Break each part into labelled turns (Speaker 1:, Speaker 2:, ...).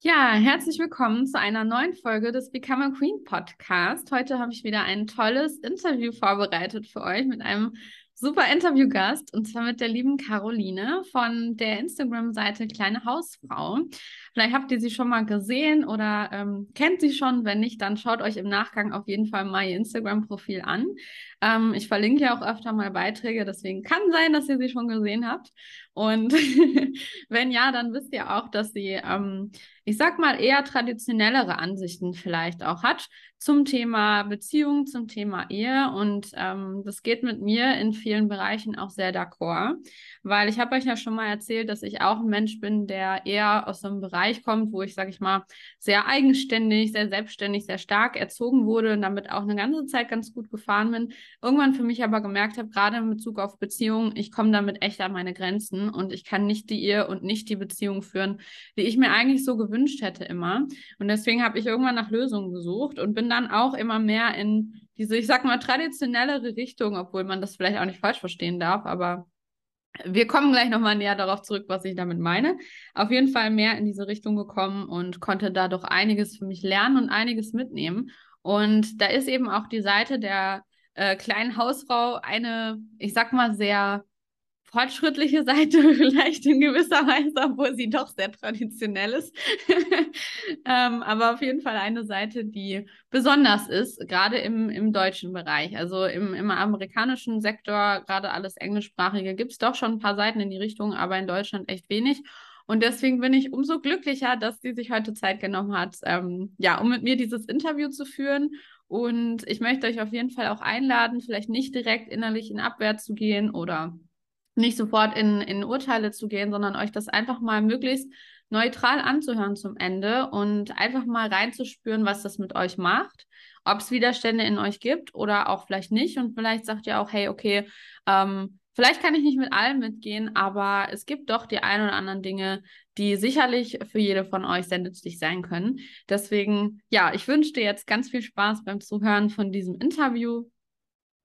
Speaker 1: Ja, herzlich willkommen zu einer neuen Folge des Become a Queen Podcast. Heute habe ich wieder ein tolles Interview vorbereitet für euch mit einem super Interviewgast und zwar mit der lieben Caroline von der Instagram-Seite Kleine Hausfrau. Vielleicht habt ihr sie schon mal gesehen oder ähm, kennt sie schon. Wenn nicht, dann schaut euch im Nachgang auf jeden Fall mal ihr Instagram-Profil an. Ähm, ich verlinke ja auch öfter mal Beiträge, deswegen kann sein, dass ihr sie schon gesehen habt. Und wenn ja, dann wisst ihr auch, dass sie, ähm, ich sag mal, eher traditionellere Ansichten vielleicht auch hat zum Thema Beziehung, zum Thema Ehe. Und ähm, das geht mit mir in vielen Bereichen auch sehr d'accord, weil ich habe euch ja schon mal erzählt, dass ich auch ein Mensch bin, der eher aus so einem Bereich kommt, wo ich, sage ich mal, sehr eigenständig, sehr selbstständig, sehr stark erzogen wurde und damit auch eine ganze Zeit ganz gut gefahren bin. Irgendwann für mich aber gemerkt habe, gerade in Bezug auf Beziehungen, ich komme damit echt an meine Grenzen und ich kann nicht die Ehe und nicht die Beziehung führen, die ich mir eigentlich so gewünscht hätte immer. Und deswegen habe ich irgendwann nach Lösungen gesucht und bin dann auch immer mehr in diese, ich sag mal, traditionellere Richtung, obwohl man das vielleicht auch nicht falsch verstehen darf, aber wir kommen gleich nochmal näher darauf zurück, was ich damit meine. Auf jeden Fall mehr in diese Richtung gekommen und konnte da doch einiges für mich lernen und einiges mitnehmen. Und da ist eben auch die Seite der äh, kleinen Hausfrau eine, ich sag mal, sehr fortschrittliche Seite vielleicht in gewisser Weise, obwohl sie doch sehr traditionell ist. ähm, aber auf jeden Fall eine Seite, die besonders ist, gerade im, im deutschen Bereich. Also im, im amerikanischen Sektor, gerade alles englischsprachige, gibt es doch schon ein paar Seiten in die Richtung, aber in Deutschland echt wenig. Und deswegen bin ich umso glücklicher, dass sie sich heute Zeit genommen hat, ähm, ja, um mit mir dieses Interview zu führen. Und ich möchte euch auf jeden Fall auch einladen, vielleicht nicht direkt innerlich in Abwehr zu gehen oder nicht sofort in, in Urteile zu gehen, sondern euch das einfach mal möglichst neutral anzuhören zum Ende und einfach mal reinzuspüren, was das mit euch macht, ob es Widerstände in euch gibt oder auch vielleicht nicht. Und vielleicht sagt ihr auch, hey, okay, ähm, vielleicht kann ich nicht mit allem mitgehen, aber es gibt doch die ein oder anderen Dinge, die sicherlich für jede von euch sehr nützlich sein können. Deswegen, ja, ich wünsche dir jetzt ganz viel Spaß beim Zuhören von diesem Interview.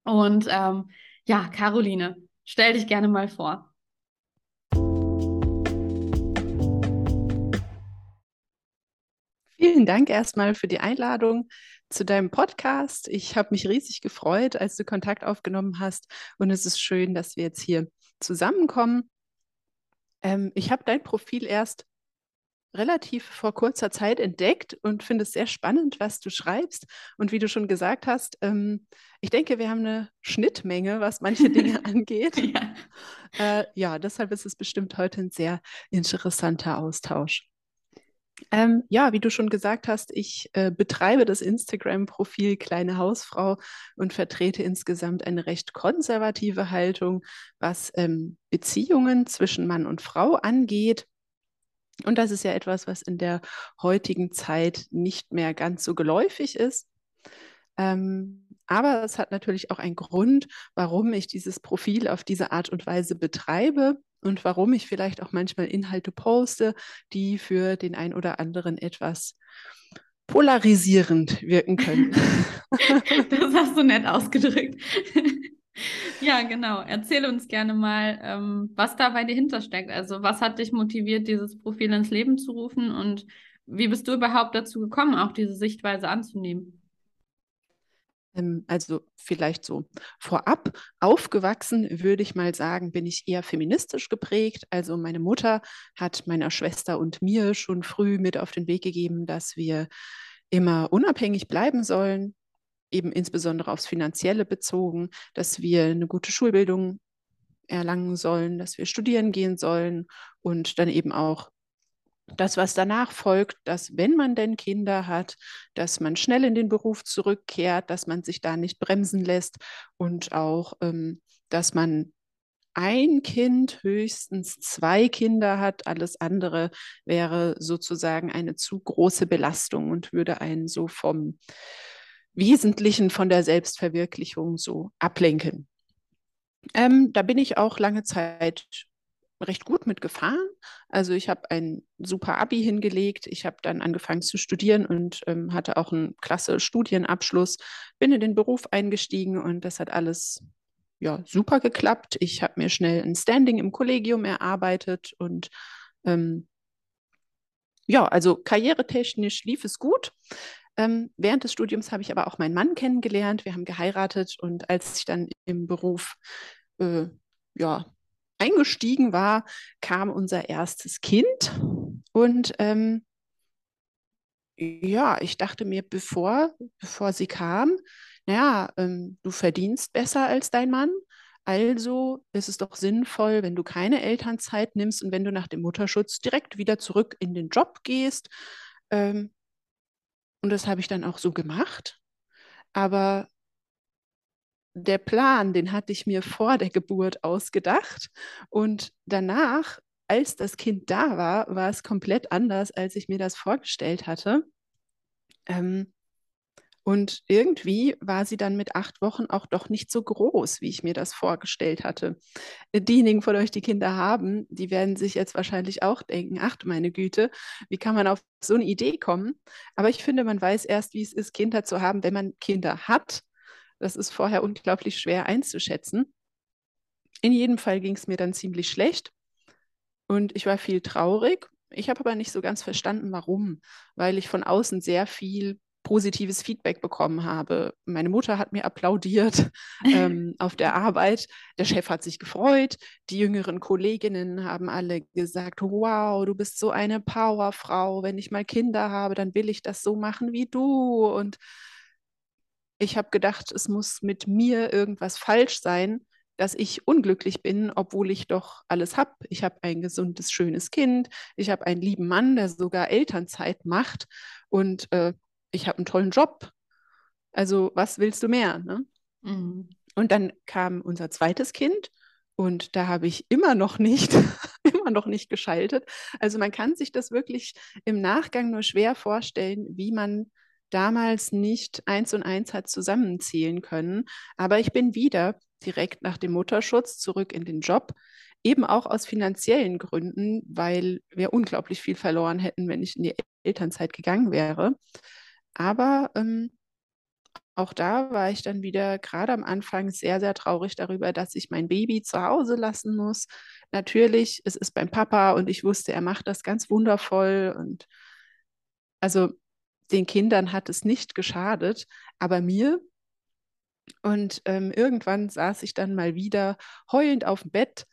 Speaker 1: Und ähm, ja, Caroline, Stell dich gerne mal vor.
Speaker 2: Vielen Dank erstmal für die Einladung zu deinem Podcast. Ich habe mich riesig gefreut, als du Kontakt aufgenommen hast. Und es ist schön, dass wir jetzt hier zusammenkommen. Ähm, ich habe dein Profil erst relativ vor kurzer Zeit entdeckt und finde es sehr spannend, was du schreibst. Und wie du schon gesagt hast, ähm, ich denke, wir haben eine Schnittmenge, was manche Dinge angeht. ja. Äh, ja, deshalb ist es bestimmt heute ein sehr interessanter Austausch. Ähm, ja, wie du schon gesagt hast, ich äh, betreibe das Instagram-Profil Kleine Hausfrau und vertrete insgesamt eine recht konservative Haltung, was ähm, Beziehungen zwischen Mann und Frau angeht. Und das ist ja etwas, was in der heutigen Zeit nicht mehr ganz so geläufig ist. Ähm, aber es hat natürlich auch einen Grund, warum ich dieses Profil auf diese Art und Weise betreibe und warum ich vielleicht auch manchmal Inhalte poste, die für den einen oder anderen etwas polarisierend wirken können.
Speaker 1: das hast du nett ausgedrückt. Ja, genau. Erzähl uns gerne mal, ähm, was da bei dir hintersteckt. Also, was hat dich motiviert, dieses Profil ins Leben zu rufen und wie bist du überhaupt dazu gekommen, auch diese Sichtweise anzunehmen?
Speaker 2: Ähm, also vielleicht so vorab aufgewachsen, würde ich mal sagen, bin ich eher feministisch geprägt. Also meine Mutter hat meiner Schwester und mir schon früh mit auf den Weg gegeben, dass wir immer unabhängig bleiben sollen, eben insbesondere aufs Finanzielle bezogen, dass wir eine gute Schulbildung erlangen sollen, dass wir studieren gehen sollen und dann eben auch das, was danach folgt, dass wenn man denn Kinder hat, dass man schnell in den Beruf zurückkehrt, dass man sich da nicht bremsen lässt und auch, ähm, dass man ein Kind, höchstens zwei Kinder hat. Alles andere wäre sozusagen eine zu große Belastung und würde einen so vom Wesentlichen von der Selbstverwirklichung so ablenken. Ähm, da bin ich auch lange Zeit recht gut mitgefahren. Also ich habe ein super Abi hingelegt. Ich habe dann angefangen zu studieren und ähm, hatte auch einen klasse Studienabschluss. Bin in den Beruf eingestiegen und das hat alles ja super geklappt. Ich habe mir schnell ein Standing im Kollegium erarbeitet und ähm, ja, also karrieretechnisch lief es gut. Ähm, während des Studiums habe ich aber auch meinen Mann kennengelernt. Wir haben geheiratet und als ich dann im Beruf äh, ja, eingestiegen war, kam unser erstes Kind. Und ähm, ja, ich dachte mir, bevor, bevor sie kam, naja, ähm, du verdienst besser als dein Mann. Also ist es doch sinnvoll, wenn du keine Elternzeit nimmst und wenn du nach dem Mutterschutz direkt wieder zurück in den Job gehst. Ähm, und das habe ich dann auch so gemacht. Aber der Plan, den hatte ich mir vor der Geburt ausgedacht. Und danach, als das Kind da war, war es komplett anders, als ich mir das vorgestellt hatte. Ähm, und irgendwie war sie dann mit acht Wochen auch doch nicht so groß, wie ich mir das vorgestellt hatte. Diejenigen von euch, die Kinder haben, die werden sich jetzt wahrscheinlich auch denken, ach meine Güte, wie kann man auf so eine Idee kommen? Aber ich finde, man weiß erst, wie es ist, Kinder zu haben, wenn man Kinder hat. Das ist vorher unglaublich schwer einzuschätzen. In jedem Fall ging es mir dann ziemlich schlecht und ich war viel traurig. Ich habe aber nicht so ganz verstanden, warum, weil ich von außen sehr viel positives Feedback bekommen habe. Meine Mutter hat mir applaudiert ähm, auf der Arbeit. Der Chef hat sich gefreut. Die jüngeren Kolleginnen haben alle gesagt, wow, du bist so eine Powerfrau. Wenn ich mal Kinder habe, dann will ich das so machen wie du. Und ich habe gedacht, es muss mit mir irgendwas falsch sein, dass ich unglücklich bin, obwohl ich doch alles habe. Ich habe ein gesundes, schönes Kind. Ich habe einen lieben Mann, der sogar Elternzeit macht. Und äh, ich habe einen tollen Job. Also was willst du mehr? Ne? Mhm. Und dann kam unser zweites Kind und da habe ich immer noch nicht, immer noch nicht geschaltet. Also man kann sich das wirklich im Nachgang nur schwer vorstellen, wie man damals nicht eins und eins hat zusammenzählen können. Aber ich bin wieder direkt nach dem Mutterschutz zurück in den Job, eben auch aus finanziellen Gründen, weil wir unglaublich viel verloren hätten, wenn ich in die Elternzeit gegangen wäre. Aber ähm, auch da war ich dann wieder gerade am Anfang sehr, sehr traurig darüber, dass ich mein Baby zu Hause lassen muss. Natürlich, es ist beim Papa und ich wusste, er macht das ganz wundervoll und also den Kindern hat es nicht geschadet, aber mir. Und ähm, irgendwann saß ich dann mal wieder heulend auf dem Bett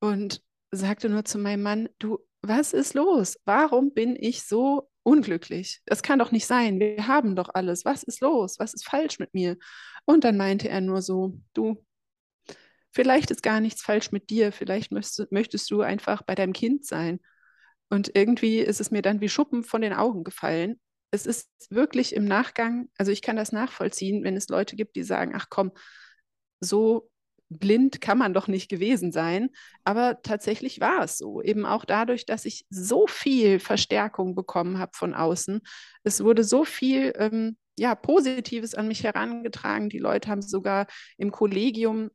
Speaker 2: und sagte nur zu meinem Mann, du, was ist los? Warum bin ich so unglücklich. Das kann doch nicht sein. Wir haben doch alles. Was ist los? Was ist falsch mit mir? Und dann meinte er nur so, du, vielleicht ist gar nichts falsch mit dir. Vielleicht möchtest, möchtest du einfach bei deinem Kind sein. Und irgendwie ist es mir dann wie Schuppen von den Augen gefallen. Es ist wirklich im Nachgang, also ich kann das nachvollziehen, wenn es Leute gibt, die sagen, ach komm, so blind kann man doch nicht gewesen sein. Aber tatsächlich war es so. Eben auch dadurch, dass ich so viel Verstärkung bekommen habe von außen. Es wurde so viel ähm, ja, Positives an mich herangetragen. Die Leute haben sogar im Kollegium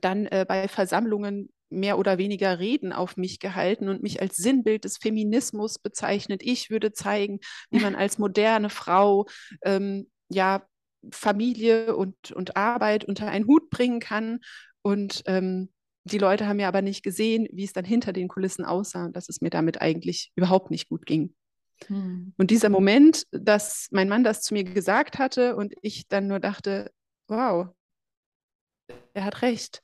Speaker 2: dann äh, bei Versammlungen mehr oder weniger Reden auf mich gehalten und mich als Sinnbild des Feminismus bezeichnet. Ich würde zeigen, wie man als moderne Frau ähm, ja Familie und, und Arbeit unter einen Hut bringen kann. Und ähm, die Leute haben ja aber nicht gesehen, wie es dann hinter den Kulissen aussah und dass es mir damit eigentlich überhaupt nicht gut ging. Hm. Und dieser Moment, dass mein Mann das zu mir gesagt hatte und ich dann nur dachte, wow, er hat recht.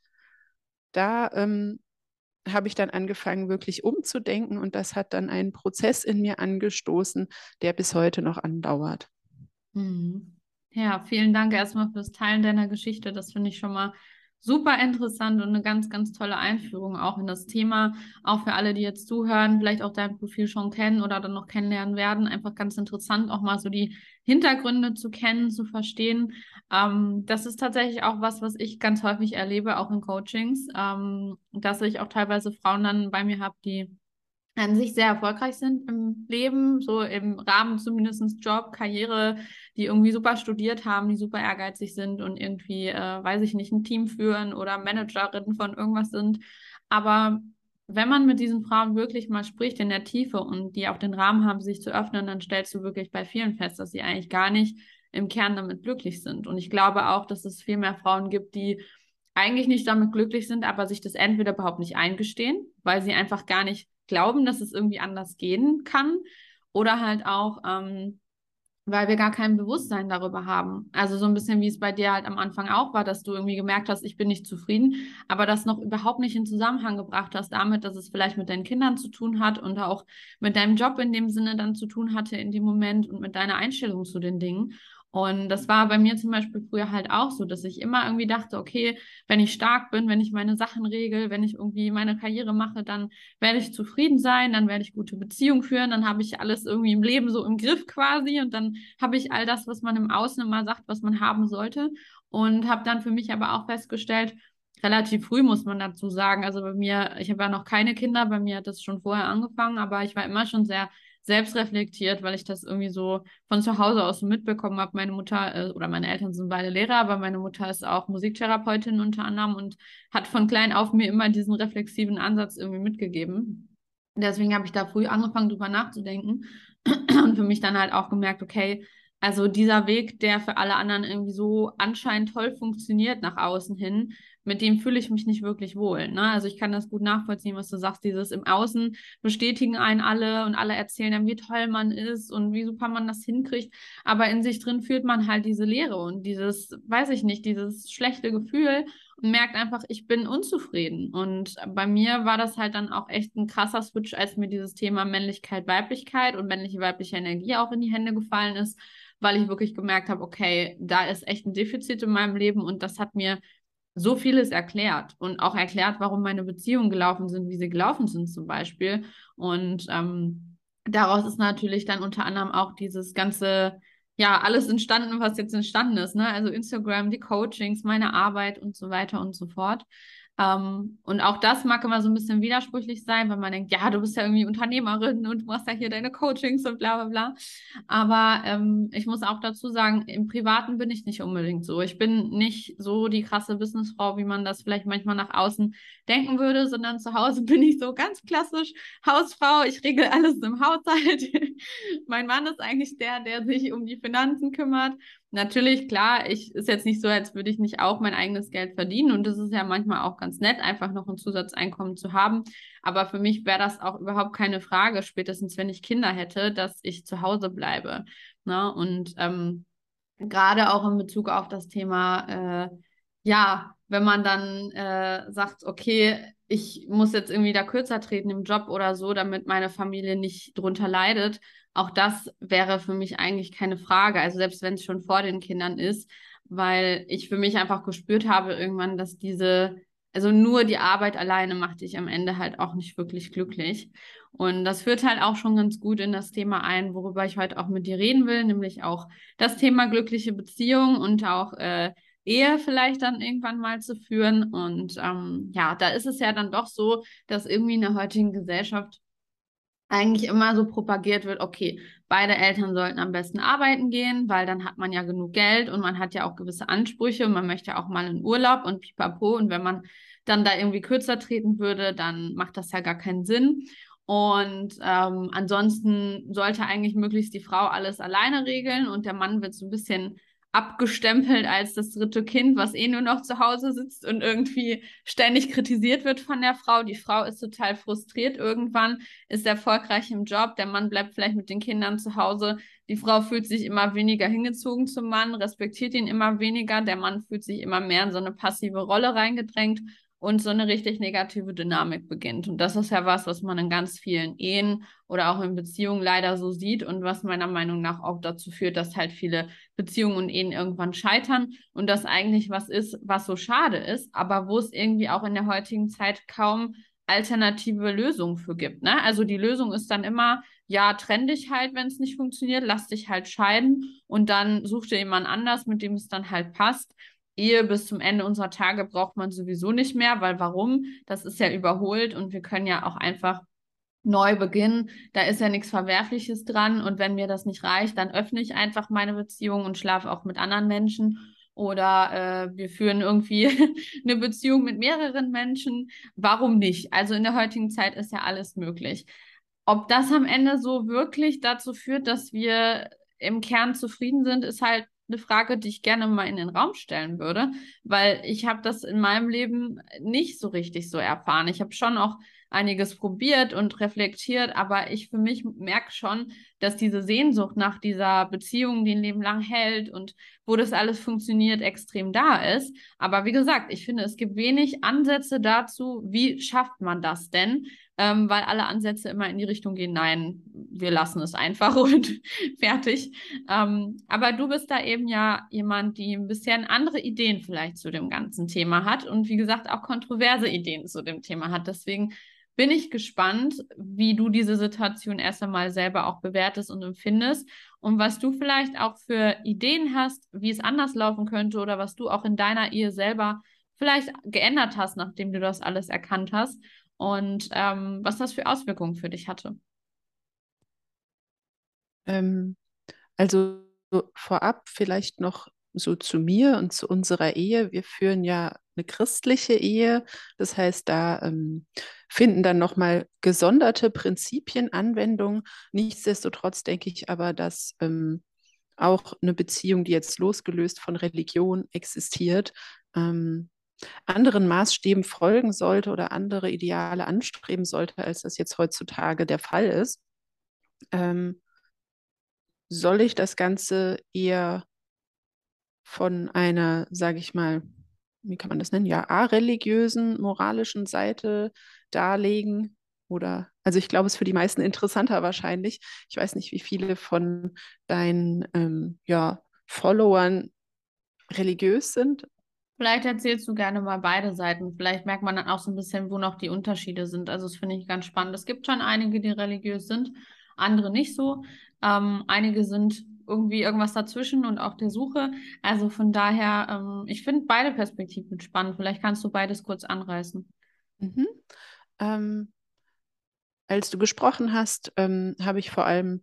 Speaker 2: Da ähm, habe ich dann angefangen, wirklich umzudenken und das hat dann einen Prozess in mir angestoßen, der bis heute noch andauert.
Speaker 1: Hm. Ja, vielen Dank erstmal fürs Teilen deiner Geschichte. Das finde ich schon mal super interessant und eine ganz, ganz tolle Einführung auch in das Thema. Auch für alle, die jetzt zuhören, vielleicht auch dein Profil schon kennen oder dann noch kennenlernen werden. Einfach ganz interessant, auch mal so die Hintergründe zu kennen, zu verstehen. Ähm, das ist tatsächlich auch was, was ich ganz häufig erlebe, auch in Coachings, ähm, dass ich auch teilweise Frauen dann bei mir habe, die an sich sehr erfolgreich sind im Leben, so im Rahmen zumindest Job, Karriere, die irgendwie super studiert haben, die super ehrgeizig sind und irgendwie, äh, weiß ich nicht, ein Team führen oder Managerinnen von irgendwas sind. Aber wenn man mit diesen Frauen wirklich mal spricht in der Tiefe und die auch den Rahmen haben, sich zu öffnen, dann stellst du wirklich bei vielen fest, dass sie eigentlich gar nicht im Kern damit glücklich sind. Und ich glaube auch, dass es viel mehr Frauen gibt, die eigentlich nicht damit glücklich sind, aber sich das entweder überhaupt nicht eingestehen, weil sie einfach gar nicht glauben, dass es irgendwie anders gehen kann oder halt auch, ähm, weil wir gar kein Bewusstsein darüber haben. Also so ein bisschen wie es bei dir halt am Anfang auch war, dass du irgendwie gemerkt hast, ich bin nicht zufrieden, aber das noch überhaupt nicht in Zusammenhang gebracht hast damit, dass es vielleicht mit deinen Kindern zu tun hat und auch mit deinem Job in dem Sinne dann zu tun hatte in dem Moment und mit deiner Einstellung zu den Dingen. Und das war bei mir zum Beispiel früher halt auch so, dass ich immer irgendwie dachte, okay, wenn ich stark bin, wenn ich meine Sachen regel, wenn ich irgendwie meine Karriere mache, dann werde ich zufrieden sein, dann werde ich gute Beziehungen führen, dann habe ich alles irgendwie im Leben so im Griff quasi und dann habe ich all das, was man im Außen immer sagt, was man haben sollte. Und habe dann für mich aber auch festgestellt, relativ früh muss man dazu sagen, also bei mir, ich habe ja noch keine Kinder, bei mir hat das schon vorher angefangen, aber ich war immer schon sehr selbst reflektiert, weil ich das irgendwie so von zu Hause aus mitbekommen habe. Meine Mutter äh, oder meine Eltern sind beide Lehrer, aber meine Mutter ist auch Musiktherapeutin unter anderem und hat von klein auf mir immer diesen reflexiven Ansatz irgendwie mitgegeben. Deswegen habe ich da früh angefangen, drüber nachzudenken und für mich dann halt auch gemerkt, okay, also dieser Weg, der für alle anderen irgendwie so anscheinend toll funktioniert nach außen hin, mit dem fühle ich mich nicht wirklich wohl. Ne? Also ich kann das gut nachvollziehen, was du sagst, dieses im Außen bestätigen einen alle und alle erzählen dann, wie toll man ist und wie super man das hinkriegt. Aber in sich drin fühlt man halt diese Leere und dieses, weiß ich nicht, dieses schlechte Gefühl und merkt einfach, ich bin unzufrieden. Und bei mir war das halt dann auch echt ein krasser Switch, als mir dieses Thema Männlichkeit, Weiblichkeit und männliche, weibliche Energie auch in die Hände gefallen ist, weil ich wirklich gemerkt habe, okay, da ist echt ein Defizit in meinem Leben und das hat mir so vieles erklärt und auch erklärt, warum meine Beziehungen gelaufen sind, wie sie gelaufen sind zum Beispiel. Und ähm, daraus ist natürlich dann unter anderem auch dieses ganze, ja, alles entstanden, was jetzt entstanden ist. Ne? Also Instagram, die Coachings, meine Arbeit und so weiter und so fort. Ähm, und auch das mag immer so ein bisschen widersprüchlich sein, weil man denkt, ja, du bist ja irgendwie Unternehmerin und du machst ja hier deine Coachings und bla bla bla. Aber ähm, ich muss auch dazu sagen, im Privaten bin ich nicht unbedingt so. Ich bin nicht so die krasse Businessfrau, wie man das vielleicht manchmal nach außen denken würde, sondern zu Hause bin ich so ganz klassisch Hausfrau. Ich regel alles im Haushalt. mein Mann ist eigentlich der, der sich um die Finanzen kümmert natürlich, klar, ich ist jetzt nicht so, als würde ich nicht auch mein eigenes Geld verdienen. Und das ist ja manchmal auch ganz nett, einfach noch ein Zusatzeinkommen zu haben. Aber für mich wäre das auch überhaupt keine Frage, spätestens wenn ich Kinder hätte, dass ich zu Hause bleibe. Ne? Und ähm, gerade auch in Bezug auf das Thema, äh, ja, wenn man dann äh, sagt, okay, ich muss jetzt irgendwie da kürzer treten im Job oder so, damit meine Familie nicht drunter leidet, auch das wäre für mich eigentlich keine Frage. Also selbst wenn es schon vor den Kindern ist, weil ich für mich einfach gespürt habe irgendwann, dass diese, also nur die Arbeit alleine macht dich am Ende halt auch nicht wirklich glücklich. Und das führt halt auch schon ganz gut in das Thema ein, worüber ich heute auch mit dir reden will, nämlich auch das Thema glückliche Beziehung und auch äh, Ehe vielleicht dann irgendwann mal zu führen. Und ähm, ja, da ist es ja dann doch so, dass irgendwie in der heutigen Gesellschaft eigentlich immer so propagiert wird, okay, beide Eltern sollten am besten arbeiten gehen, weil dann hat man ja genug Geld und man hat ja auch gewisse Ansprüche und man möchte auch mal in Urlaub und pipapo und wenn man dann da irgendwie kürzer treten würde, dann macht das ja gar keinen Sinn. Und ähm, ansonsten sollte eigentlich möglichst die Frau alles alleine regeln und der Mann wird so ein bisschen abgestempelt als das dritte Kind, was eh nur noch zu Hause sitzt und irgendwie ständig kritisiert wird von der Frau. Die Frau ist total frustriert irgendwann, ist erfolgreich im Job, der Mann bleibt vielleicht mit den Kindern zu Hause. Die Frau fühlt sich immer weniger hingezogen zum Mann, respektiert ihn immer weniger, der Mann fühlt sich immer mehr in so eine passive Rolle reingedrängt und so eine richtig negative Dynamik beginnt. Und das ist ja was, was man in ganz vielen Ehen oder auch in Beziehungen leider so sieht und was meiner Meinung nach auch dazu führt, dass halt viele Beziehungen und Ehen irgendwann scheitern und das eigentlich was ist, was so schade ist, aber wo es irgendwie auch in der heutigen Zeit kaum alternative Lösungen für gibt. Ne? Also die Lösung ist dann immer, ja, trenn dich halt, wenn es nicht funktioniert, lass dich halt scheiden und dann such dir jemand anders, mit dem es dann halt passt. Ehe bis zum Ende unserer Tage braucht man sowieso nicht mehr, weil warum? Das ist ja überholt und wir können ja auch einfach neu beginnen. Da ist ja nichts Verwerfliches dran und wenn mir das nicht reicht, dann öffne ich einfach meine Beziehung und schlafe auch mit anderen Menschen oder äh, wir führen irgendwie eine Beziehung mit mehreren Menschen. Warum nicht? Also in der heutigen Zeit ist ja alles möglich. Ob das am Ende so wirklich dazu führt, dass wir im Kern zufrieden sind, ist halt eine Frage, die ich gerne mal in den Raum stellen würde, weil ich habe das in meinem Leben nicht so richtig so erfahren. Ich habe schon auch einiges probiert und reflektiert, aber ich für mich merke schon, dass diese Sehnsucht nach dieser Beziehung, die ein Leben lang hält und wo das alles funktioniert, extrem da ist. Aber wie gesagt, ich finde, es gibt wenig Ansätze dazu, wie schafft man das denn? Ähm, weil alle Ansätze immer in die Richtung gehen, nein, wir lassen es einfach und fertig. Ähm, aber du bist da eben ja jemand, die ein bisschen andere Ideen vielleicht zu dem ganzen Thema hat und wie gesagt auch kontroverse Ideen zu dem Thema hat. Deswegen bin ich gespannt, wie du diese Situation erst einmal selber auch bewertest und empfindest und was du vielleicht auch für Ideen hast, wie es anders laufen könnte oder was du auch in deiner Ehe selber vielleicht geändert hast, nachdem du das alles erkannt hast und ähm, was das für Auswirkungen für dich hatte.
Speaker 2: Ähm, also vorab vielleicht noch so zu mir und zu unserer Ehe. Wir führen ja eine christliche Ehe. Das heißt, da ähm, finden dann nochmal gesonderte Prinzipien Anwendung. Nichtsdestotrotz denke ich aber, dass ähm, auch eine Beziehung, die jetzt losgelöst von Religion existiert, ähm, anderen Maßstäben folgen sollte oder andere Ideale anstreben sollte, als das jetzt heutzutage der Fall ist. Ähm, soll ich das Ganze eher von einer, sage ich mal, wie kann man das nennen, ja, areligiösen, moralischen Seite darlegen. Oder, also ich glaube, es ist für die meisten interessanter wahrscheinlich. Ich weiß nicht, wie viele von deinen ähm, ja, Followern religiös sind.
Speaker 1: Vielleicht erzählst du gerne mal beide Seiten. Vielleicht merkt man dann auch so ein bisschen, wo noch die Unterschiede sind. Also das finde ich ganz spannend. Es gibt schon einige, die religiös sind, andere nicht so. Ähm, einige sind irgendwie irgendwas dazwischen und auf der Suche. Also von daher, ähm, ich finde beide Perspektiven spannend. Vielleicht kannst du beides kurz anreißen.
Speaker 2: Mhm. Ähm, als du gesprochen hast, ähm, habe ich vor allem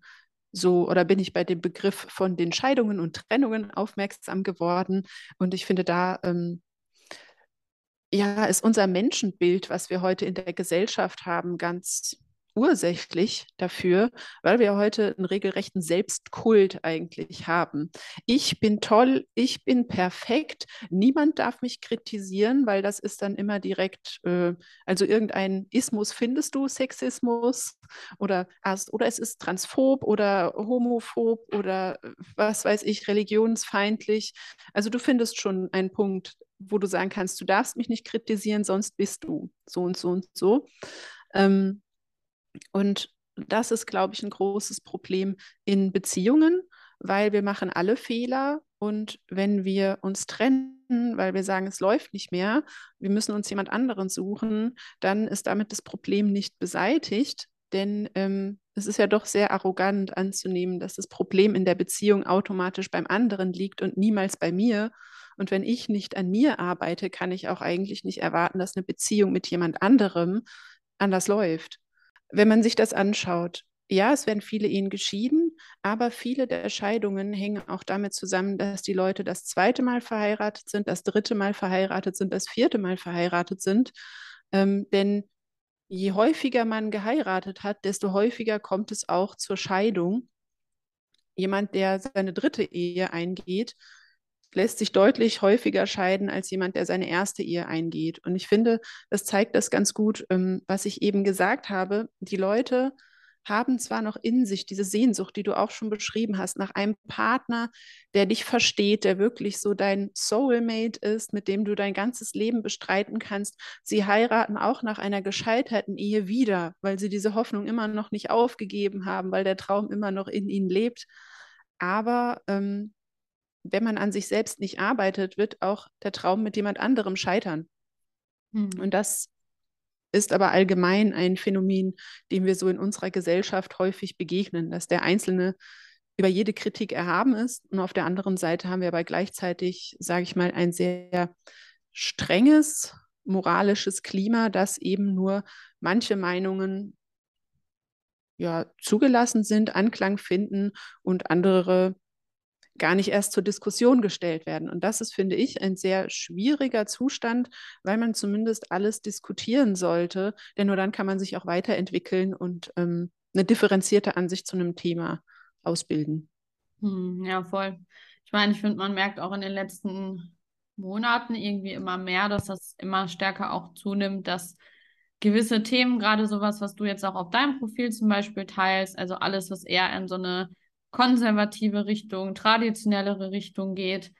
Speaker 2: so oder bin ich bei dem Begriff von den Scheidungen und Trennungen aufmerksam geworden. Und ich finde, da ähm, ja, ist unser Menschenbild, was wir heute in der Gesellschaft haben, ganz ursächlich dafür, weil wir heute einen regelrechten Selbstkult eigentlich haben. Ich bin toll, ich bin perfekt, niemand darf mich kritisieren, weil das ist dann immer direkt, äh, also irgendein Ismus findest du, Sexismus oder, oder es ist transphob oder homophob oder was weiß ich, religionsfeindlich. Also du findest schon einen Punkt, wo du sagen kannst, du darfst mich nicht kritisieren, sonst bist du so und so und so. Ähm, und das ist, glaube ich, ein großes Problem in Beziehungen, weil wir machen alle Fehler und wenn wir uns trennen, weil wir sagen, es läuft nicht mehr, wir müssen uns jemand anderen suchen, dann ist damit das Problem nicht beseitigt, denn ähm, es ist ja doch sehr arrogant anzunehmen, dass das Problem in der Beziehung automatisch beim anderen liegt und niemals bei mir. Und wenn ich nicht an mir arbeite, kann ich auch eigentlich nicht erwarten, dass eine Beziehung mit jemand anderem anders läuft wenn man sich das anschaut, ja, es werden viele Ehen geschieden, aber viele der Scheidungen hängen auch damit zusammen, dass die Leute das zweite Mal verheiratet sind, das dritte Mal verheiratet sind, das vierte Mal verheiratet sind. Ähm, denn je häufiger man geheiratet hat, desto häufiger kommt es auch zur Scheidung. Jemand, der seine dritte Ehe eingeht, lässt sich deutlich häufiger scheiden als jemand, der seine erste Ehe eingeht. Und ich finde, das zeigt das ganz gut, ähm, was ich eben gesagt habe. Die Leute haben zwar noch in sich diese Sehnsucht, die du auch schon beschrieben hast, nach einem Partner, der dich versteht, der wirklich so dein Soulmate ist, mit dem du dein ganzes Leben bestreiten kannst. Sie heiraten auch nach einer gescheiterten Ehe wieder, weil sie diese Hoffnung immer noch nicht aufgegeben haben, weil der Traum immer noch in ihnen lebt. Aber ähm, wenn man an sich selbst nicht arbeitet, wird auch der Traum mit jemand anderem scheitern. Mhm. Und das ist aber allgemein ein Phänomen, dem wir so in unserer Gesellschaft häufig begegnen, dass der Einzelne über jede Kritik erhaben ist. Und auf der anderen Seite haben wir aber gleichzeitig, sage ich mal, ein sehr strenges moralisches Klima, das eben nur manche Meinungen ja, zugelassen sind, Anklang finden und andere gar nicht erst zur Diskussion gestellt werden. Und das ist, finde ich, ein sehr schwieriger Zustand, weil man zumindest alles diskutieren sollte, denn nur dann kann man sich auch weiterentwickeln und ähm, eine differenzierte Ansicht zu einem Thema ausbilden.
Speaker 1: Hm, ja, voll. Ich meine, ich finde, man merkt auch in den letzten Monaten irgendwie immer mehr, dass das immer stärker auch zunimmt, dass gewisse Themen, gerade sowas, was du jetzt auch auf deinem Profil zum Beispiel teilst, also alles, was eher in so eine konservative Richtung, traditionellere Richtung geht,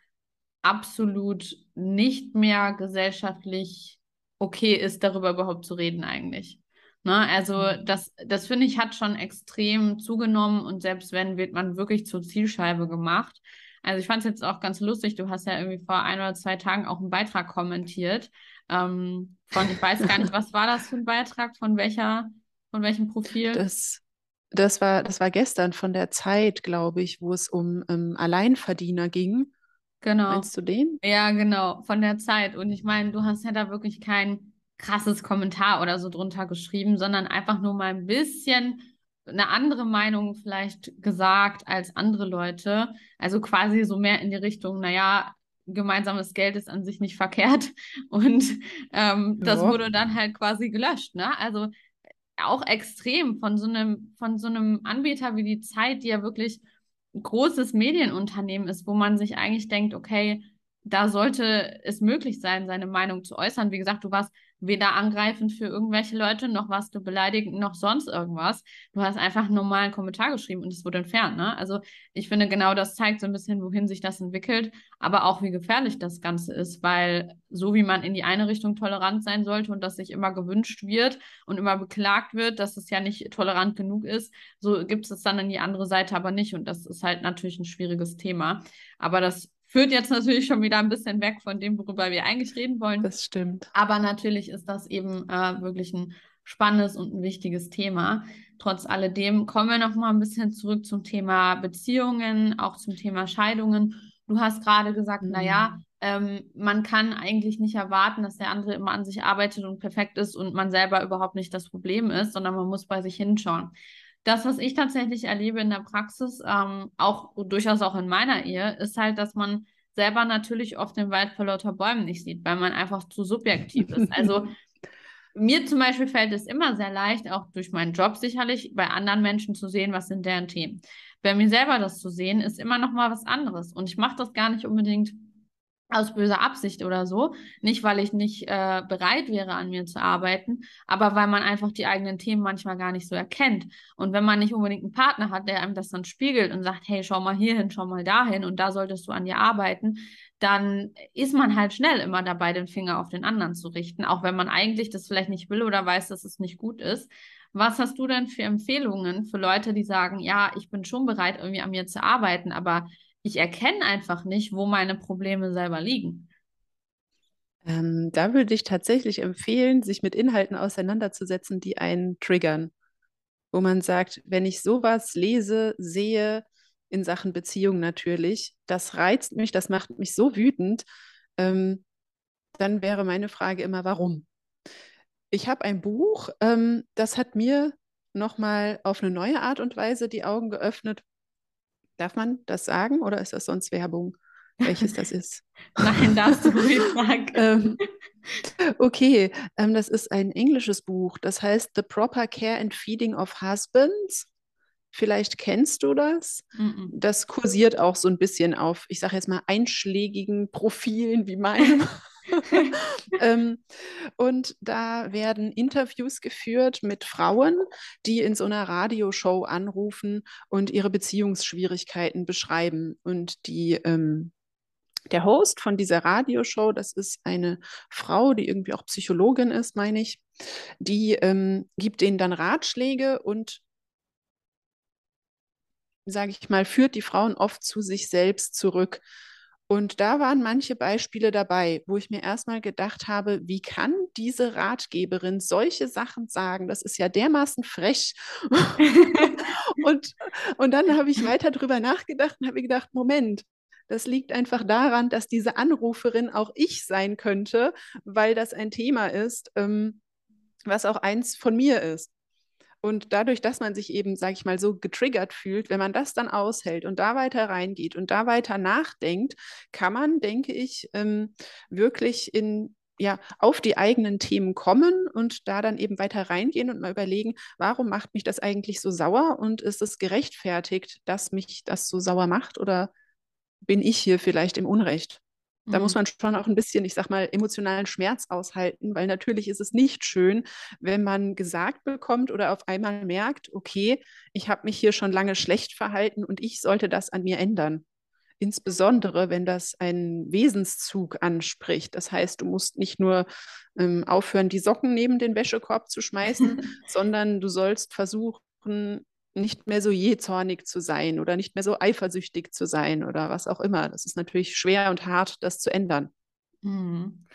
Speaker 1: absolut nicht mehr gesellschaftlich okay ist, darüber überhaupt zu reden eigentlich. Ne? Also mhm. das, das finde ich, hat schon extrem zugenommen und selbst wenn, wird man wirklich zur Zielscheibe gemacht. Also ich fand es jetzt auch ganz lustig, du hast ja irgendwie vor ein oder zwei Tagen auch einen Beitrag kommentiert. Ähm, von, ich weiß gar nicht, was war das für ein Beitrag, von welcher, von welchem Profil?
Speaker 2: Das, das war, das war gestern von der Zeit, glaube ich, wo es um ähm, Alleinverdiener ging.
Speaker 1: Genau.
Speaker 2: Meinst du den?
Speaker 1: Ja, genau, von der Zeit. Und ich meine, du hast ja da wirklich kein krasses Kommentar oder so drunter geschrieben, sondern einfach nur mal ein bisschen eine andere Meinung vielleicht gesagt als andere Leute. Also quasi so mehr in die Richtung, naja, gemeinsames Geld ist an sich nicht verkehrt. Und ähm, ja. das wurde dann halt quasi gelöscht. Ne? Also auch extrem von so einem, von so einem Anbieter wie die Zeit, die ja wirklich ein großes Medienunternehmen ist, wo man sich eigentlich denkt, okay, da sollte es möglich sein, seine Meinung zu äußern. Wie gesagt, du warst weder angreifend für irgendwelche Leute, noch warst du beleidigend, noch sonst irgendwas. Du hast einfach einen normalen Kommentar geschrieben und es wurde entfernt. Ne? Also ich finde, genau das zeigt so ein bisschen, wohin sich das entwickelt, aber auch wie gefährlich das Ganze ist, weil so wie man in die eine Richtung tolerant sein sollte und das sich immer gewünscht wird und immer beklagt wird, dass es ja nicht tolerant genug ist, so gibt es dann in die andere Seite aber nicht und das ist halt natürlich ein schwieriges Thema. Aber das führt jetzt natürlich schon wieder ein bisschen weg von dem, worüber wir eigentlich reden wollen.
Speaker 2: Das stimmt.
Speaker 1: Aber natürlich ist das eben äh, wirklich ein spannendes und ein wichtiges Thema. Trotz alledem kommen wir noch mal ein bisschen zurück zum Thema Beziehungen, auch zum Thema Scheidungen. Du hast gerade gesagt, mhm. naja, ähm, man kann eigentlich nicht erwarten, dass der andere immer an sich arbeitet und perfekt ist und man selber überhaupt nicht das Problem ist, sondern man muss bei sich hinschauen. Das, was ich tatsächlich erlebe in der Praxis, ähm, auch durchaus auch in meiner Ehe, ist halt, dass man selber natürlich oft den Wald vor lauter Bäumen nicht sieht, weil man einfach zu subjektiv ist. Also mir zum Beispiel fällt es immer sehr leicht, auch durch meinen Job sicherlich, bei anderen Menschen zu sehen, was sind deren Themen. Bei mir selber das zu sehen, ist immer noch mal was anderes. Und ich mache das gar nicht unbedingt aus böser Absicht oder so. Nicht, weil ich nicht äh, bereit wäre, an mir zu arbeiten, aber weil man einfach die eigenen Themen manchmal gar nicht so erkennt. Und wenn man nicht unbedingt einen Partner hat, der einem das dann spiegelt und sagt, hey, schau mal hierhin, schau mal dahin und da solltest du an dir arbeiten, dann ist man halt schnell immer dabei, den Finger auf den anderen zu richten, auch wenn man eigentlich das vielleicht nicht will oder weiß, dass es nicht gut ist. Was hast du denn für Empfehlungen für Leute, die sagen, ja, ich bin schon bereit, irgendwie an mir zu arbeiten, aber ich erkenne einfach nicht, wo meine Probleme selber liegen.
Speaker 2: Ähm, da würde ich tatsächlich empfehlen, sich mit Inhalten auseinanderzusetzen, die einen triggern. Wo man sagt, wenn ich sowas lese, sehe, in Sachen Beziehung natürlich, das reizt mich, das macht mich so wütend, ähm, dann wäre meine Frage immer, warum? Ich habe ein Buch, ähm, das hat mir nochmal auf eine neue Art und Weise die Augen geöffnet, Darf man das sagen oder ist das sonst Werbung, welches das ist?
Speaker 1: Nein, darfst du ruhig sagen.
Speaker 2: ähm, okay, ähm, das ist ein englisches Buch. Das heißt The Proper Care and Feeding of Husbands. Vielleicht kennst du das. Mm -mm. Das kursiert auch so ein bisschen auf, ich sage jetzt mal, einschlägigen Profilen wie meinem. ähm, und da werden Interviews geführt mit Frauen, die in so einer Radioshow anrufen und ihre Beziehungsschwierigkeiten beschreiben. Und die ähm, der Host von dieser Radioshow, das ist eine Frau, die irgendwie auch Psychologin ist, meine ich, die ähm, gibt denen dann Ratschläge und sage ich mal, führt die Frauen oft zu sich selbst zurück. Und da waren manche Beispiele dabei, wo ich mir erstmal gedacht habe, wie kann diese Ratgeberin solche Sachen sagen? Das ist ja dermaßen frech. und, und dann habe ich weiter drüber nachgedacht und habe gedacht, Moment, das liegt einfach daran, dass diese Anruferin auch ich sein könnte, weil das ein Thema ist, ähm, was auch eins von mir ist. Und dadurch, dass man sich eben, sage ich mal, so getriggert fühlt, wenn man das dann aushält und da weiter reingeht und da weiter nachdenkt, kann man, denke ich, ähm, wirklich in ja, auf die eigenen Themen kommen und da dann eben weiter reingehen und mal überlegen, warum macht mich das eigentlich so sauer und ist es gerechtfertigt, dass mich das so sauer macht oder bin ich hier vielleicht im Unrecht? Da muss mhm. man schon auch ein bisschen, ich sag mal, emotionalen Schmerz aushalten, weil natürlich ist es nicht schön, wenn man gesagt bekommt oder auf einmal merkt, okay, ich habe mich hier schon lange schlecht verhalten und ich sollte das an mir ändern. Insbesondere, wenn das einen Wesenszug anspricht. Das heißt, du musst nicht nur ähm, aufhören, die Socken neben den Wäschekorb zu schmeißen, sondern du sollst versuchen, nicht mehr so jähzornig zu sein oder nicht mehr so eifersüchtig zu sein oder was auch immer. Das ist natürlich schwer und hart, das zu ändern.
Speaker 1: Mhm.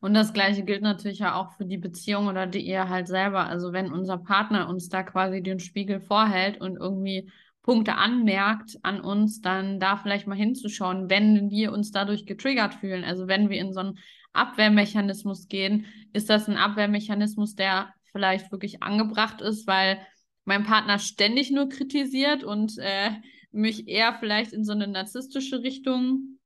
Speaker 1: Und das Gleiche gilt natürlich ja auch für die Beziehung oder die Ehe halt selber. Also wenn unser Partner uns da quasi den Spiegel vorhält und irgendwie Punkte anmerkt an uns, dann da vielleicht mal hinzuschauen, wenn wir uns dadurch getriggert fühlen. Also wenn wir in so einen Abwehrmechanismus gehen, ist das ein Abwehrmechanismus, der vielleicht wirklich angebracht ist, weil mein Partner ständig nur kritisiert und äh, mich eher vielleicht in so eine narzisstische Richtung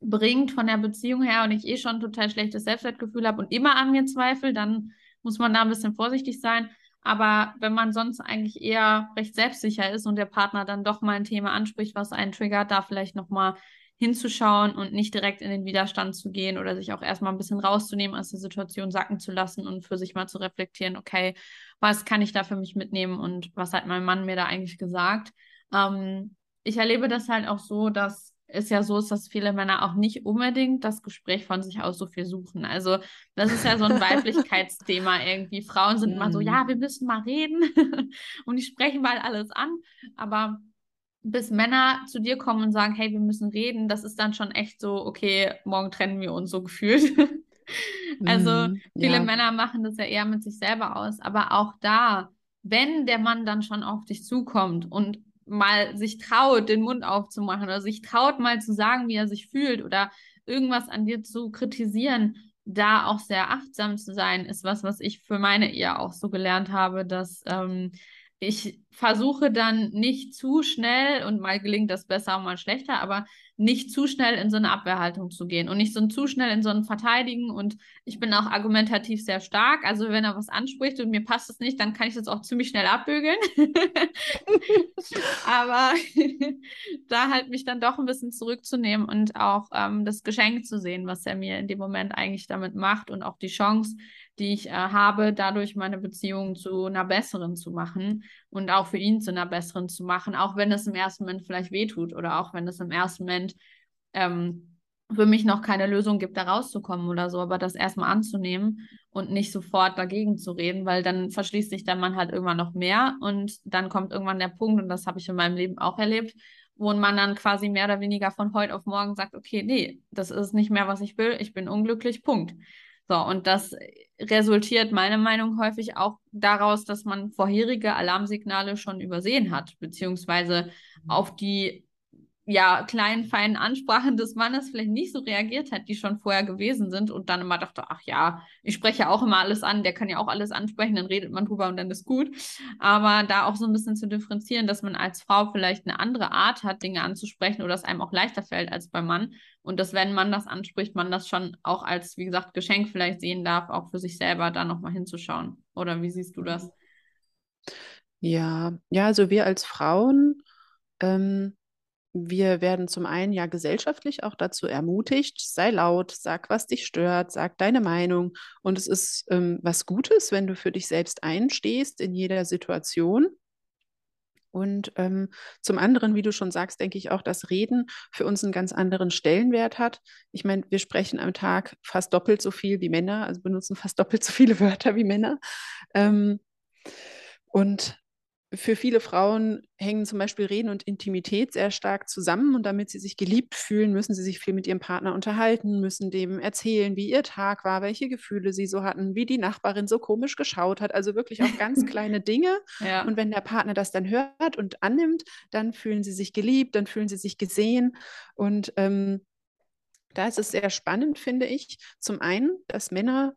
Speaker 1: bringt von der Beziehung her und ich eh schon total schlechtes Selbstwertgefühl habe und immer an mir zweifle, dann muss man da ein bisschen vorsichtig sein. Aber wenn man sonst eigentlich eher recht selbstsicher ist und der Partner dann doch mal ein Thema anspricht, was einen triggert, da vielleicht nochmal hinzuschauen und nicht direkt in den Widerstand zu gehen oder sich auch erstmal ein bisschen rauszunehmen aus der Situation sacken zu lassen und für sich mal zu reflektieren, okay, was kann ich da für mich mitnehmen und was hat mein Mann mir da eigentlich gesagt. Ähm, ich erlebe das halt auch so, dass es ja so ist, dass viele Männer auch nicht unbedingt das Gespräch von sich aus so viel suchen. Also das ist ja so ein Weiblichkeitsthema irgendwie. Frauen sind immer so, ja, mhm. wir müssen mal reden und die sprechen mal alles an. Aber bis Männer zu dir kommen und sagen, hey, wir müssen reden, das ist dann schon echt so, okay, morgen trennen wir uns so gefühlt. Also mm, viele ja. Männer machen das ja eher mit sich selber aus, aber auch da, wenn der Mann dann schon auf dich zukommt und mal sich traut, den Mund aufzumachen oder sich traut, mal zu sagen, wie er sich fühlt oder irgendwas an dir zu kritisieren, da auch sehr achtsam zu sein, ist was, was ich für meine Ehe auch so gelernt habe, dass ähm, ich versuche dann nicht zu schnell und mal gelingt das besser, mal schlechter, aber nicht zu schnell in so eine Abwehrhaltung zu gehen und nicht so zu schnell in so ein Verteidigen. Und ich bin auch argumentativ sehr stark. Also wenn er was anspricht und mir passt es nicht, dann kann ich das auch ziemlich schnell abbügeln. aber da halt mich dann doch ein bisschen zurückzunehmen und auch ähm, das Geschenk zu sehen, was er mir in dem Moment eigentlich damit macht und auch die Chance, die ich äh, habe, dadurch meine Beziehung zu einer besseren zu machen und auch für ihn zu einer besseren zu machen, auch wenn es im ersten Moment vielleicht wehtut oder auch wenn es im ersten Moment ähm, für mich noch keine Lösung gibt, da rauszukommen oder so, aber das erstmal anzunehmen und nicht sofort dagegen zu reden, weil dann verschließt sich der Mann halt irgendwann noch mehr und dann kommt irgendwann der Punkt, und das habe ich in meinem Leben auch erlebt, wo man dann quasi mehr oder weniger von heute auf morgen sagt, okay, nee, das ist nicht mehr, was ich will, ich bin unglücklich, Punkt. So, und das resultiert meiner Meinung häufig auch daraus, dass man vorherige Alarmsignale schon übersehen hat, beziehungsweise auf die ja, kleinen, feinen Ansprachen des Mannes vielleicht nicht so reagiert hat, die schon vorher gewesen sind und dann immer dachte, ach ja, ich spreche auch immer alles an, der kann ja auch alles ansprechen, dann redet man drüber und dann ist gut. Aber da auch so ein bisschen zu differenzieren, dass man als Frau vielleicht eine andere Art hat, Dinge anzusprechen oder es einem auch leichter fällt als beim Mann. Und dass, wenn man das anspricht, man das schon auch als, wie gesagt, Geschenk vielleicht sehen darf, auch für sich selber da nochmal hinzuschauen. Oder wie siehst du das?
Speaker 2: Ja, ja, also wir als Frauen, ähm, wir werden zum einen ja gesellschaftlich auch dazu ermutigt, sei laut, sag, was dich stört, sag deine Meinung. Und es ist ähm, was Gutes, wenn du für dich selbst einstehst in jeder Situation. Und ähm, zum anderen, wie du schon sagst, denke ich auch, dass Reden für uns einen ganz anderen Stellenwert hat. Ich meine, wir sprechen am Tag fast doppelt so viel wie Männer, also benutzen fast doppelt so viele Wörter wie Männer. Ähm, und für viele Frauen hängen zum Beispiel Reden und Intimität sehr stark zusammen und damit sie sich geliebt fühlen, müssen sie sich viel mit ihrem Partner unterhalten, müssen dem erzählen, wie ihr Tag war, welche Gefühle sie so hatten, wie die Nachbarin so komisch geschaut hat, also wirklich auch ganz kleine Dinge. Ja. Und wenn der Partner das dann hört und annimmt, dann fühlen sie sich geliebt, dann fühlen sie sich gesehen und ähm, da ist es sehr spannend, finde ich, zum einen, dass Männer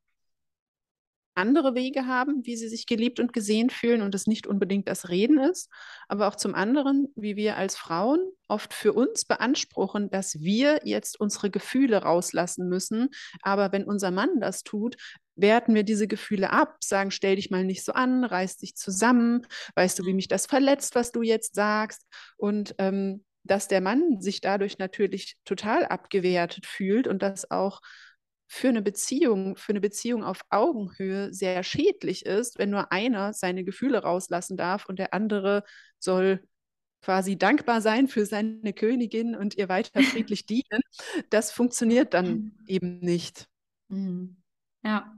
Speaker 2: andere Wege haben, wie sie sich geliebt und gesehen fühlen und es nicht unbedingt das Reden ist, aber auch zum anderen, wie wir als Frauen oft für uns beanspruchen, dass wir jetzt unsere Gefühle rauslassen müssen. Aber wenn unser Mann das tut, werten wir diese Gefühle ab, sagen, stell dich mal nicht so an, reiß dich zusammen, weißt du, wie mich das verletzt, was du jetzt sagst. Und ähm, dass der Mann sich dadurch natürlich total abgewertet fühlt und das auch für eine Beziehung, für eine Beziehung auf Augenhöhe sehr schädlich ist, wenn nur einer seine Gefühle rauslassen darf und der andere soll quasi dankbar sein für seine Königin und ihr weiter friedlich dienen. Das funktioniert dann eben nicht.
Speaker 1: Mhm. Ja.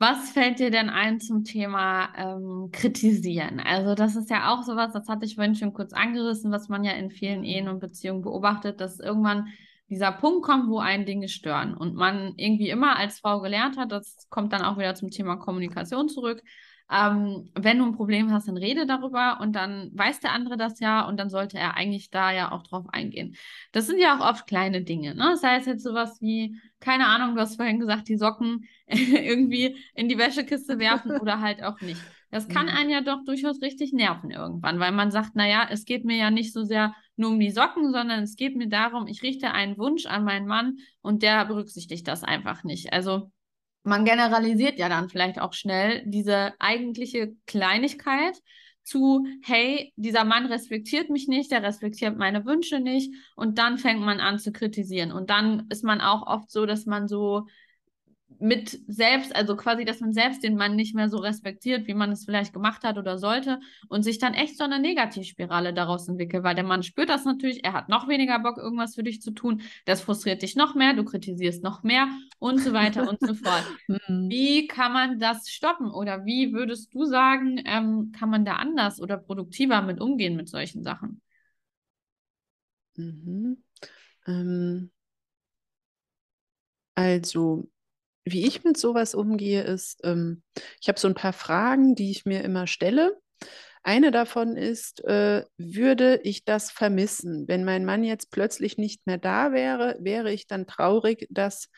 Speaker 1: Was fällt dir denn ein zum Thema ähm, Kritisieren? Also das ist ja auch sowas, das hatte ich vorhin schon kurz angerissen, was man ja in vielen Ehen und Beziehungen beobachtet, dass irgendwann dieser Punkt kommt, wo einen Dinge stören und man irgendwie immer als Frau gelernt hat, das kommt dann auch wieder zum Thema Kommunikation zurück, ähm, wenn du ein Problem hast, dann rede darüber und dann weiß der andere das ja und dann sollte er eigentlich da ja auch drauf eingehen. Das sind ja auch oft kleine Dinge, ne? Das heißt jetzt sowas wie, keine Ahnung, du hast vorhin gesagt, die Socken irgendwie in die Wäschekiste werfen oder halt auch nicht. Das kann einen ja doch durchaus richtig nerven irgendwann, weil man sagt, naja, es geht mir ja nicht so sehr nur um die Socken, sondern es geht mir darum, ich richte einen Wunsch an meinen Mann und der berücksichtigt das einfach nicht. Also man generalisiert ja dann vielleicht auch schnell diese eigentliche Kleinigkeit zu, hey, dieser Mann respektiert mich nicht, der respektiert meine Wünsche nicht und dann fängt man an zu kritisieren und dann ist man auch oft so, dass man so mit selbst, also quasi, dass man selbst den Mann nicht mehr so respektiert, wie man es vielleicht gemacht hat oder sollte und sich dann echt so eine Negativspirale daraus entwickelt, weil der Mann spürt das natürlich, er hat noch weniger Bock, irgendwas für dich zu tun, das frustriert dich noch mehr, du kritisierst noch mehr und so weiter und so fort. Mhm. Wie kann man das stoppen oder wie würdest du sagen, ähm, kann man da anders oder produktiver mit umgehen mit solchen Sachen?
Speaker 2: Mhm. Ähm, also wie ich mit sowas umgehe, ist, ähm, ich habe so ein paar Fragen, die ich mir immer stelle. Eine davon ist, äh, würde ich das vermissen? Wenn mein Mann jetzt plötzlich nicht mehr da wäre, wäre ich dann traurig, dass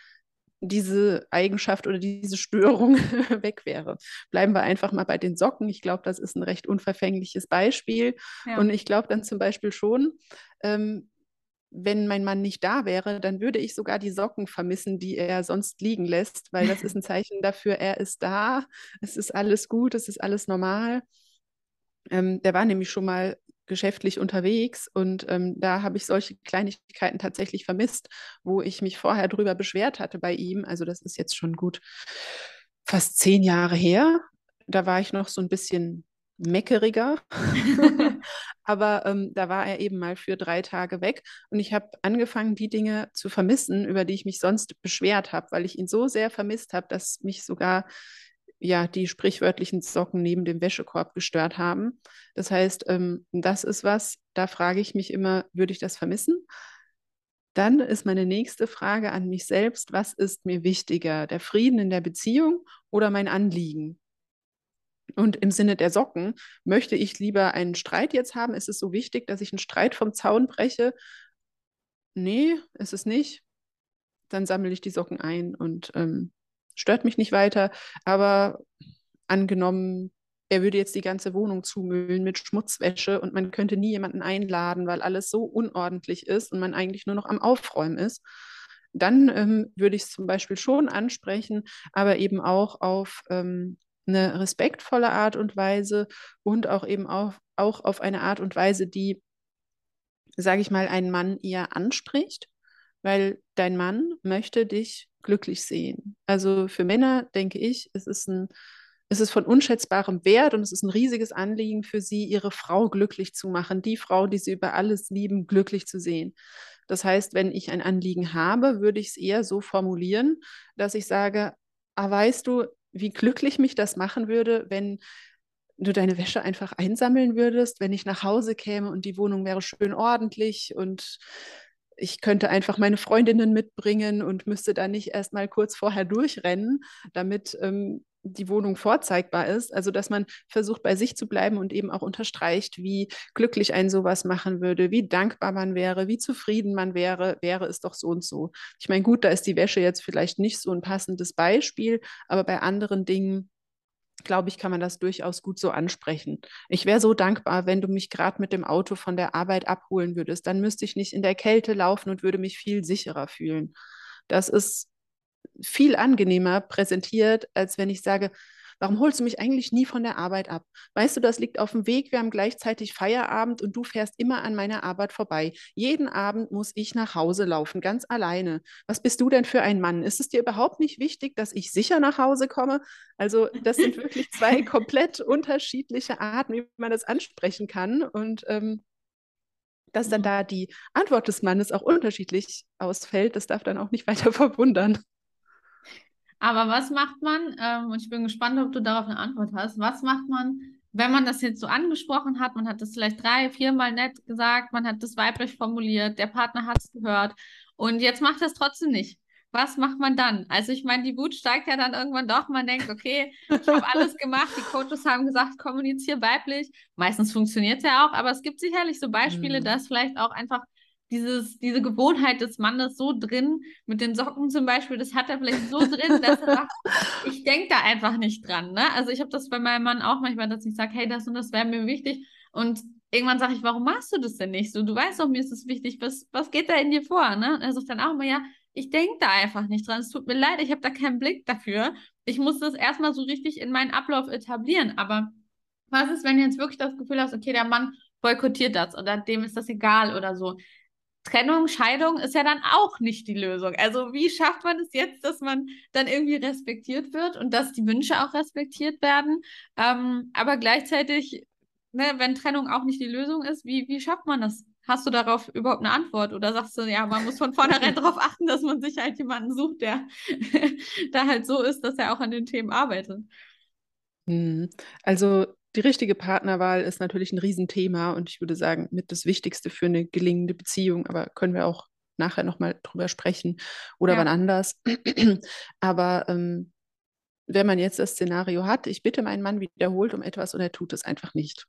Speaker 2: diese Eigenschaft oder diese Störung weg wäre. Bleiben wir einfach mal bei den Socken. Ich glaube, das ist ein recht unverfängliches Beispiel. Ja. Und ich glaube dann zum Beispiel schon, ähm, wenn mein Mann nicht da wäre, dann würde ich sogar die Socken vermissen, die er sonst liegen lässt, weil das ist ein Zeichen dafür, er ist da, es ist alles gut, es ist alles normal. Ähm, der war nämlich schon mal geschäftlich unterwegs und ähm, da habe ich solche Kleinigkeiten tatsächlich vermisst, wo ich mich vorher drüber beschwert hatte bei ihm. Also das ist jetzt schon gut fast zehn Jahre her. Da war ich noch so ein bisschen meckeriger. Aber ähm, da war er eben mal für drei Tage weg und ich habe angefangen, die Dinge zu vermissen, über die ich mich sonst beschwert habe, weil ich ihn so sehr vermisst habe, dass mich sogar ja die sprichwörtlichen Socken neben dem Wäschekorb gestört haben. Das heißt, ähm, das ist was, da frage ich mich immer, würde ich das vermissen? Dann ist meine nächste Frage an mich selbst, was ist mir wichtiger, der Frieden in der Beziehung oder mein Anliegen? Und im Sinne der Socken möchte ich lieber einen Streit jetzt haben. Ist es so wichtig, dass ich einen Streit vom Zaun breche? Nee, ist es nicht. Dann sammle ich die Socken ein und ähm, stört mich nicht weiter. Aber angenommen, er würde jetzt die ganze Wohnung zumüllen mit Schmutzwäsche und man könnte nie jemanden einladen, weil alles so unordentlich ist und man eigentlich nur noch am Aufräumen ist. Dann ähm, würde ich es zum Beispiel schon ansprechen, aber eben auch auf ähm, eine respektvolle Art und Weise und auch eben auch, auch auf eine Art und Weise, die, sage ich mal, einen Mann eher anspricht, weil dein Mann möchte dich glücklich sehen. Also für Männer denke ich, es ist ein es ist von unschätzbarem Wert und es ist ein riesiges Anliegen für sie, ihre Frau glücklich zu machen, die Frau, die sie über alles lieben, glücklich zu sehen. Das heißt, wenn ich ein Anliegen habe, würde ich es eher so formulieren, dass ich sage, ah, weißt du, wie glücklich mich das machen würde, wenn du deine Wäsche einfach einsammeln würdest, wenn ich nach Hause käme und die Wohnung wäre schön ordentlich und ich könnte einfach meine Freundinnen mitbringen und müsste da nicht erst mal kurz vorher durchrennen, damit ähm, die Wohnung vorzeigbar ist. Also, dass man versucht, bei sich zu bleiben und eben auch unterstreicht, wie glücklich ein sowas machen würde, wie dankbar man wäre, wie zufrieden man wäre, wäre es doch so und so. Ich meine, gut, da ist die Wäsche jetzt vielleicht nicht so ein passendes Beispiel, aber bei anderen Dingen glaube ich, kann man das durchaus gut so ansprechen. Ich wäre so dankbar, wenn du mich gerade mit dem Auto von der Arbeit abholen würdest. Dann müsste ich nicht in der Kälte laufen und würde mich viel sicherer fühlen. Das ist viel angenehmer präsentiert, als wenn ich sage, warum holst du mich eigentlich nie von der Arbeit ab? Weißt du, das liegt auf dem Weg, wir haben gleichzeitig Feierabend und du fährst immer an meiner Arbeit vorbei. Jeden Abend muss ich nach Hause laufen, ganz alleine. Was bist du denn für ein Mann? Ist es dir überhaupt nicht wichtig, dass ich sicher nach Hause komme? Also das sind wirklich zwei komplett unterschiedliche Arten, wie man das ansprechen kann. Und ähm, dass dann mhm. da die Antwort des Mannes auch unterschiedlich ausfällt, das darf dann auch nicht weiter verwundern.
Speaker 1: Aber was macht man, ähm, und ich bin gespannt, ob du darauf eine Antwort hast, was macht man, wenn man das jetzt so angesprochen hat, man hat das vielleicht drei, viermal nett gesagt, man hat das weiblich formuliert, der Partner hat es gehört und jetzt macht er es trotzdem nicht was macht man dann? Also ich meine, die Wut steigt ja dann irgendwann doch. Man denkt, okay, ich habe alles gemacht. Die Coaches haben gesagt, kommuniziere weiblich. Meistens funktioniert es ja auch, aber es gibt sicherlich so Beispiele, mhm. dass vielleicht auch einfach dieses, diese Gewohnheit des Mannes so drin, mit den Socken zum Beispiel, das hat er vielleicht so drin, dass er sagt, ich denke da einfach nicht dran. Ne? Also ich habe das bei meinem Mann auch manchmal, dass ich sage, hey, das und das wäre mir wichtig. Und irgendwann sage ich, warum machst du das denn nicht so? Du weißt doch, mir ist es wichtig. Was, was geht da in dir vor? Ne? Und er sagt dann auch immer, ja, ich denke da einfach nicht dran. Es tut mir leid, ich habe da keinen Blick dafür. Ich muss das erstmal so richtig in meinen Ablauf etablieren. Aber was ist, wenn du jetzt wirklich das Gefühl hast, okay, der Mann boykottiert das oder dem ist das egal oder so? Trennung, Scheidung ist ja dann auch nicht die Lösung. Also wie schafft man es jetzt, dass man dann irgendwie respektiert wird und dass die Wünsche auch respektiert werden? Ähm, aber gleichzeitig, ne, wenn Trennung auch nicht die Lösung ist, wie, wie schafft man das? Hast du darauf überhaupt eine Antwort? Oder sagst du, ja, man muss von vornherein darauf achten, dass man sich halt jemanden sucht, der da halt so ist, dass er auch an den Themen arbeitet?
Speaker 2: Hm. Also die richtige Partnerwahl ist natürlich ein Riesenthema und ich würde sagen, mit das Wichtigste für eine gelingende Beziehung, aber können wir auch nachher nochmal drüber sprechen oder ja. wann anders. aber ähm, wenn man jetzt das Szenario hat, ich bitte meinen Mann wiederholt um etwas und er tut es einfach nicht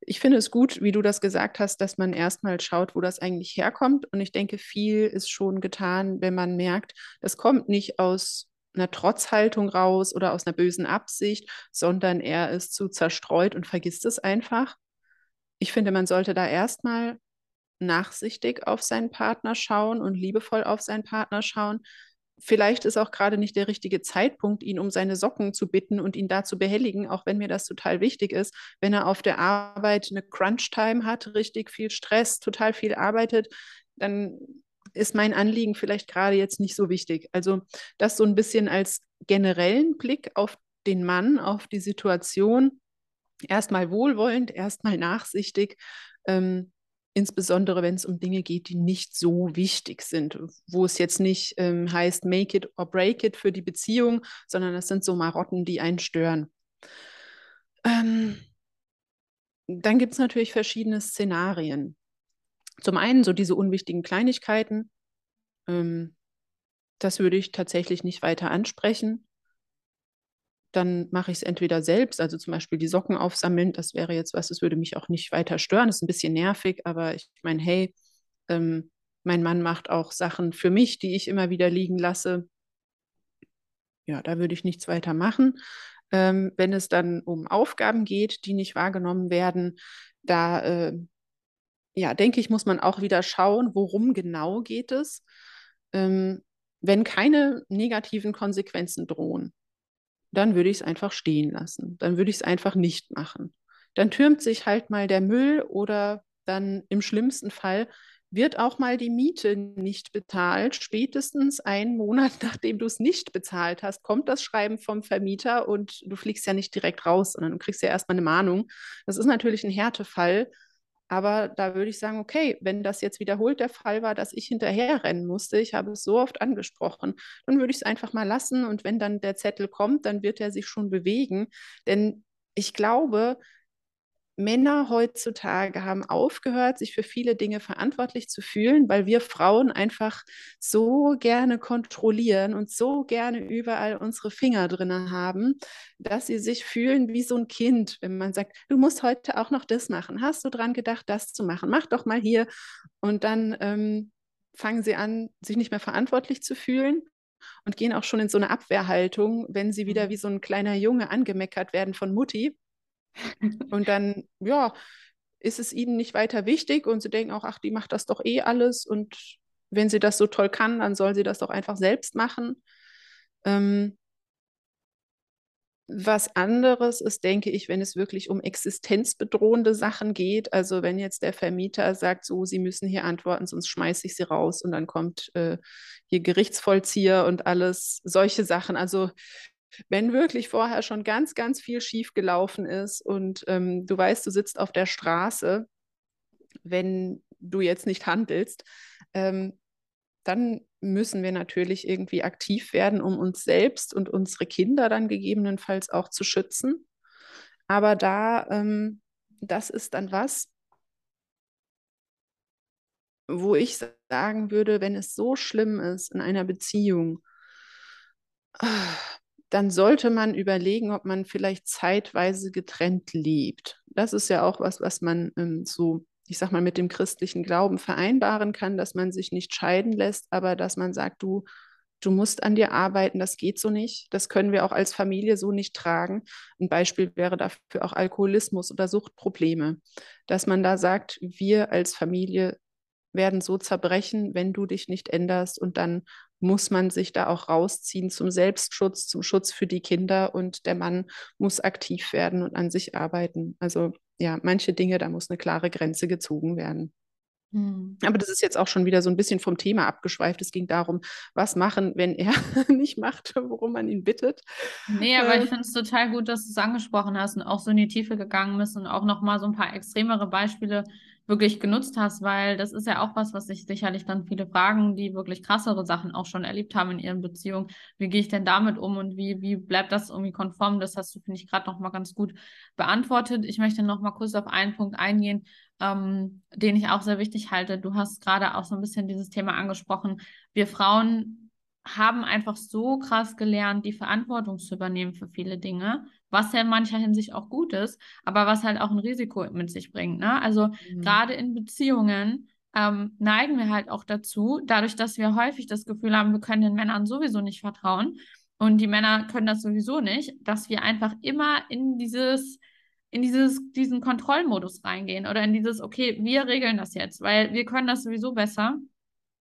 Speaker 2: ich finde es gut, wie du das gesagt hast, dass man erstmal schaut, wo das eigentlich herkommt. Und ich denke, viel ist schon getan, wenn man merkt, das kommt nicht aus einer Trotzhaltung raus oder aus einer bösen Absicht, sondern er ist zu zerstreut und vergisst es einfach. Ich finde, man sollte da erstmal nachsichtig auf seinen Partner schauen und liebevoll auf seinen Partner schauen, vielleicht ist auch gerade nicht der richtige Zeitpunkt, ihn um seine Socken zu bitten und ihn da zu behelligen, auch wenn mir das total wichtig ist. Wenn er auf der Arbeit eine Crunch-Time hat, richtig viel Stress, total viel arbeitet, dann ist mein Anliegen vielleicht gerade jetzt nicht so wichtig. Also das so ein bisschen als generellen Blick auf den Mann, auf die Situation. Erstmal wohlwollend, erstmal nachsichtig. Ähm, insbesondere wenn es um Dinge geht, die nicht so wichtig sind, wo es jetzt nicht ähm, heißt, make it or break it für die Beziehung, sondern es sind so Marotten, die einen stören. Ähm, dann gibt es natürlich verschiedene Szenarien. Zum einen so diese unwichtigen Kleinigkeiten. Ähm, das würde ich tatsächlich nicht weiter ansprechen dann mache ich es entweder selbst, also zum Beispiel die Socken aufsammeln. Das wäre jetzt was, das würde mich auch nicht weiter stören. Das ist ein bisschen nervig, aber ich meine, hey, ähm, mein Mann macht auch Sachen für mich, die ich immer wieder liegen lasse. Ja, da würde ich nichts weiter machen. Ähm, wenn es dann um Aufgaben geht, die nicht wahrgenommen werden, da äh, ja, denke ich, muss man auch wieder schauen, worum genau geht es. Ähm, wenn keine negativen Konsequenzen drohen, dann würde ich es einfach stehen lassen. Dann würde ich es einfach nicht machen. Dann türmt sich halt mal der Müll oder dann im schlimmsten Fall wird auch mal die Miete nicht bezahlt. Spätestens einen Monat, nachdem du es nicht bezahlt hast, kommt das Schreiben vom Vermieter und du fliegst ja nicht direkt raus, sondern du kriegst ja erstmal eine Mahnung. Das ist natürlich ein Härtefall, aber da würde ich sagen, okay, wenn das jetzt wiederholt der Fall war, dass ich hinterherrennen musste, ich habe es so oft angesprochen, dann würde ich es einfach mal lassen. Und wenn dann der Zettel kommt, dann wird er sich schon bewegen. Denn ich glaube, Männer heutzutage haben aufgehört, sich für viele Dinge verantwortlich zu fühlen, weil wir Frauen einfach so gerne kontrollieren und so gerne überall unsere Finger drin haben, dass sie sich fühlen wie so ein Kind, wenn man sagt, du musst heute auch noch das machen. Hast du dran gedacht, das zu machen? Mach doch mal hier. Und dann ähm, fangen sie an, sich nicht mehr verantwortlich zu fühlen und gehen auch schon in so eine Abwehrhaltung, wenn sie wieder mhm. wie so ein kleiner Junge angemeckert werden von Mutti und dann, ja, ist es ihnen nicht weiter wichtig und sie denken auch, ach, die macht das doch eh alles und wenn sie das so toll kann, dann soll sie das doch einfach selbst machen. Ähm, Was anderes ist, denke ich, wenn es wirklich um existenzbedrohende Sachen geht. Also wenn jetzt der Vermieter sagt, so, Sie müssen hier antworten, sonst schmeiße ich Sie raus und dann kommt äh, hier Gerichtsvollzieher und alles, solche Sachen. Also wenn wirklich vorher schon ganz, ganz viel schief gelaufen ist und ähm, du weißt, du sitzt auf der Straße, wenn du jetzt nicht handelst, ähm, dann müssen wir natürlich irgendwie aktiv werden, um uns selbst und unsere Kinder dann gegebenenfalls auch zu schützen. Aber da, ähm, das ist dann was, wo ich sagen würde, wenn es so schlimm ist in einer Beziehung, dann sollte man überlegen, ob man vielleicht zeitweise getrennt lebt. Das ist ja auch was, was man ähm, so ich sag mal, mit dem christlichen Glauben vereinbaren kann, dass man sich nicht scheiden lässt, aber dass man sagt, du, du musst an dir arbeiten, das geht so nicht. Das können wir auch als Familie so nicht tragen. Ein Beispiel wäre dafür auch Alkoholismus oder Suchtprobleme, dass man da sagt, wir als Familie werden so zerbrechen, wenn du dich nicht änderst und dann muss man sich da auch rausziehen zum Selbstschutz, zum Schutz für die Kinder und der Mann muss aktiv werden und an sich arbeiten. Also ja, manche Dinge, da muss eine klare Grenze gezogen werden. Hm. Aber das ist jetzt auch schon wieder so ein bisschen vom Thema abgeschweift. Es ging darum, was machen, wenn er nicht macht, worum man ihn bittet.
Speaker 1: Nee, aber äh, ich finde es total gut, dass du es angesprochen hast und auch so in die Tiefe gegangen bist und auch nochmal so ein paar extremere Beispiele wirklich genutzt hast, weil das ist ja auch was, was sich sicherlich dann viele fragen, die wirklich krassere Sachen auch schon erlebt haben in ihren Beziehungen. Wie gehe ich denn damit um und wie, wie bleibt das irgendwie konform? Das hast du, finde ich, gerade noch mal ganz gut beantwortet. Ich möchte noch mal kurz auf einen Punkt eingehen, ähm, den ich auch sehr wichtig halte. Du hast gerade auch so ein bisschen dieses Thema angesprochen. Wir Frauen haben einfach so krass gelernt, die Verantwortung zu übernehmen für viele Dinge, was ja in mancher Hinsicht auch gut ist, aber was halt auch ein Risiko mit sich bringt. Ne? Also mhm. gerade in Beziehungen ähm, neigen wir halt auch dazu, dadurch, dass wir häufig das Gefühl haben, wir können den Männern sowieso nicht vertrauen und die Männer können das sowieso nicht, dass wir einfach immer in dieses in dieses, diesen Kontrollmodus reingehen oder in dieses, okay, wir regeln das jetzt, weil wir können das sowieso besser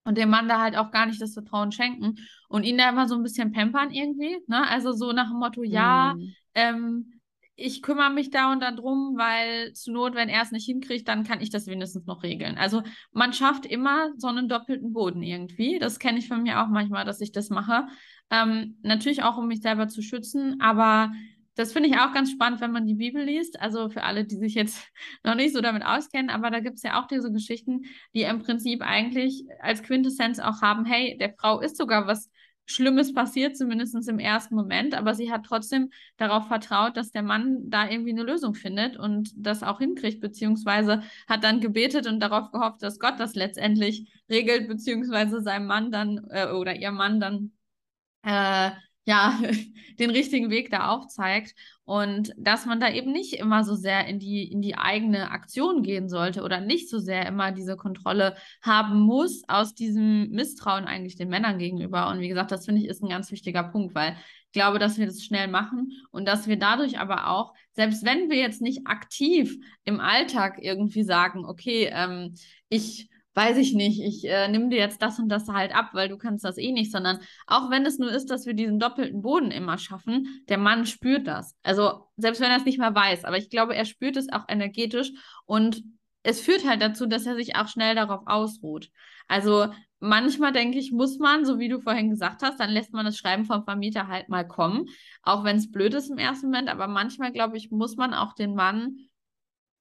Speaker 1: und dem Mann da halt auch gar nicht das Vertrauen schenken und ihn da immer so ein bisschen pampern irgendwie, ne? Also so nach dem Motto, ja, mm. ähm, ich kümmere mich da und da drum, weil zu Not, wenn er es nicht hinkriegt, dann kann ich das wenigstens noch regeln. Also man schafft immer so einen doppelten Boden irgendwie. Das kenne ich von mir auch manchmal, dass ich das mache. Ähm, natürlich auch, um mich selber zu schützen, aber das finde ich auch ganz spannend, wenn man die Bibel liest. Also für alle, die sich jetzt noch nicht so damit auskennen, aber da gibt es ja auch diese Geschichten, die im Prinzip eigentlich als Quintessenz auch haben, hey, der Frau ist sogar was Schlimmes passiert, zumindest im ersten Moment, aber sie hat trotzdem darauf vertraut, dass der Mann da irgendwie eine Lösung findet und das auch hinkriegt, beziehungsweise hat dann gebetet und darauf gehofft, dass Gott das letztendlich regelt, beziehungsweise seinem Mann dann äh, oder ihr Mann dann äh, ja, den richtigen Weg da aufzeigt und dass man da eben nicht immer so sehr in die, in die eigene Aktion gehen sollte oder nicht so sehr immer diese Kontrolle haben muss aus diesem Misstrauen eigentlich den Männern gegenüber. Und wie gesagt, das finde ich ist ein ganz wichtiger Punkt, weil ich glaube, dass wir das schnell machen und dass wir dadurch aber auch, selbst wenn wir jetzt nicht aktiv im Alltag irgendwie sagen, okay, ähm, ich weiß ich nicht, ich äh, nehme dir jetzt das und das halt ab, weil du kannst das eh nicht, sondern auch wenn es nur ist, dass wir diesen doppelten Boden immer schaffen, der Mann spürt das. Also selbst wenn er es nicht mehr weiß, aber ich glaube, er spürt es auch energetisch und es führt halt dazu, dass er sich auch schnell darauf ausruht. Also manchmal denke ich, muss man, so wie du vorhin gesagt hast, dann lässt man das Schreiben vom Vermieter halt mal kommen, auch wenn es blöd ist im ersten Moment, aber manchmal, glaube ich, muss man auch den Mann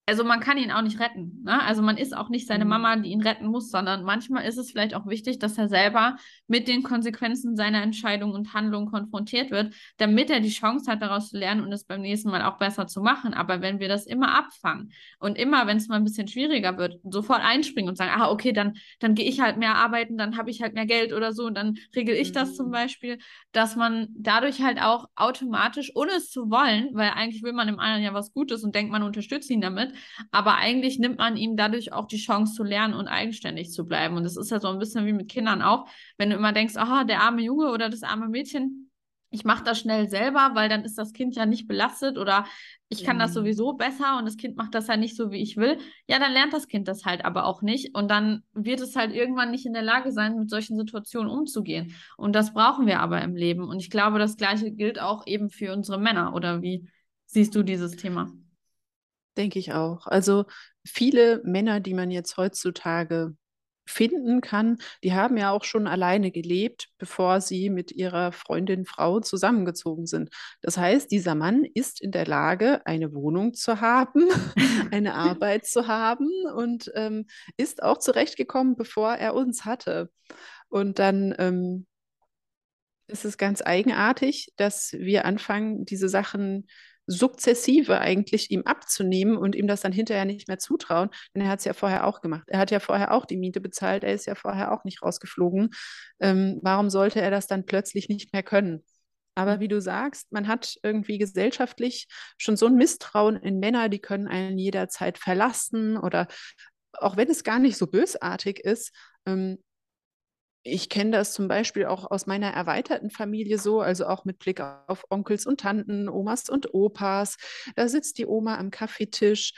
Speaker 1: also man kann ihn auch nicht retten. Ne? Also man ist auch nicht seine mhm. Mama, die ihn retten muss, sondern manchmal ist es vielleicht auch wichtig, dass er selber mit den Konsequenzen seiner Entscheidung und Handlung konfrontiert wird, damit er die Chance hat, daraus zu lernen und es beim nächsten Mal auch besser zu machen. Aber wenn wir das immer abfangen und immer, wenn es mal ein bisschen schwieriger wird, sofort einspringen und sagen, ah, okay, dann, dann gehe ich halt mehr arbeiten, dann habe ich halt mehr Geld oder so und dann regel ich mhm. das zum mhm. Beispiel, dass man dadurch halt auch automatisch, ohne es zu wollen, weil eigentlich will man dem anderen ja was Gutes und denkt, man unterstützt ihn damit, aber eigentlich nimmt man ihm dadurch auch die Chance zu lernen und eigenständig zu bleiben. Und das ist ja so ein bisschen wie mit Kindern auch, wenn du immer denkst, aha, der arme Junge oder das arme Mädchen, ich mache das schnell selber, weil dann ist das Kind ja nicht belastet oder ich kann das
Speaker 2: Mhm.
Speaker 1: sowieso besser und das Kind macht das ja nicht so, wie ich will. Ja, dann lernt das Kind das halt aber auch nicht und dann wird es halt irgendwann nicht in der Lage sein, mit solchen Situationen umzugehen. Und das brauchen wir aber im Leben. Und ich glaube, das Gleiche gilt auch eben für unsere Männer. Oder wie siehst du dieses Thema?
Speaker 2: Denke ich auch. Also viele Männer, die man jetzt heutzutage finden kann, die haben ja auch schon alleine gelebt, bevor sie mit ihrer Freundin, Frau zusammengezogen sind. Das heißt, dieser Mann ist in der Lage, eine Wohnung zu haben, eine Arbeit zu haben und ähm, ist auch zurechtgekommen, bevor er uns hatte. Und dann ähm, ist es ganz eigenartig, dass wir anfangen, diese Sachen sukzessive eigentlich ihm abzunehmen und ihm das dann hinterher nicht mehr zutrauen. Denn er hat es ja vorher auch gemacht. Er hat ja vorher auch die Miete bezahlt. Er ist ja vorher auch nicht rausgeflogen. Ähm, warum sollte er das dann plötzlich nicht mehr können? Aber wie du sagst, man hat irgendwie gesellschaftlich schon so ein Misstrauen in Männer, die können einen jederzeit verlassen oder auch wenn es gar nicht so bösartig ist, ähm, ich kenne das zum Beispiel auch aus meiner erweiterten Familie so, also auch mit Blick auf Onkels und Tanten, Omas und Opas. Da sitzt die Oma am Kaffeetisch.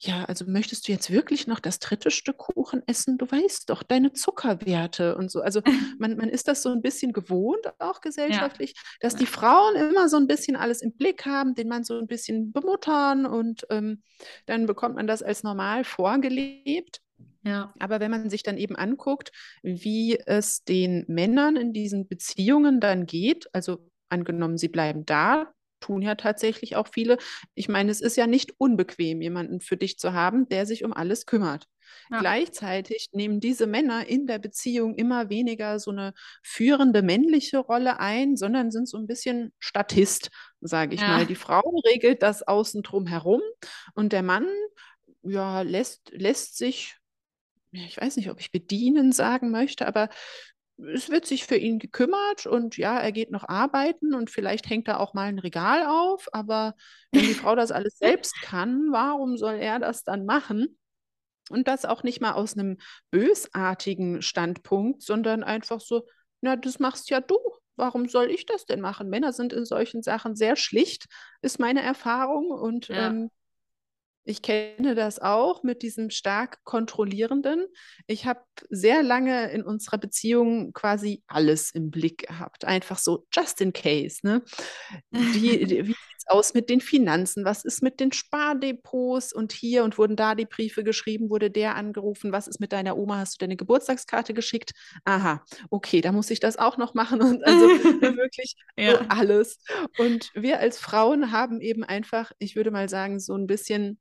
Speaker 2: Ja, also möchtest du jetzt wirklich noch das dritte Stück Kuchen essen? Du weißt doch deine Zuckerwerte und so. Also man, man ist das so ein bisschen gewohnt, auch gesellschaftlich, dass die Frauen immer so ein bisschen alles im Blick haben, den Mann so ein bisschen bemuttern und ähm, dann bekommt man das als normal vorgelebt.
Speaker 1: Ja.
Speaker 2: Aber wenn man sich dann eben anguckt, wie es den Männern in diesen Beziehungen dann geht, also angenommen, sie bleiben da, tun ja tatsächlich auch viele. Ich meine, es ist ja nicht unbequem, jemanden für dich zu haben, der sich um alles kümmert.
Speaker 1: Ja.
Speaker 2: Gleichzeitig nehmen diese Männer in der Beziehung immer weniger so eine führende männliche Rolle ein, sondern sind so ein bisschen Statist, sage ich
Speaker 1: Ja.
Speaker 2: mal. Die Frau regelt das außen drum herum und der Mann ja, lässt, lässt sich ich weiß nicht, ob ich bedienen sagen möchte, aber es wird sich für ihn gekümmert und ja, er geht noch arbeiten und vielleicht hängt da auch mal ein Regal auf, aber wenn die Frau das alles selbst kann, warum soll er das dann machen? Und das auch nicht mal aus einem bösartigen Standpunkt, sondern einfach so, na, das machst ja du. Warum soll ich das denn machen? Männer sind in solchen Sachen sehr schlicht, ist meine Erfahrung. Und
Speaker 1: Ja.
Speaker 2: ähm, ich kenne das auch mit diesem stark kontrollierenden. Ich habe sehr lange in unserer Beziehung quasi alles im Blick gehabt. Einfach so, just in case. Ne? Die, die, wie sieht es aus mit den Finanzen? Was ist mit den Spardepots? Und hier und wurden da die Briefe geschrieben? Wurde der angerufen? Was ist mit deiner Oma? Hast du deine Geburtstagskarte geschickt? Aha, okay, da muss ich das auch noch machen. Und also wirklich so
Speaker 1: Ja.
Speaker 2: alles. Und wir als Frauen haben eben einfach, ich würde mal sagen, so ein bisschen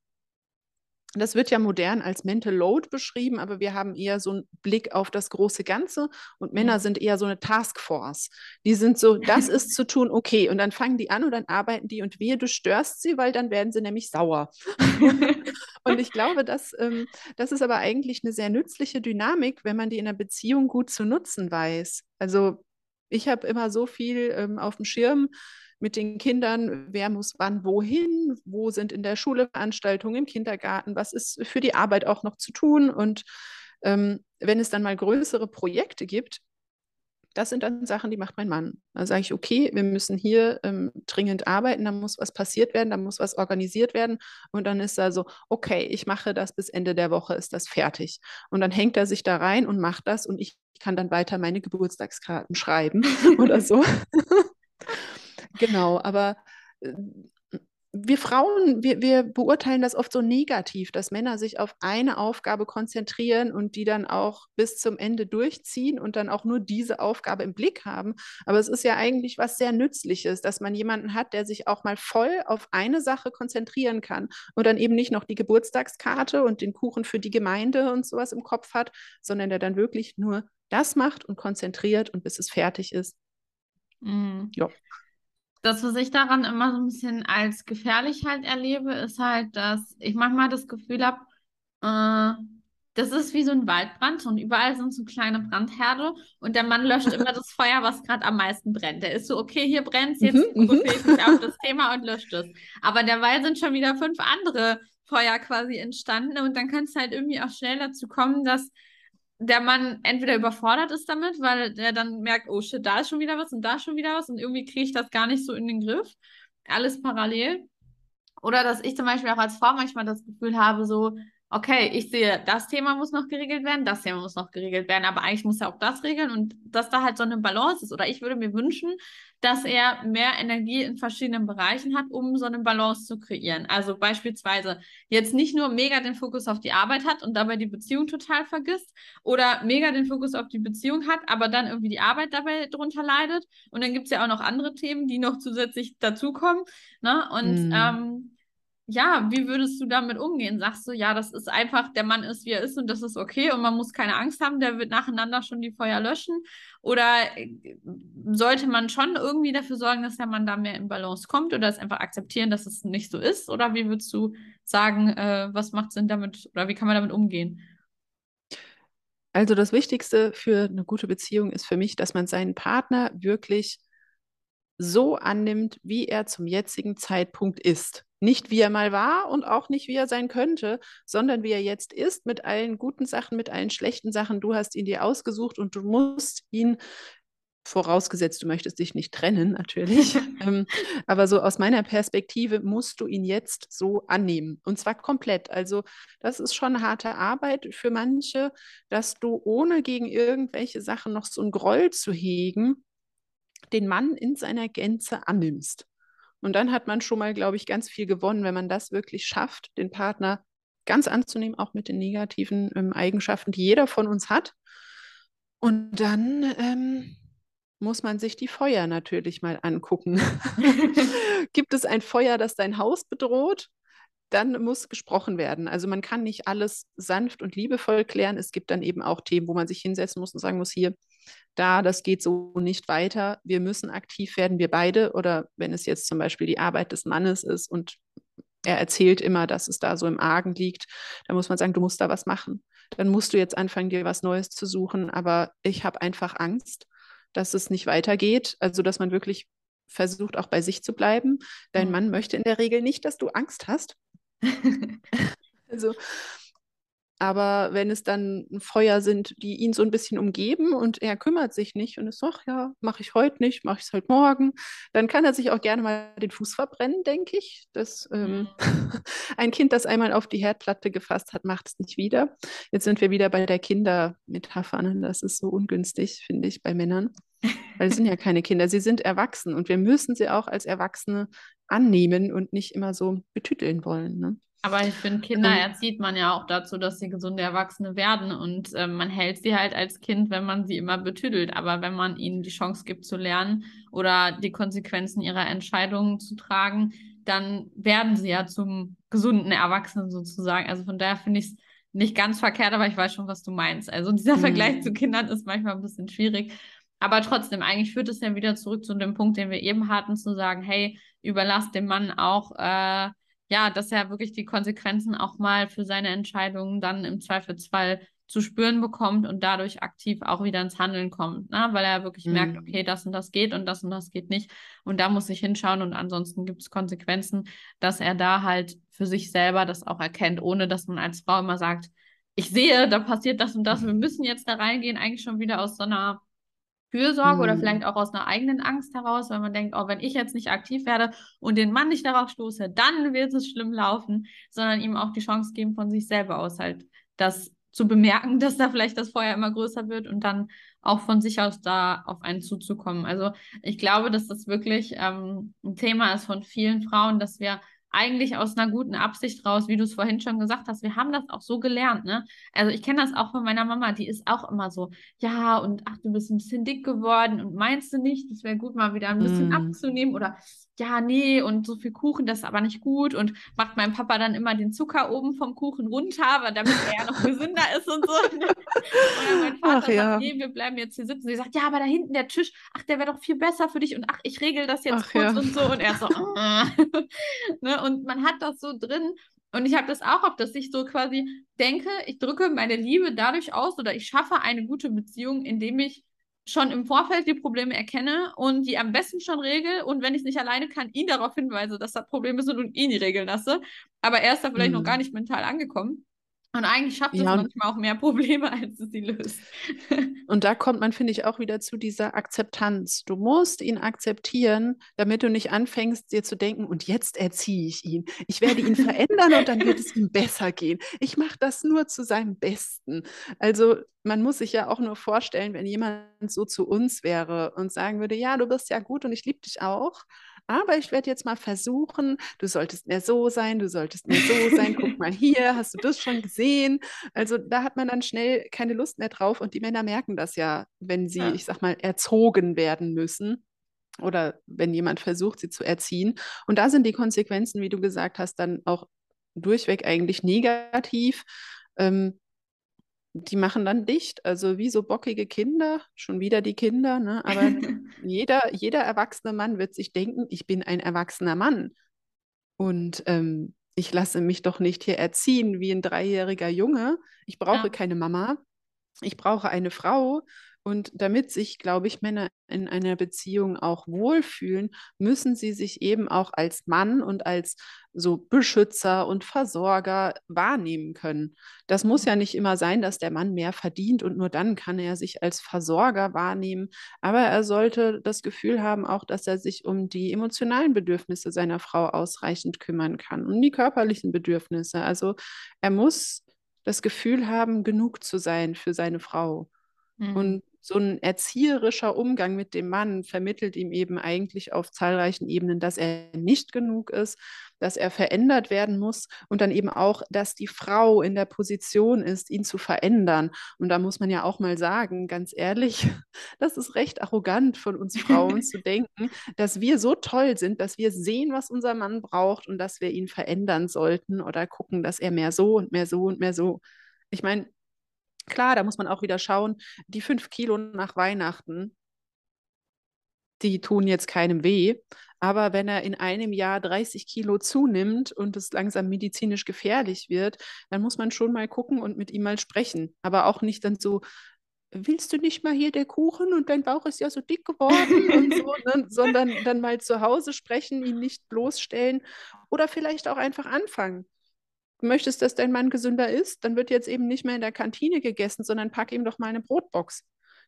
Speaker 2: das wird ja modern als Mental Load beschrieben, aber wir haben eher so einen Blick auf das große Ganze und Männer sind eher so eine Taskforce. Die sind so, das ist zu tun, okay, und dann fangen die an und dann arbeiten die und wehe, du störst sie, weil dann werden sie nämlich sauer. Und ich glaube, dass, ähm, das ist aber eigentlich eine sehr nützliche Dynamik, wenn man die in einer Beziehung gut zu nutzen weiß. Also ich habe immer so viel ähm, auf dem Schirm mit den Kindern, wer muss wann wohin, wo sind in der Schule Veranstaltungen, im Kindergarten, was ist für die Arbeit auch noch zu tun. Und ähm, wenn es dann mal größere Projekte gibt, das sind dann Sachen, die macht mein Mann. Da sage ich, okay, wir müssen hier ähm, dringend arbeiten, da muss was passiert werden, da muss was organisiert werden. Und dann ist er so, okay, ich mache das bis Ende der Woche, ist das fertig. Und dann hängt er sich da rein und macht das und ich kann dann weiter meine Geburtstagskarten schreiben oder so. genau, aber äh, wir Frauen, wir, wir beurteilen das oft so negativ, dass Männer sich auf eine Aufgabe konzentrieren und die dann auch bis zum Ende durchziehen und dann auch nur diese Aufgabe im Blick haben. Aber es ist ja eigentlich was sehr Nützliches, dass man jemanden hat, der sich auch mal voll auf eine Sache konzentrieren kann und dann eben nicht noch die Geburtstagskarte und den Kuchen für die Gemeinde und sowas im Kopf hat, sondern der dann wirklich nur das macht und konzentriert und bis es fertig ist.
Speaker 1: Mhm.
Speaker 2: Ja.
Speaker 1: Das, was ich daran immer so ein bisschen als gefährlich halt erlebe, ist halt, dass ich manchmal das Gefühl habe, äh, das ist wie so ein Waldbrand und überall sind so kleine Brandherde und der Mann löscht immer das Feuer, was gerade am meisten brennt. Der ist so, okay, hier brennt jetzt
Speaker 2: Mhm, mhm.
Speaker 1: fokussiere ich mich auf das Thema und löscht es. Aber derweil sind schon wieder fünf andere Feuer quasi entstanden und dann kann es halt irgendwie auch schnell dazu kommen, dass der Mann entweder überfordert ist damit, weil er dann merkt, oh shit, da ist schon wieder was und da ist schon wieder was und irgendwie kriege ich das gar nicht so in den Griff. Alles parallel. Oder dass ich zum Beispiel auch als Frau manchmal das Gefühl habe, so, okay, ich sehe, das Thema muss noch geregelt werden, das Thema muss noch geregelt werden, aber eigentlich muss er auch das regeln und dass da halt so eine Balance ist. Oder ich würde mir wünschen, dass er mehr Energie in verschiedenen Bereichen hat, um so eine Balance zu kreieren. Also beispielsweise jetzt nicht nur mega den Fokus auf die Arbeit hat und dabei die Beziehung total vergisst oder mega den Fokus auf die Beziehung hat, aber dann irgendwie die Arbeit dabei drunter leidet. Und dann gibt es ja auch noch andere Themen, die noch zusätzlich dazukommen. Ne? Und mm. ähm, ja, wie würdest du damit umgehen? Sagst du, ja, das ist einfach, der Mann ist, wie er ist und das ist okay und man muss keine Angst haben, der wird nacheinander schon die Feuer löschen? Oder äh, sollte man schon irgendwie dafür sorgen, dass der Mann da mehr in Balance kommt oder es einfach akzeptieren, dass es nicht so ist? Oder wie würdest du sagen, äh, was macht Sinn damit oder wie kann man damit umgehen?
Speaker 2: Also das Wichtigste für eine gute Beziehung ist für mich, dass man seinen Partner wirklich so annimmt, wie er zum jetzigen Zeitpunkt ist. Nicht wie er mal war und auch nicht wie er sein könnte, sondern wie er jetzt ist, mit allen guten Sachen, mit allen schlechten Sachen. Du hast ihn dir ausgesucht und du musst ihn vorausgesetzt, du möchtest dich nicht trennen, natürlich. ähm, aber so aus meiner Perspektive musst du ihn jetzt so annehmen. Und zwar komplett. Also das ist schon harte Arbeit für manche, dass du ohne gegen irgendwelche Sachen noch so einen Groll zu hegen, den Mann in seiner Gänze annimmst. Und dann hat man schon mal, glaube ich, ganz viel gewonnen, wenn man das wirklich schafft, den Partner ganz anzunehmen, auch mit den negativen ähm, Eigenschaften, die jeder von uns hat. Und dann ähm, muss man sich die Feuer natürlich mal angucken. Gibt es ein Feuer, das dein Haus bedroht? Dann muss gesprochen werden. Also man kann nicht alles sanft und liebevoll klären. Es gibt dann eben auch Themen, wo man sich hinsetzen muss und sagen muss, hier, da, das geht so nicht weiter, wir müssen aktiv werden, wir beide, oder wenn es jetzt zum Beispiel die Arbeit des Mannes ist und er erzählt immer, dass es da so im Argen liegt, dann muss man sagen, du musst da was machen. Dann musst du jetzt anfangen, dir was Neues zu suchen, aber ich habe einfach Angst, dass es nicht weitergeht, also dass man wirklich versucht, auch bei sich zu bleiben. Dein mhm. Mann möchte in der Regel nicht, dass du Angst hast. also aber wenn es dann Feuer sind, die ihn so ein bisschen umgeben und er kümmert sich nicht und ist so, ach ja, mache ich heute nicht, mache ich es halt morgen, dann kann er sich auch gerne mal den Fuß verbrennen, denke ich. Das, ähm, mhm. ein Kind, das einmal auf die Herdplatte gefasst hat, macht es nicht wieder. Jetzt sind wir wieder bei der Kindermetapher. Das ist so ungünstig, finde ich, bei Männern. Weil sie sind ja keine Kinder, sie sind erwachsen und wir müssen sie auch als Erwachsene annehmen und nicht immer so betüteln wollen. Ne?
Speaker 1: Aber ich finde, Kinder ähm, erzieht man ja auch dazu, dass sie gesunde Erwachsene werden. Und äh, man hält sie halt als Kind, wenn man sie immer betüdelt. Aber wenn man ihnen die Chance gibt zu lernen oder die Konsequenzen ihrer Entscheidungen zu tragen, dann werden sie ja zum gesunden Erwachsenen sozusagen. Also von daher finde ich es nicht ganz verkehrt, aber ich weiß schon, was du meinst. Also dieser mhm. Vergleich zu Kindern ist manchmal ein bisschen schwierig. Aber trotzdem, eigentlich führt es ja wieder zurück zu dem Punkt, den wir eben hatten, zu sagen, hey, überlass dem Mann auch äh, ja, dass er wirklich die Konsequenzen auch mal für seine Entscheidungen dann im Zweifelsfall zu spüren bekommt und dadurch aktiv auch wieder ins Handeln kommt, ne? weil er wirklich mhm. merkt, okay, das und das geht und das und das geht nicht. Und da muss ich hinschauen und ansonsten gibt es Konsequenzen, dass er da halt für sich selber das auch erkennt, ohne dass man als Frau immer sagt, ich sehe, da passiert das und das, wir müssen jetzt da reingehen, eigentlich schon wieder aus so einer Fürsorge mhm. oder vielleicht auch aus einer eigenen Angst heraus, weil man denkt, oh, wenn ich jetzt nicht aktiv werde und den Mann nicht darauf stoße, dann wird es schlimm laufen, sondern ihm auch die Chance geben, von sich selber aus halt das zu bemerken, dass da vielleicht das Feuer immer größer wird und dann auch von sich aus da auf einen zuzukommen. Also ich glaube, dass das wirklich ähm, ein Thema ist von vielen Frauen, dass wir eigentlich aus einer guten Absicht raus, wie du es vorhin schon gesagt hast. Wir haben das auch so gelernt, ne? Also ich kenne das auch von meiner Mama, die ist auch immer so, ja, und ach, du bist ein bisschen dick geworden und meinst du nicht, das wäre gut, mal wieder ein bisschen mm. abzunehmen oder ja, nee, und so viel Kuchen, das ist aber nicht gut und macht mein Papa dann immer den Zucker oben vom Kuchen runter, weil damit er ja noch gesünder ist und so. Oder mein Vater ach, sagt, ja. nee, wir bleiben jetzt hier sitzen. Sie sagt, ja, aber da hinten der Tisch, ach, der wäre doch viel besser für dich und ach, ich regel das jetzt ach, kurz ja. und so. Und er so, ah. ne? Und man hat das so drin. Und ich habe das auch oft, dass ich so quasi denke, ich drücke meine Liebe dadurch aus oder ich schaffe eine gute Beziehung, indem ich schon im Vorfeld die Probleme erkenne und die am besten schon regel und wenn ich es nicht alleine kann, ihn darauf hinweise, dass da Probleme sind und ihn die regeln lasse. Aber er ist da vielleicht mhm. noch gar nicht mental angekommen. Und eigentlich schafft es
Speaker 2: Ja,
Speaker 1: manchmal auch mehr Probleme, als es sie löst.
Speaker 2: Und da kommt man, finde ich, auch wieder zu dieser Akzeptanz. Du musst ihn akzeptieren, damit du nicht anfängst, dir zu denken, und jetzt erziehe ich ihn. Ich werde ihn verändern und dann wird es ihm besser gehen. Ich mache das nur zu seinem Besten. Also man muss sich ja auch nur vorstellen, wenn jemand so zu uns wäre und sagen würde, ja, du bist ja gut und ich liebe dich auch. Aber ich werde jetzt mal versuchen, du solltest mehr so sein, du solltest mehr so sein. Guck mal hier, hast du das schon gesehen? Also da hat man dann schnell keine Lust mehr drauf und die Männer merken das ja, wenn sie,
Speaker 1: Ja.
Speaker 2: ich sag mal, erzogen werden müssen oder wenn jemand versucht, sie zu erziehen. Und da sind die Konsequenzen, wie du gesagt hast, dann auch durchweg eigentlich negativ. Ähm, die machen dann dicht, also wie so bockige Kinder, schon wieder die Kinder, ne? Aber jeder, jeder erwachsene Mann wird sich denken, ich bin ein erwachsener Mann und ähm, ich lasse mich doch nicht hier erziehen wie ein dreijähriger Junge. Ich brauche
Speaker 1: Ja.
Speaker 2: keine Mama, ich brauche eine Frau. Und damit sich, glaube ich, Männer in einer Beziehung auch wohlfühlen, müssen sie sich eben auch als Mann und als so Beschützer und Versorger wahrnehmen können. Das muss ja nicht immer sein, dass der Mann mehr verdient und nur dann kann er sich als Versorger wahrnehmen. Aber er sollte das Gefühl haben, auch, dass er sich um die emotionalen Bedürfnisse seiner Frau ausreichend kümmern kann und die körperlichen Bedürfnisse. Also er muss das Gefühl haben, genug zu sein für seine Frau.
Speaker 1: Mhm.
Speaker 2: Und so ein erzieherischer Umgang mit dem Mann vermittelt ihm eben eigentlich auf zahlreichen Ebenen, dass er nicht genug ist, dass er verändert werden muss und dann eben auch, dass die Frau in der Position ist, ihn zu verändern. Und da muss man ja auch mal sagen, ganz ehrlich, das ist recht arrogant von uns Frauen zu denken, dass wir so toll sind, dass wir sehen, was unser Mann braucht und dass wir ihn verändern sollten oder gucken, dass er mehr so und mehr so und mehr so. Ich meine, Klar, da muss man auch wieder schauen, die fünf Kilo nach Weihnachten, die tun jetzt keinem weh. Aber wenn er in einem Jahr 30 Kilo zunimmt und es langsam medizinisch gefährlich wird, dann muss man schon mal gucken und mit ihm mal sprechen. Aber auch nicht dann so, willst du nicht mal hier der Kuchen und dein Bauch ist ja so dick geworden und so, ne? sondern dann mal zu Hause sprechen, ihn nicht bloßstellen oder vielleicht auch einfach anfangen möchtest, dass dein Mann gesünder ist, dann wird jetzt eben nicht mehr in der Kantine gegessen, sondern pack ihm doch mal eine Brotbox.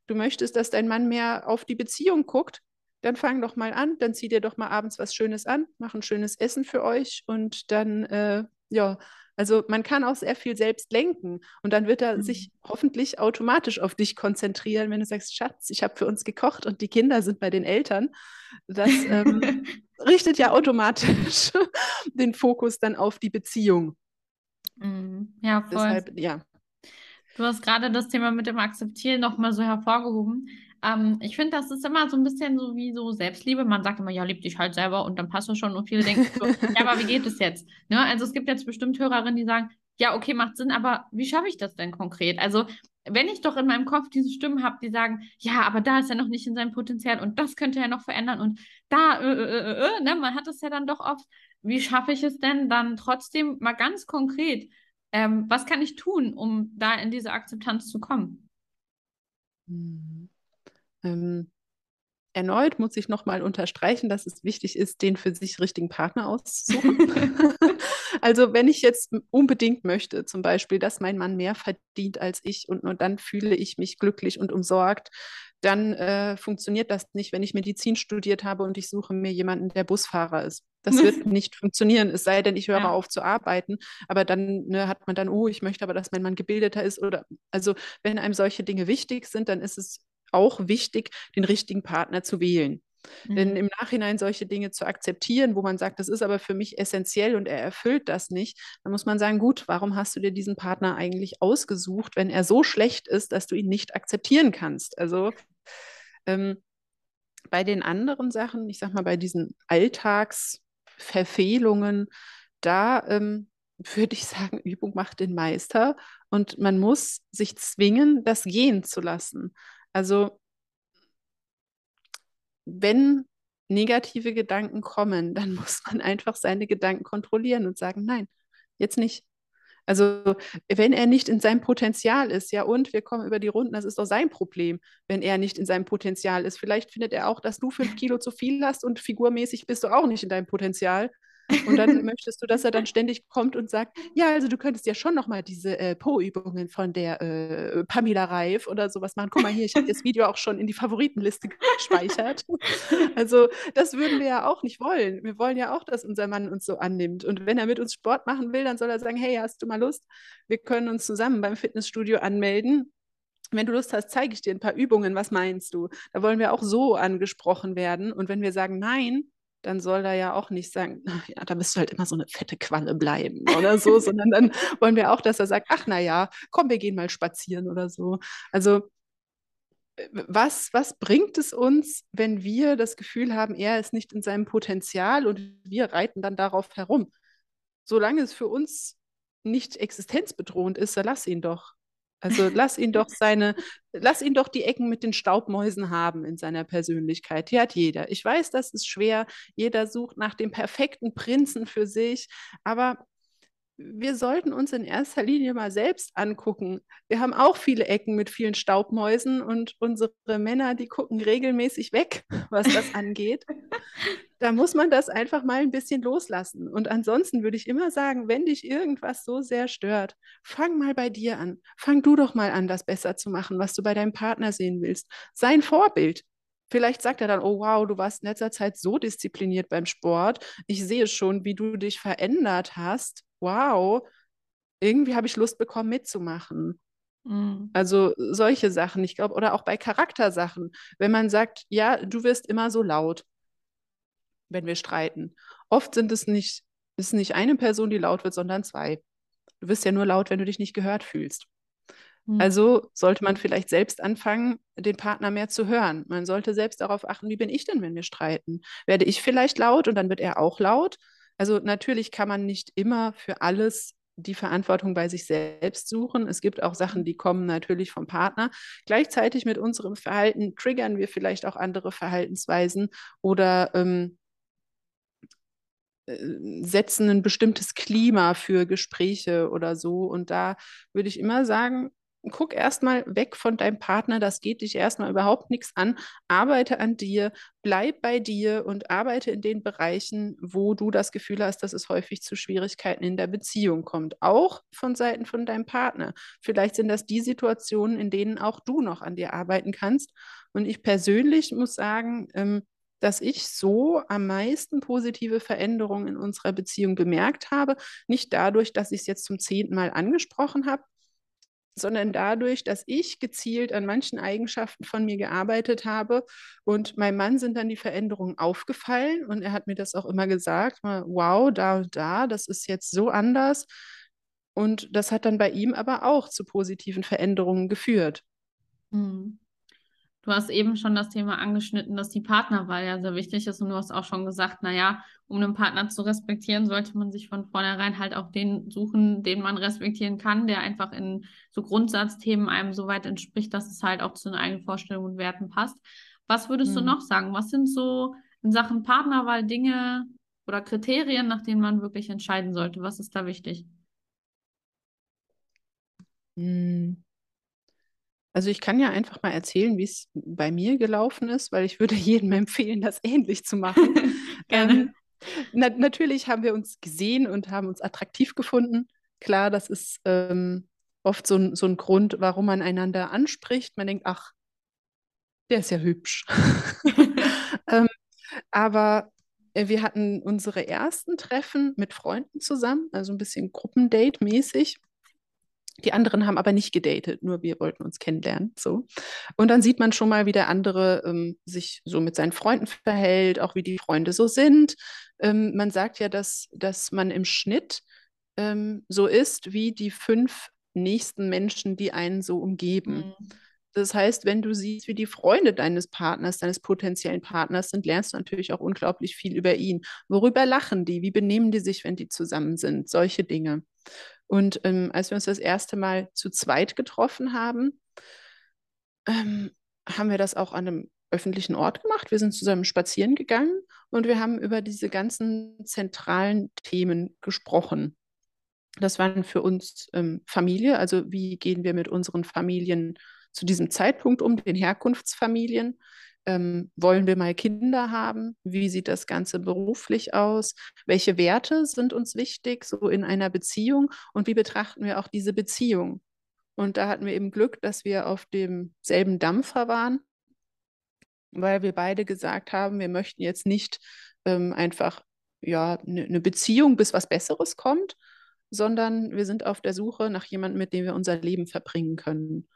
Speaker 2: Du möchtest, dass dein Mann mehr auf die Beziehung guckt, dann fang doch mal an, dann zieh dir doch mal abends was Schönes an, mach ein schönes Essen für euch und dann, äh, ja, also man kann auch sehr viel selbst lenken und dann wird er
Speaker 1: Mhm.
Speaker 2: sich hoffentlich automatisch auf dich konzentrieren, wenn du sagst, Schatz, ich habe für uns gekocht und die Kinder sind bei den Eltern. Das ähm, richtet ja automatisch den Fokus dann auf die Beziehung.
Speaker 1: Mhm. Ja, voll.
Speaker 2: Deshalb, ja.
Speaker 1: Du hast gerade das Thema mit dem Akzeptieren nochmal so hervorgehoben. Ähm, ich finde, das ist immer so ein bisschen so wie so Selbstliebe. Man sagt immer, ja, lieb dich halt selber und dann passt das schon. Und viele denken so, ja, aber wie geht es jetzt? Ne? Also es gibt jetzt bestimmt Hörerinnen, die sagen, ja, okay, macht Sinn, aber wie schaffe ich das denn konkret? Also wenn ich doch in meinem Kopf diese Stimmen habe, die sagen, ja, aber da ist er noch nicht in seinem Potenzial und das könnte er noch verändern und da, äh, äh, äh, äh, ne? Man hat es ja dann doch oft. Wie schaffe ich es denn dann trotzdem mal ganz konkret? Ähm, was kann ich tun, um da in diese Akzeptanz zu kommen?
Speaker 2: Mhm. Ähm, erneut muss ich nochmal unterstreichen, dass es wichtig ist, den für sich richtigen Partner auszusuchen. also wenn ich jetzt unbedingt möchte, zum Beispiel, dass mein Mann mehr verdient als ich und nur dann fühle ich mich glücklich und umsorgt, dann äh, funktioniert das nicht, wenn ich Medizin studiert habe und ich suche mir jemanden, der Busfahrer ist. Das wird nicht funktionieren, es sei denn, ich höre
Speaker 1: Ja.
Speaker 2: auf zu arbeiten. Aber dann ne, hat man dann, oh, ich möchte aber, dass mein Mann gebildeter ist. Oder also, wenn einem solche Dinge wichtig sind, dann ist es auch wichtig, den richtigen Partner zu wählen. Denn
Speaker 1: Mhm.
Speaker 2: im Nachhinein solche Dinge zu akzeptieren, wo man sagt, das ist aber für mich essentiell und er erfüllt das nicht, dann muss man sagen, gut, warum hast du dir diesen Partner eigentlich ausgesucht, wenn er so schlecht ist, dass du ihn nicht akzeptieren kannst? Also ähm, bei den anderen Sachen, ich sag mal, bei diesen Alltagsverfehlungen, da ähm, würde ich sagen, Übung macht den Meister und man muss sich zwingen, das gehen zu lassen. Also wenn negative Gedanken kommen, dann muss man einfach seine Gedanken kontrollieren und sagen, nein, jetzt nicht. Also wenn er nicht in seinem Potenzial ist, ja und wir kommen über die Runden, das ist doch sein Problem, wenn er nicht in seinem Potenzial ist. Vielleicht findet er auch, dass du fünf Kilo zu viel hast und figurmäßig bist du auch nicht in deinem Potenzial. Und dann möchtest du, dass er dann ständig kommt und sagt, ja, also du könntest ja schon nochmal diese äh, Po-Übungen von der äh, Pamela Reif oder sowas machen. Guck mal hier, ich habe das Video auch schon in die Favoritenliste gespeichert. also das würden wir ja auch nicht wollen. Wir wollen ja auch, dass unser Mann uns so annimmt. Und wenn er mit uns Sport machen will, dann soll er sagen, hey, hast du mal Lust? Wir können uns zusammen beim Fitnessstudio anmelden wenn du Lust hast, zeige ich dir ein paar Übungen. Was meinst du? Da wollen wir auch so angesprochen werden. Und wenn wir sagen Nein, dann soll er ja auch nicht sagen, ja, da bist du halt immer so eine fette Qualle bleiben oder so, sondern dann wollen wir auch, dass er sagt, ach na ja, komm, wir gehen mal spazieren oder so. Also was, was bringt es uns, wenn wir das Gefühl haben, er ist nicht in seinem Potenzial und wir reiten dann darauf herum? Solange es für uns nicht existenzbedrohend ist, dann lass ihn doch. Also lass ihn doch seine, lass ihn doch die Ecken mit den Staubmäusen haben in seiner Persönlichkeit. Die hat jeder. Ich weiß, das ist schwer. Jeder sucht nach dem perfekten Prinzen für sich. Aber wir sollten uns in erster Linie mal selbst angucken. Wir haben auch viele Ecken mit vielen Staubmäusen und unsere Männer, die gucken regelmäßig weg, was das angeht. Da muss man das einfach mal ein bisschen loslassen. Und ansonsten würde ich immer sagen, wenn dich irgendwas so sehr stört, fang mal bei dir an. Fang du doch mal an, das besser zu machen, was du bei deinem Partner sehen willst. Sein Vorbild. Vielleicht sagt er dann, oh wow, du warst in letzter Zeit so diszipliniert beim Sport. Ich sehe schon, wie du dich verändert hast wow, irgendwie habe ich Lust bekommen mitzumachen. Mhm. Also solche Sachen, ich glaube, oder auch bei Charaktersachen, wenn man sagt, ja, du wirst immer so laut, wenn wir streiten. Oft sind es nicht, ist nicht eine Person, die laut wird, sondern zwei. Du wirst ja nur laut, wenn du dich nicht gehört fühlst. Mhm. Also sollte man vielleicht selbst anfangen, den Partner mehr zu hören. Man sollte selbst darauf achten, wie bin ich denn, wenn wir streiten? Werde ich vielleicht laut und dann wird er auch laut? Also natürlich kann man nicht immer für alles die Verantwortung bei sich selbst suchen. Es gibt auch Sachen, die kommen natürlich vom Partner. Gleichzeitig mit unserem Verhalten triggern wir vielleicht auch andere Verhaltensweisen oder ähm, äh, setzen ein bestimmtes Klima für Gespräche oder so. Und da würde ich immer sagen, guck erstmal weg von deinem Partner, das geht dich erstmal überhaupt nichts an. Arbeite an dir, bleib bei dir und arbeite in den Bereichen, wo du das Gefühl hast, dass es häufig zu Schwierigkeiten in der Beziehung kommt. Auch von Seiten von deinem Partner. Vielleicht sind das die Situationen, in denen auch du noch an dir arbeiten kannst. Und ich persönlich muss sagen, ähm, dass ich so am meisten positive Veränderungen in unserer Beziehung bemerkt habe. Nicht dadurch, dass ich es jetzt zum zehnten Mal angesprochen habe, sondern dadurch, dass ich gezielt an manchen Eigenschaften von mir gearbeitet habe. Und meinem Mann sind dann die Veränderungen aufgefallen und er hat mir das auch immer gesagt, wow, da und da, das ist jetzt so anders. Und das hat dann bei ihm aber auch zu positiven Veränderungen geführt.
Speaker 1: Mhm. Du hast eben schon das Thema angeschnitten, dass die Partnerwahl ja sehr wichtig ist und du hast auch schon gesagt, naja, um einen Partner zu respektieren, sollte man sich von vornherein halt auch den suchen, den man respektieren kann, der einfach in so Grundsatzthemen einem so weit entspricht, dass es halt auch zu den eigenen Vorstellungen und Werten passt. Was würdest mhm. du noch sagen? Was sind so in Sachen Partnerwahl Dinge oder Kriterien, nach denen man wirklich entscheiden sollte? Was ist da wichtig?
Speaker 2: Mhm. Also ich kann ja einfach mal erzählen, wie es bei mir gelaufen ist, weil ich würde jedem empfehlen, das ähnlich zu machen. Gerne. Ähm, na natürlich haben wir uns gesehen und haben uns attraktiv gefunden. Klar, das ist ähm, oft so ein, so ein Grund, warum man einander anspricht. Man denkt, ach, der ist ja hübsch. ähm, aber äh, wir hatten unsere ersten Treffen mit Freunden zusammen, also ein bisschen Gruppendate-mäßig. Die anderen haben aber nicht gedatet, nur wir wollten uns kennenlernen. So. Und dann sieht man schon mal, wie der andere ähm, sich so mit seinen Freunden verhält, auch wie die Freunde so sind. Ähm, man sagt ja, dass, dass man im Schnitt ähm, so ist wie die fünf nächsten Menschen, die einen so umgeben. Mhm. Das heißt, wenn du siehst, wie die Freunde deines Partners, deines potenziellen Partners sind, lernst du natürlich auch unglaublich viel über ihn. Worüber lachen die? Wie benehmen die sich, wenn die zusammen sind? Solche Dinge. Und ähm, als wir uns das erste Mal zu zweit getroffen haben, ähm, haben wir das auch an einem öffentlichen Ort gemacht. Wir sind zusammen spazieren gegangen und wir haben über diese ganzen zentralen Themen gesprochen. Das waren für uns ähm, Familie, also wie gehen wir mit unseren Familien zu diesem Zeitpunkt um, den Herkunftsfamilien. Ähm, wollen wir mal Kinder haben? Wie sieht das Ganze beruflich aus? Welche Werte sind uns wichtig, so in einer Beziehung? Und wie betrachten wir auch diese Beziehung? Und da hatten wir eben Glück, dass wir auf demselben Dampfer waren, weil wir beide gesagt haben, wir möchten jetzt nicht ähm, einfach ja, eine ne Beziehung, bis was Besseres kommt, sondern wir sind auf der Suche nach jemandem, mit dem wir unser Leben verbringen können.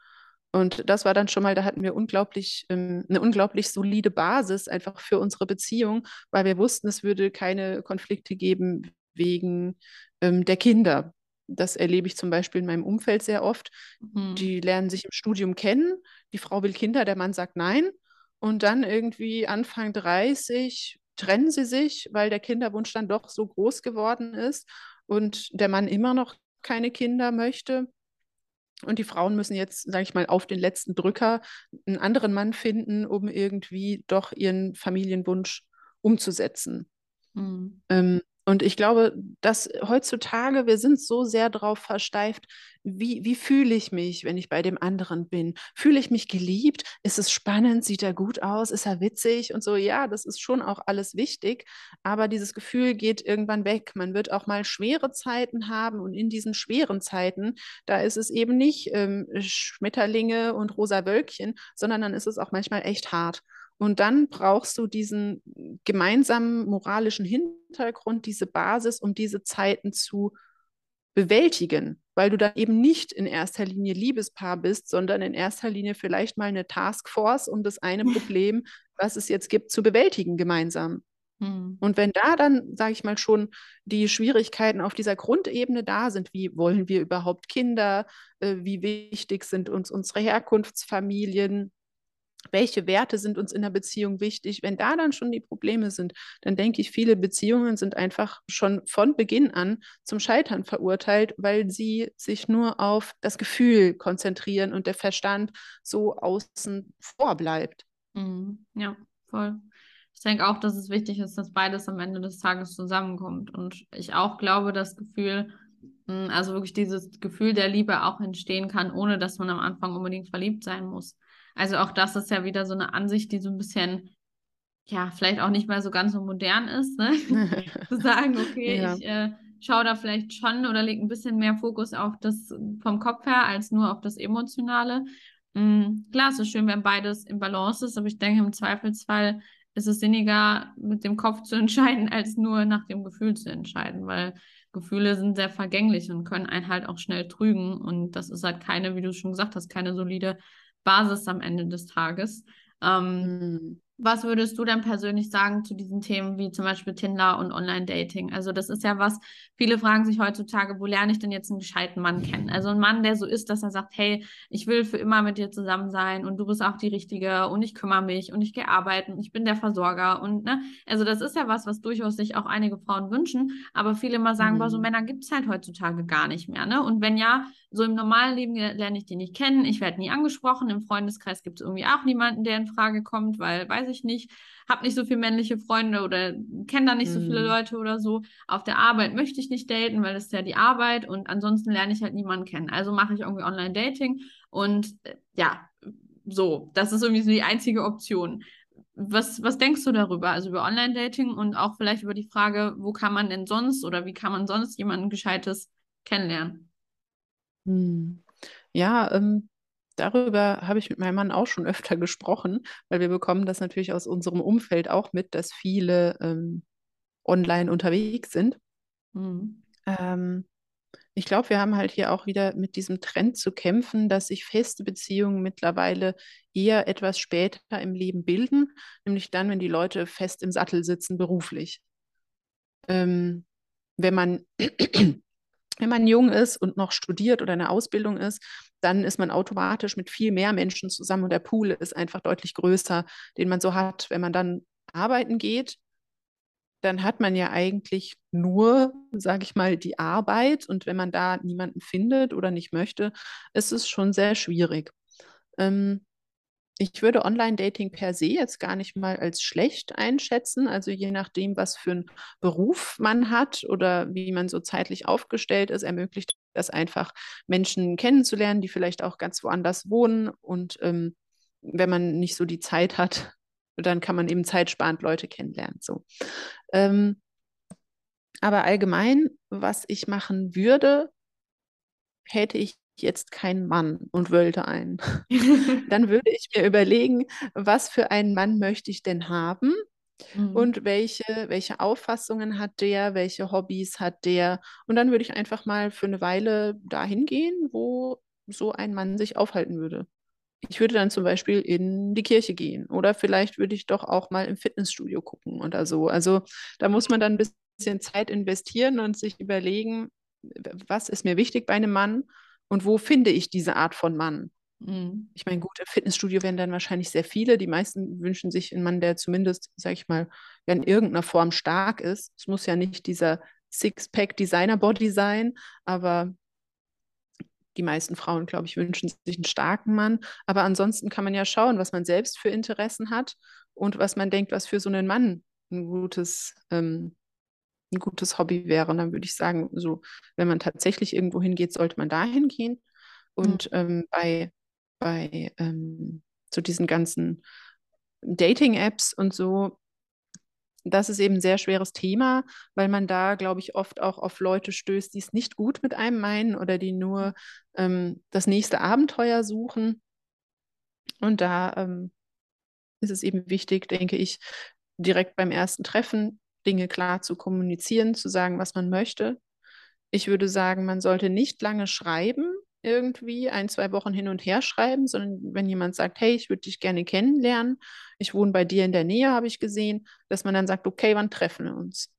Speaker 2: Und das war dann schon mal, da hatten wir unglaublich, ähm, eine unglaublich solide Basis einfach für unsere Beziehung, weil wir wussten, es würde keine Konflikte geben wegen ähm, der Kinder. Das erlebe ich zum Beispiel in meinem Umfeld sehr oft. Mhm. Die lernen sich im Studium kennen, die Frau will Kinder, der Mann sagt nein. Und dann irgendwie Anfang 30 trennen sie sich, weil der Kinderwunsch dann doch so groß geworden ist und der Mann immer noch keine Kinder möchte. Und die Frauen müssen jetzt, sage ich mal, auf den letzten Drücker einen anderen Mann finden, um irgendwie doch ihren Familienwunsch umzusetzen. Mhm. Ähm, und ich glaube, dass heutzutage, wir sind so sehr darauf versteift, wie, wie fühle ich mich, wenn ich bei dem anderen bin? Fühle ich mich geliebt? Ist es spannend? Sieht er gut aus? Ist er witzig? Und so, ja, das ist schon auch alles wichtig. Aber dieses Gefühl geht irgendwann weg. Man wird auch mal schwere Zeiten haben. Und in diesen schweren Zeiten, da ist es eben nicht ähm, Schmetterlinge und rosa Wölkchen, sondern dann ist es auch manchmal echt hart. Und dann brauchst du diesen gemeinsamen moralischen Hintergrund, diese Basis, um diese Zeiten zu bewältigen, weil du da eben nicht in erster Linie Liebespaar bist, sondern in erster Linie vielleicht mal eine Taskforce, um das eine Problem, was es jetzt gibt, zu bewältigen gemeinsam. Hm. Und wenn da dann, sage ich mal, schon die Schwierigkeiten auf dieser Grundebene da sind, wie wollen wir überhaupt Kinder, äh, wie wichtig sind uns unsere Herkunftsfamilien, welche Werte sind uns in der Beziehung wichtig. Wenn da dann schon die Probleme sind, dann denke ich, viele Beziehungen sind einfach schon von Beginn an zum Scheitern verurteilt, weil sie sich nur auf das Gefühl konzentrieren und der Verstand so außen vor bleibt.
Speaker 1: Mhm. Ja, voll. Ich denke auch, dass es wichtig ist, dass beides am Ende des Tages zusammenkommt. Und ich auch glaube, das Gefühl, hm, also wirklich dieses Gefühl der Liebe auch entstehen kann, ohne dass man am Anfang unbedingt verliebt sein muss. Also auch das ist ja wieder so eine Ansicht, die so ein bisschen, ja, vielleicht auch nicht mehr so ganz so modern ist, ne? zu sagen, okay, ja. ich äh, schaue da vielleicht schon oder lege ein bisschen mehr Fokus auf das vom Kopf her als nur auf das Emotionale. Mhm. Klar, es ist schön, wenn beides im Balance ist, aber ich denke, im Zweifelsfall ist es sinniger, mit dem Kopf zu entscheiden, als nur nach dem Gefühl zu entscheiden, weil Gefühle sind sehr vergänglich und können einen halt auch schnell trügen. Und das ist halt keine, wie du schon gesagt hast, keine solide Basis am Ende des Tages. Ähm, mhm. Was würdest du denn persönlich sagen zu diesen Themen wie zum Beispiel Tinder und Online-Dating? Also das ist ja was, viele fragen sich heutzutage, wo lerne ich denn jetzt einen gescheiten Mann kennen? Also ein Mann, der so ist, dass er sagt, hey, ich will für immer mit dir zusammen sein und du bist auch die Richtige und ich kümmere mich und ich gehe arbeiten, ich bin der Versorger und ne, also das ist ja was, was durchaus sich auch einige Frauen wünschen, aber viele immer sagen, mhm. boah, so mhm. Männer gibt es halt heutzutage gar nicht mehr, ne? Und wenn ja, so im normalen Leben lerne ich die nicht kennen, ich werde nie angesprochen, im Freundeskreis gibt es irgendwie auch niemanden, der in Frage kommt, weil, weiß ich nicht, habe nicht so viele männliche Freunde oder kenne da nicht mhm. so viele. Leute oder so. Auf der Arbeit möchte ich nicht daten, weil das ist ja die Arbeit und ansonsten lerne ich halt niemanden kennen. Also mache ich irgendwie Online-Dating und äh, ja, so, das ist irgendwie so die einzige Option. Was, was denkst du darüber? Also über Online-Dating und auch vielleicht über die Frage, wo kann man denn sonst oder wie kann man sonst jemanden Gescheites kennenlernen?
Speaker 2: Hm. Ja, ähm, darüber habe ich mit meinem Mann auch schon öfter gesprochen, weil wir bekommen das natürlich aus unserem Umfeld auch mit, dass viele ähm, online unterwegs sind. Mhm. Ähm, ich glaube, wir haben halt hier auch wieder mit diesem Trend zu kämpfen, dass sich feste Beziehungen mittlerweile eher etwas später im Leben bilden, nämlich dann, wenn die Leute fest im Sattel sitzen beruflich. Ähm, wenn man wenn man jung ist und noch studiert oder eine Ausbildung ist, dann ist man automatisch mit viel mehr Menschen zusammen und der Pool ist einfach deutlich größer, den man so hat. Wenn man dann arbeiten geht, dann hat man ja eigentlich nur, sage ich mal, die Arbeit und wenn man da niemanden findet oder nicht möchte, ist es schon sehr schwierig. Ähm, ich würde Online-Dating per se jetzt gar nicht mal als schlecht einschätzen. Also je nachdem, was für einen Beruf man hat oder wie man so zeitlich aufgestellt ist, ermöglicht das einfach Menschen kennenzulernen, die vielleicht auch ganz woanders wohnen. Und ähm, wenn man nicht so die Zeit hat, dann kann man eben zeitsparend Leute kennenlernen. So. Ähm, aber allgemein, was ich machen würde, hätte ich jetzt keinen Mann und wollte einen, dann würde ich mir überlegen, was für einen Mann möchte ich denn haben mhm. und welche, welche Auffassungen hat der, welche Hobbys hat der. Und dann würde ich einfach mal für eine Weile dahin gehen, wo so ein Mann sich aufhalten würde. Ich würde dann zum Beispiel in die Kirche gehen oder vielleicht würde ich doch auch mal im Fitnessstudio gucken oder so. Also da muss man dann ein bisschen Zeit investieren und sich überlegen, was ist mir wichtig bei einem Mann und wo finde ich diese Art von Mann? Mhm. Ich meine, gut, im Fitnessstudio werden dann wahrscheinlich sehr viele. Die meisten wünschen sich einen Mann, der zumindest, sag ich mal, in irgendeiner Form stark ist. Es muss ja nicht dieser Six-Pack-Designer-Body sein, aber die meisten Frauen, glaube ich, wünschen sich einen starken Mann. Aber ansonsten kann man ja schauen, was man selbst für Interessen hat und was man denkt, was für so einen Mann ein gutes ähm, ein gutes Hobby wäre. Und dann würde ich sagen, so, wenn man tatsächlich irgendwo hingeht, sollte man dahin gehen. Und mhm. ähm, bei, bei ähm, so diesen ganzen Dating-Apps und so, das ist eben ein sehr schweres Thema, weil man da, glaube ich, oft auch auf Leute stößt, die es nicht gut mit einem meinen oder die nur ähm, das nächste Abenteuer suchen. Und da ähm, ist es eben wichtig, denke ich, direkt beim ersten Treffen Dinge klar zu kommunizieren, zu sagen, was man möchte. Ich würde sagen, man sollte nicht lange schreiben, irgendwie ein, zwei Wochen hin und her schreiben, sondern wenn jemand sagt, hey, ich würde dich gerne kennenlernen, ich wohne bei dir in der Nähe, habe ich gesehen, dass man dann sagt, okay, wann treffen wir uns?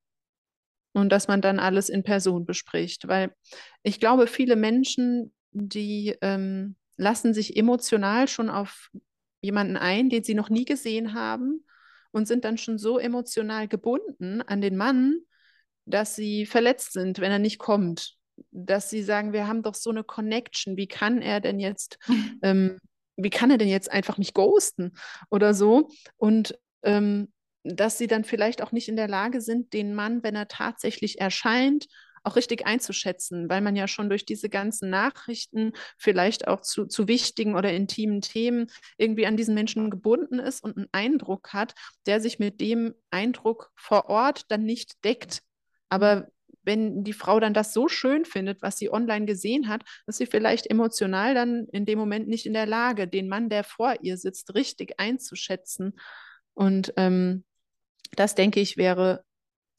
Speaker 2: Und dass man dann alles in Person bespricht, weil ich glaube, viele Menschen, die ähm, lassen sich emotional schon auf jemanden ein, den sie noch nie gesehen haben und sind dann schon so emotional gebunden an den Mann, dass sie verletzt sind, wenn er nicht kommt. Dass sie sagen, wir haben doch so eine Connection, wie kann er denn jetzt, ähm, wie kann er denn jetzt einfach mich ghosten oder so? Und ähm, dass sie dann vielleicht auch nicht in der Lage sind, den Mann, wenn er tatsächlich erscheint, auch richtig einzuschätzen, weil man ja schon durch diese ganzen Nachrichten vielleicht auch zu, zu wichtigen oder intimen Themen irgendwie an diesen Menschen gebunden ist und einen Eindruck hat, der sich mit dem Eindruck vor Ort dann nicht deckt. Aber wenn die Frau dann das so schön findet, was sie online gesehen hat, ist sie vielleicht emotional dann in dem Moment nicht in der Lage, den Mann, der vor ihr sitzt, richtig einzuschätzen. Und ähm, das, denke ich, wäre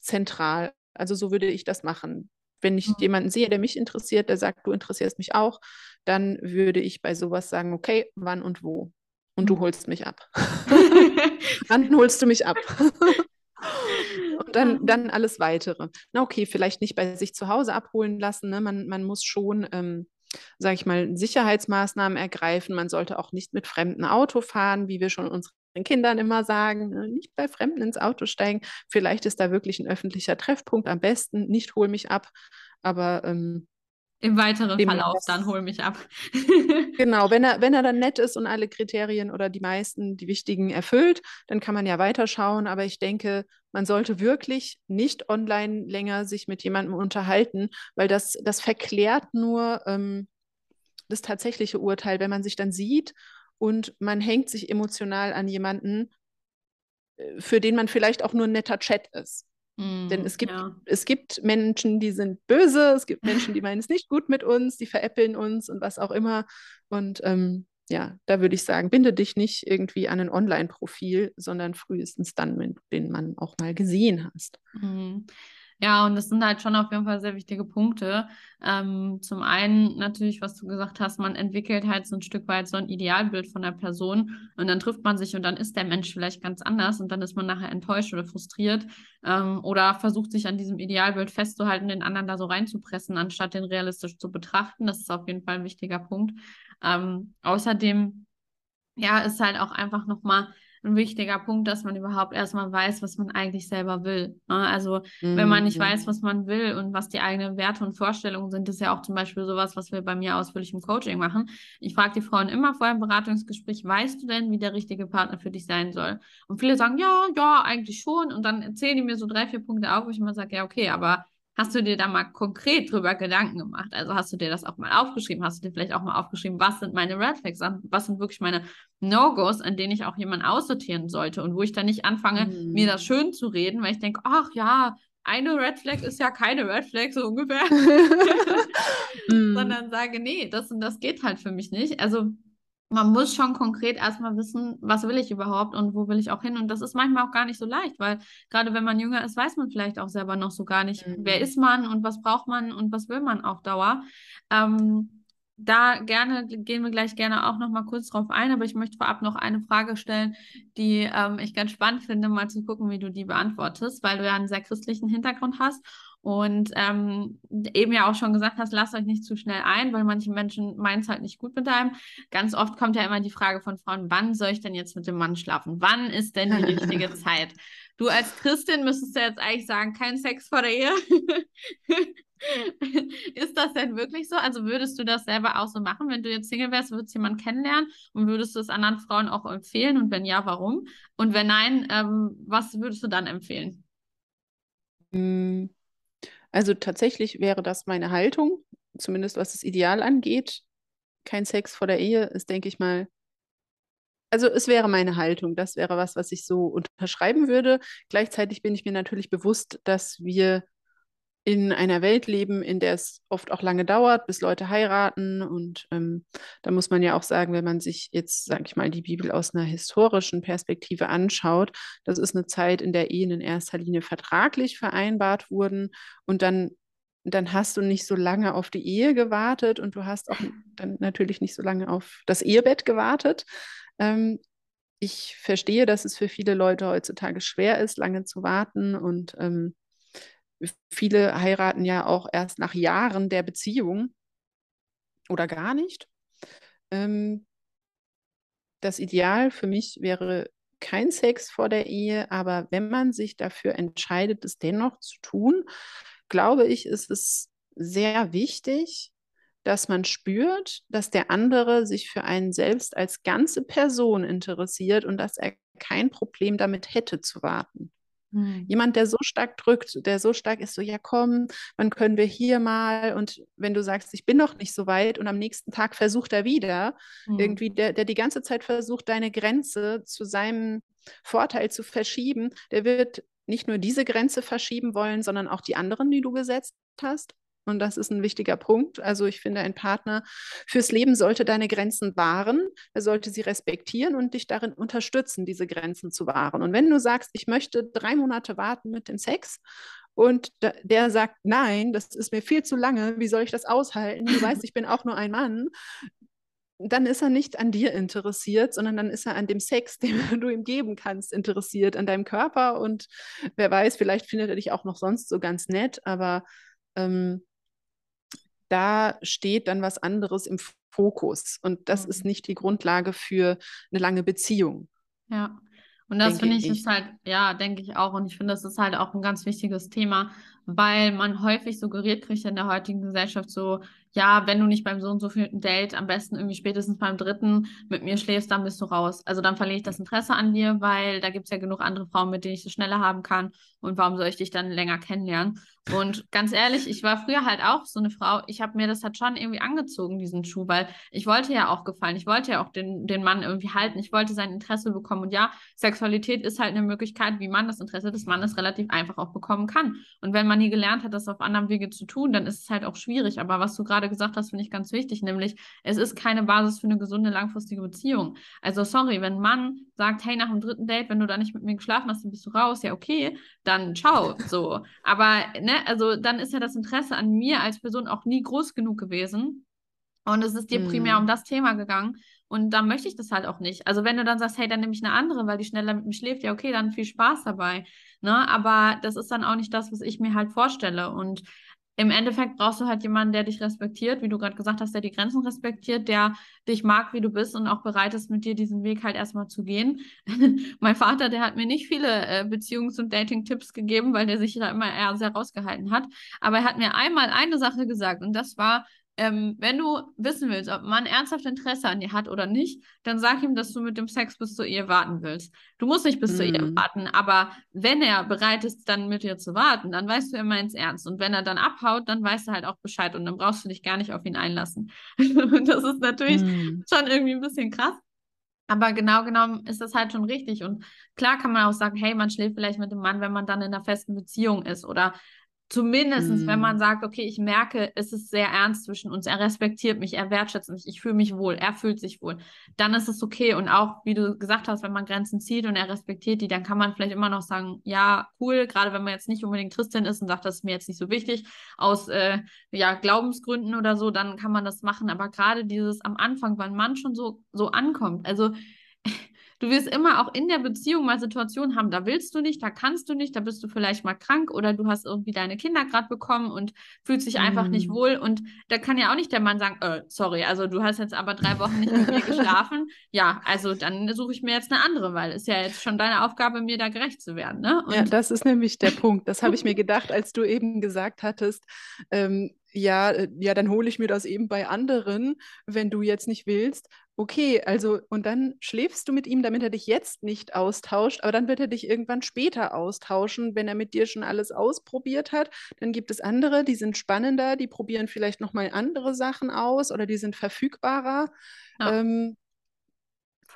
Speaker 2: zentral. Also so würde ich das machen. Wenn ich mhm. jemanden sehe, der mich interessiert, der sagt, du interessierst mich auch, dann würde ich bei sowas sagen, okay, wann und wo? Und du mhm. holst mich ab. wann holst du mich ab? und dann, dann alles weitere. Na okay, vielleicht nicht bei sich zu Hause abholen lassen. Ne? Man, man muss schon, ähm, sage ich mal, Sicherheitsmaßnahmen ergreifen. Man sollte auch nicht mit fremden Auto fahren, wie wir schon unsere Kindern immer sagen, ne, nicht bei Fremden ins Auto steigen. Vielleicht ist da wirklich ein öffentlicher Treffpunkt am besten. Nicht hol mich ab, aber ähm,
Speaker 1: im weiteren Verlauf dann hol mich ab.
Speaker 2: genau, wenn er, wenn er dann nett ist und alle Kriterien oder die meisten, die wichtigen erfüllt, dann kann man ja weiterschauen. Aber ich denke, man sollte wirklich nicht online länger sich mit jemandem unterhalten, weil das, das verklärt nur ähm, das tatsächliche Urteil, wenn man sich dann sieht und man hängt sich emotional an jemanden, äh, für den man vielleicht auch nur ein netter Chat ist. Mm, Denn es gibt, ja. es gibt Menschen, die sind böse, es gibt Menschen, die meinen es nicht gut mit uns, die veräppeln uns und was auch immer. Und ähm, ja, da würde ich sagen, binde dich nicht irgendwie an ein Online-Profil, sondern frühestens dann, wenn du den Mann auch mal gesehen hast.
Speaker 1: Mhm. Ja, und das sind halt schon auf jeden Fall sehr wichtige Punkte. Ähm, zum einen natürlich, was du gesagt hast, man entwickelt halt so ein Stück weit so ein Idealbild von der Person und dann trifft man sich und dann ist der Mensch vielleicht ganz anders und dann ist man nachher enttäuscht oder frustriert ähm, oder versucht sich an diesem Idealbild festzuhalten, den anderen da so reinzupressen, anstatt den realistisch zu betrachten. Das ist auf jeden Fall ein wichtiger Punkt. Ähm, außerdem, ja, ist halt auch einfach nochmal ein wichtiger Punkt, dass man überhaupt erstmal weiß, was man eigentlich selber will. Ne? Also mhm. wenn man nicht weiß, mhm. was man will und was die eigenen Werte und Vorstellungen sind, ist ja auch zum Beispiel sowas, was wir bei mir ausführlich im Coaching machen. Ich frage die Frauen immer vor einem Beratungsgespräch, weißt du denn, wie der richtige Partner für dich sein soll? Und viele sagen, ja, ja, eigentlich schon. Und dann erzählen die mir so drei, vier Punkte auf, wo ich immer sage, ja, okay, aber Hast du dir da mal konkret drüber Gedanken gemacht? Also hast du dir das auch mal aufgeschrieben? Hast du dir vielleicht auch mal aufgeschrieben, was sind meine Red Flags? Was sind wirklich meine No-Gos, an denen ich auch jemanden aussortieren sollte und wo ich dann nicht anfange, mhm. mir das schön zu reden, weil ich denke, ach ja, eine Red Flag ist ja keine Red Flag, so ungefähr. Sondern sage, nee, das und das geht halt für mich nicht. Also man muss schon konkret erstmal wissen, was will ich überhaupt und wo will ich auch hin. Und das ist manchmal auch gar nicht so leicht, weil gerade wenn man jünger ist, weiß man vielleicht auch selber noch so gar nicht, mhm. wer ist man und was braucht man und was will man auf Dauer. Ähm, da gerne gehen wir gleich gerne auch noch mal kurz drauf ein, aber ich möchte vorab noch eine Frage stellen, die ähm, ich ganz spannend finde, mal zu gucken, wie du die beantwortest, weil du ja einen sehr christlichen Hintergrund hast und ähm, eben ja auch schon gesagt hast, lasst euch nicht zu schnell ein, weil manche Menschen meinen es halt nicht gut mit einem. Ganz oft kommt ja immer die Frage von Frauen, wann soll ich denn jetzt mit dem Mann schlafen? Wann ist denn die richtige Zeit? Du als Christin müsstest ja jetzt eigentlich sagen, kein Sex vor der Ehe. ist das denn wirklich so? Also würdest du das selber auch so machen, wenn du jetzt Single wärst, würdest du jemanden kennenlernen und würdest du es anderen Frauen auch empfehlen? Und wenn ja, warum? Und wenn nein, ähm, was würdest du dann empfehlen?
Speaker 2: Hm. Also tatsächlich wäre das meine Haltung, zumindest was das Ideal angeht. Kein Sex vor der Ehe ist, denke ich mal, also es wäre meine Haltung, das wäre was, was ich so unterschreiben würde. Gleichzeitig bin ich mir natürlich bewusst, dass wir in einer Welt leben, in der es oft auch lange dauert, bis Leute heiraten. Und ähm, da muss man ja auch sagen, wenn man sich jetzt, sage ich mal, die Bibel aus einer historischen Perspektive anschaut, das ist eine Zeit, in der Ehen in erster Linie vertraglich vereinbart wurden. Und dann, dann hast du nicht so lange auf die Ehe gewartet und du hast auch dann natürlich nicht so lange auf das Ehebett gewartet. Ähm, ich verstehe, dass es für viele Leute heutzutage schwer ist, lange zu warten und ähm, Viele heiraten ja auch erst nach Jahren der Beziehung oder gar nicht. Ähm, das Ideal für mich wäre kein Sex vor der Ehe, aber wenn man sich dafür entscheidet, es dennoch zu tun, glaube ich, ist es sehr wichtig, dass man spürt, dass der andere sich für einen selbst als ganze Person interessiert und dass er kein Problem damit hätte zu warten. Mhm. Jemand, der so stark drückt, der so stark ist, so, ja komm, wann können wir hier mal? Und wenn du sagst, ich bin noch nicht so weit und am nächsten Tag versucht er wieder, mhm. irgendwie, der, der die ganze Zeit versucht, deine Grenze zu seinem Vorteil zu verschieben, der wird nicht nur diese Grenze verschieben wollen, sondern auch die anderen, die du gesetzt hast. Und das ist ein wichtiger Punkt. Also ich finde, ein Partner fürs Leben sollte deine Grenzen wahren. Er sollte sie respektieren und dich darin unterstützen, diese Grenzen zu wahren. Und wenn du sagst, ich möchte drei Monate warten mit dem Sex und der sagt, nein, das ist mir viel zu lange, wie soll ich das aushalten? Du weißt, ich bin auch nur ein Mann. Dann ist er nicht an dir interessiert, sondern dann ist er an dem Sex, den du ihm geben kannst, interessiert, an deinem Körper. Und wer weiß, vielleicht findet er dich auch noch sonst so ganz nett, aber ähm, da steht dann was anderes im Fokus. Und das mhm. ist nicht die Grundlage für eine lange Beziehung.
Speaker 1: Ja. Und das finde ich, ich ist halt, ja, denke ich auch. Und ich finde, das ist halt auch ein ganz wichtiges Thema, weil man häufig suggeriert kriegt in der heutigen Gesellschaft so, ja, wenn du nicht beim so und so vierten Date, am besten irgendwie spätestens beim dritten mit mir schläfst, dann bist du raus. Also dann verliere ich das Interesse an dir, weil da gibt es ja genug andere Frauen, mit denen ich das schneller haben kann. Und warum soll ich dich dann länger kennenlernen? Und ganz ehrlich, ich war früher halt auch so eine Frau, ich habe mir das halt schon irgendwie angezogen, diesen Schuh, weil ich wollte ja auch gefallen, ich wollte ja auch den, den Mann irgendwie halten, ich wollte sein Interesse bekommen. Und ja, Sexualität ist halt eine Möglichkeit, wie man das Interesse des Mannes relativ einfach auch bekommen kann. Und wenn man nie gelernt hat, das auf anderem Wege zu tun, dann ist es halt auch schwierig. Aber was du gerade gesagt hast, finde ich ganz wichtig, nämlich es ist keine Basis für eine gesunde, langfristige Beziehung. Also sorry, wenn ein Mann sagt, hey, nach dem dritten Date, wenn du da nicht mit mir geschlafen hast, dann bist du raus, ja okay, dann ciao, so. Aber ne, ne, also dann ist ja das Interesse an mir als Person auch nie groß genug gewesen. Und es ist dir mhm. primär um das Thema gegangen. Und dann möchte ich das halt auch nicht. Also wenn du dann sagst, hey, dann nehme ich eine andere, weil die schneller mit mir schläft, ja, okay, dann viel Spaß dabei. Ne? Aber das ist dann auch nicht das, was ich mir halt vorstelle. Und im Endeffekt brauchst du halt jemanden, der dich respektiert, wie du gerade gesagt hast, der die Grenzen respektiert, der dich mag, wie du bist und auch bereit ist, mit dir diesen Weg halt erstmal zu gehen. mein Vater, der hat mir nicht viele äh, Beziehungs- und Dating-Tipps gegeben, weil der sich da immer eher sehr rausgehalten hat. Aber er hat mir einmal eine Sache gesagt und das war, ähm, wenn du wissen willst, ob man ernsthaft Interesse an dir hat oder nicht, dann sag ihm, dass du mit dem Sex bis zur Ehe warten willst. Du musst nicht bis mm. zur Ehe mhm. warten, aber wenn er bereit ist, dann mit dir zu warten, dann weißt du, er meint es ernst. Und wenn er dann abhaut, dann weißt du halt auch Bescheid und dann brauchst du dich gar nicht auf ihn einlassen. das ist natürlich mm. schon irgendwie ein bisschen krass. Aber genau genommen ist das halt schon richtig. Und klar kann man auch sagen, hey, man schläft vielleicht mit dem Mann, wenn man dann in einer festen Beziehung ist. Oder Zumindest, mm. wenn man mhm. sagt, okay, ich merke, es ist sehr ernst zwischen uns, er respektiert mich, er wertschätzt mich, ich fühle mich wohl, er fühlt sich wohl, dann ist es okay. Und auch, wie du gesagt hast, wenn man Grenzen zieht und er respektiert die, dann kann man vielleicht immer noch sagen, ja, cool, gerade wenn man jetzt nicht unbedingt Christin ist und sagt, das ist mir jetzt nicht so wichtig, aus äh, ja, Glaubensgründen oder so, dann kann man das machen. Aber gerade dieses am Anfang, wenn man schon so, so ankommt, also Du wirst immer auch in der Beziehung mal Situationen haben, da willst du nicht, da kannst du nicht, da bist du vielleicht mal krank oder du hast irgendwie deine Kinder gerade bekommen und fühlst dich einfach nicht mhm. wohl. Und da kann ja auch nicht der Mann sagen, äh, sorry, also du hast jetzt aber drei Wochen nicht mit mir geschlafen. Ja, also dann suche ich mir jetzt eine andere, weil es ist ja jetzt schon deine Aufgabe, mir da gerecht zu werden. Ne?
Speaker 2: Und ja, das ist nämlich der Punkt. Das habe ich mir gedacht, als du eben gesagt hattest, ähm, ja, äh, ja, dann hole ich mir das eben bei anderen, wenn du jetzt nicht willst. Okay, also und dann schläfst du mit ihm, damit er dich jetzt nicht austauscht, aber dann wird er dich irgendwann später austauschen, wenn er mit dir schon alles ausprobiert hat. Dann gibt es andere, die sind spannender, die probieren vielleicht nochmal andere Sachen aus oder die sind verfügbarer. Ja. Ähm,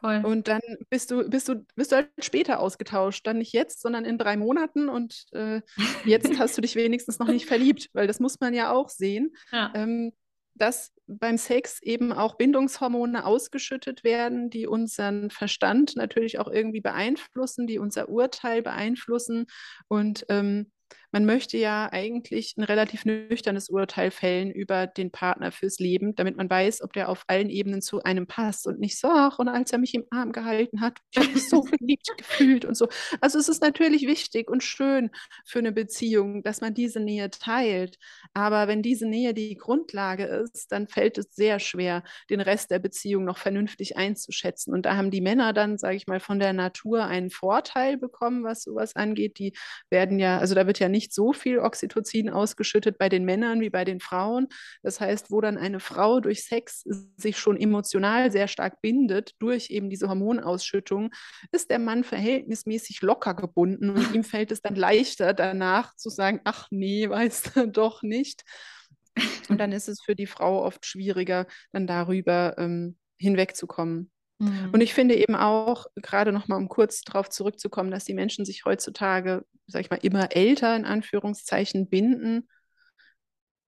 Speaker 2: Voll. Und dann bist du, bist du, bist du halt später ausgetauscht. Dann nicht jetzt, sondern in drei Monaten. Und äh, jetzt hast du dich wenigstens noch nicht verliebt, weil das muss man ja auch sehen. Ja. Ähm, dass beim Sex eben auch Bindungshormone ausgeschüttet werden, die unseren Verstand natürlich auch irgendwie beeinflussen, die unser Urteil beeinflussen. Und ähm, man möchte ja eigentlich ein relativ nüchternes Urteil fällen über den Partner fürs Leben, damit man weiß, ob der auf allen Ebenen zu einem passt und nicht so, ach, und als er mich im Arm gehalten hat, ich habe mich so geliebt gefühlt und so. Also es ist natürlich wichtig und schön für eine Beziehung, dass man diese Nähe teilt. Aber wenn diese Nähe die Grundlage ist, dann fällt es sehr schwer, den Rest der Beziehung noch vernünftig einzuschätzen. Und da haben die Männer dann, sage ich mal, von der Natur einen Vorteil bekommen, was sowas angeht. Die werden ja, also da wird ja nicht so viel Oxytocin ausgeschüttet bei den Männern wie bei den Frauen. Das heißt, wo dann eine Frau durch Sex sich schon emotional sehr stark bindet, durch eben diese Hormonausschüttung, ist der Mann verhältnismäßig locker gebunden und ihm fällt es dann leichter danach zu sagen, ach nee, weißt du doch nicht. Und dann ist es für die Frau oft schwieriger, dann darüber ähm, hinwegzukommen. Mhm. Und ich finde eben auch, gerade nochmal, um kurz darauf zurückzukommen, dass die Menschen sich heutzutage, sag ich mal, immer älter in Anführungszeichen binden.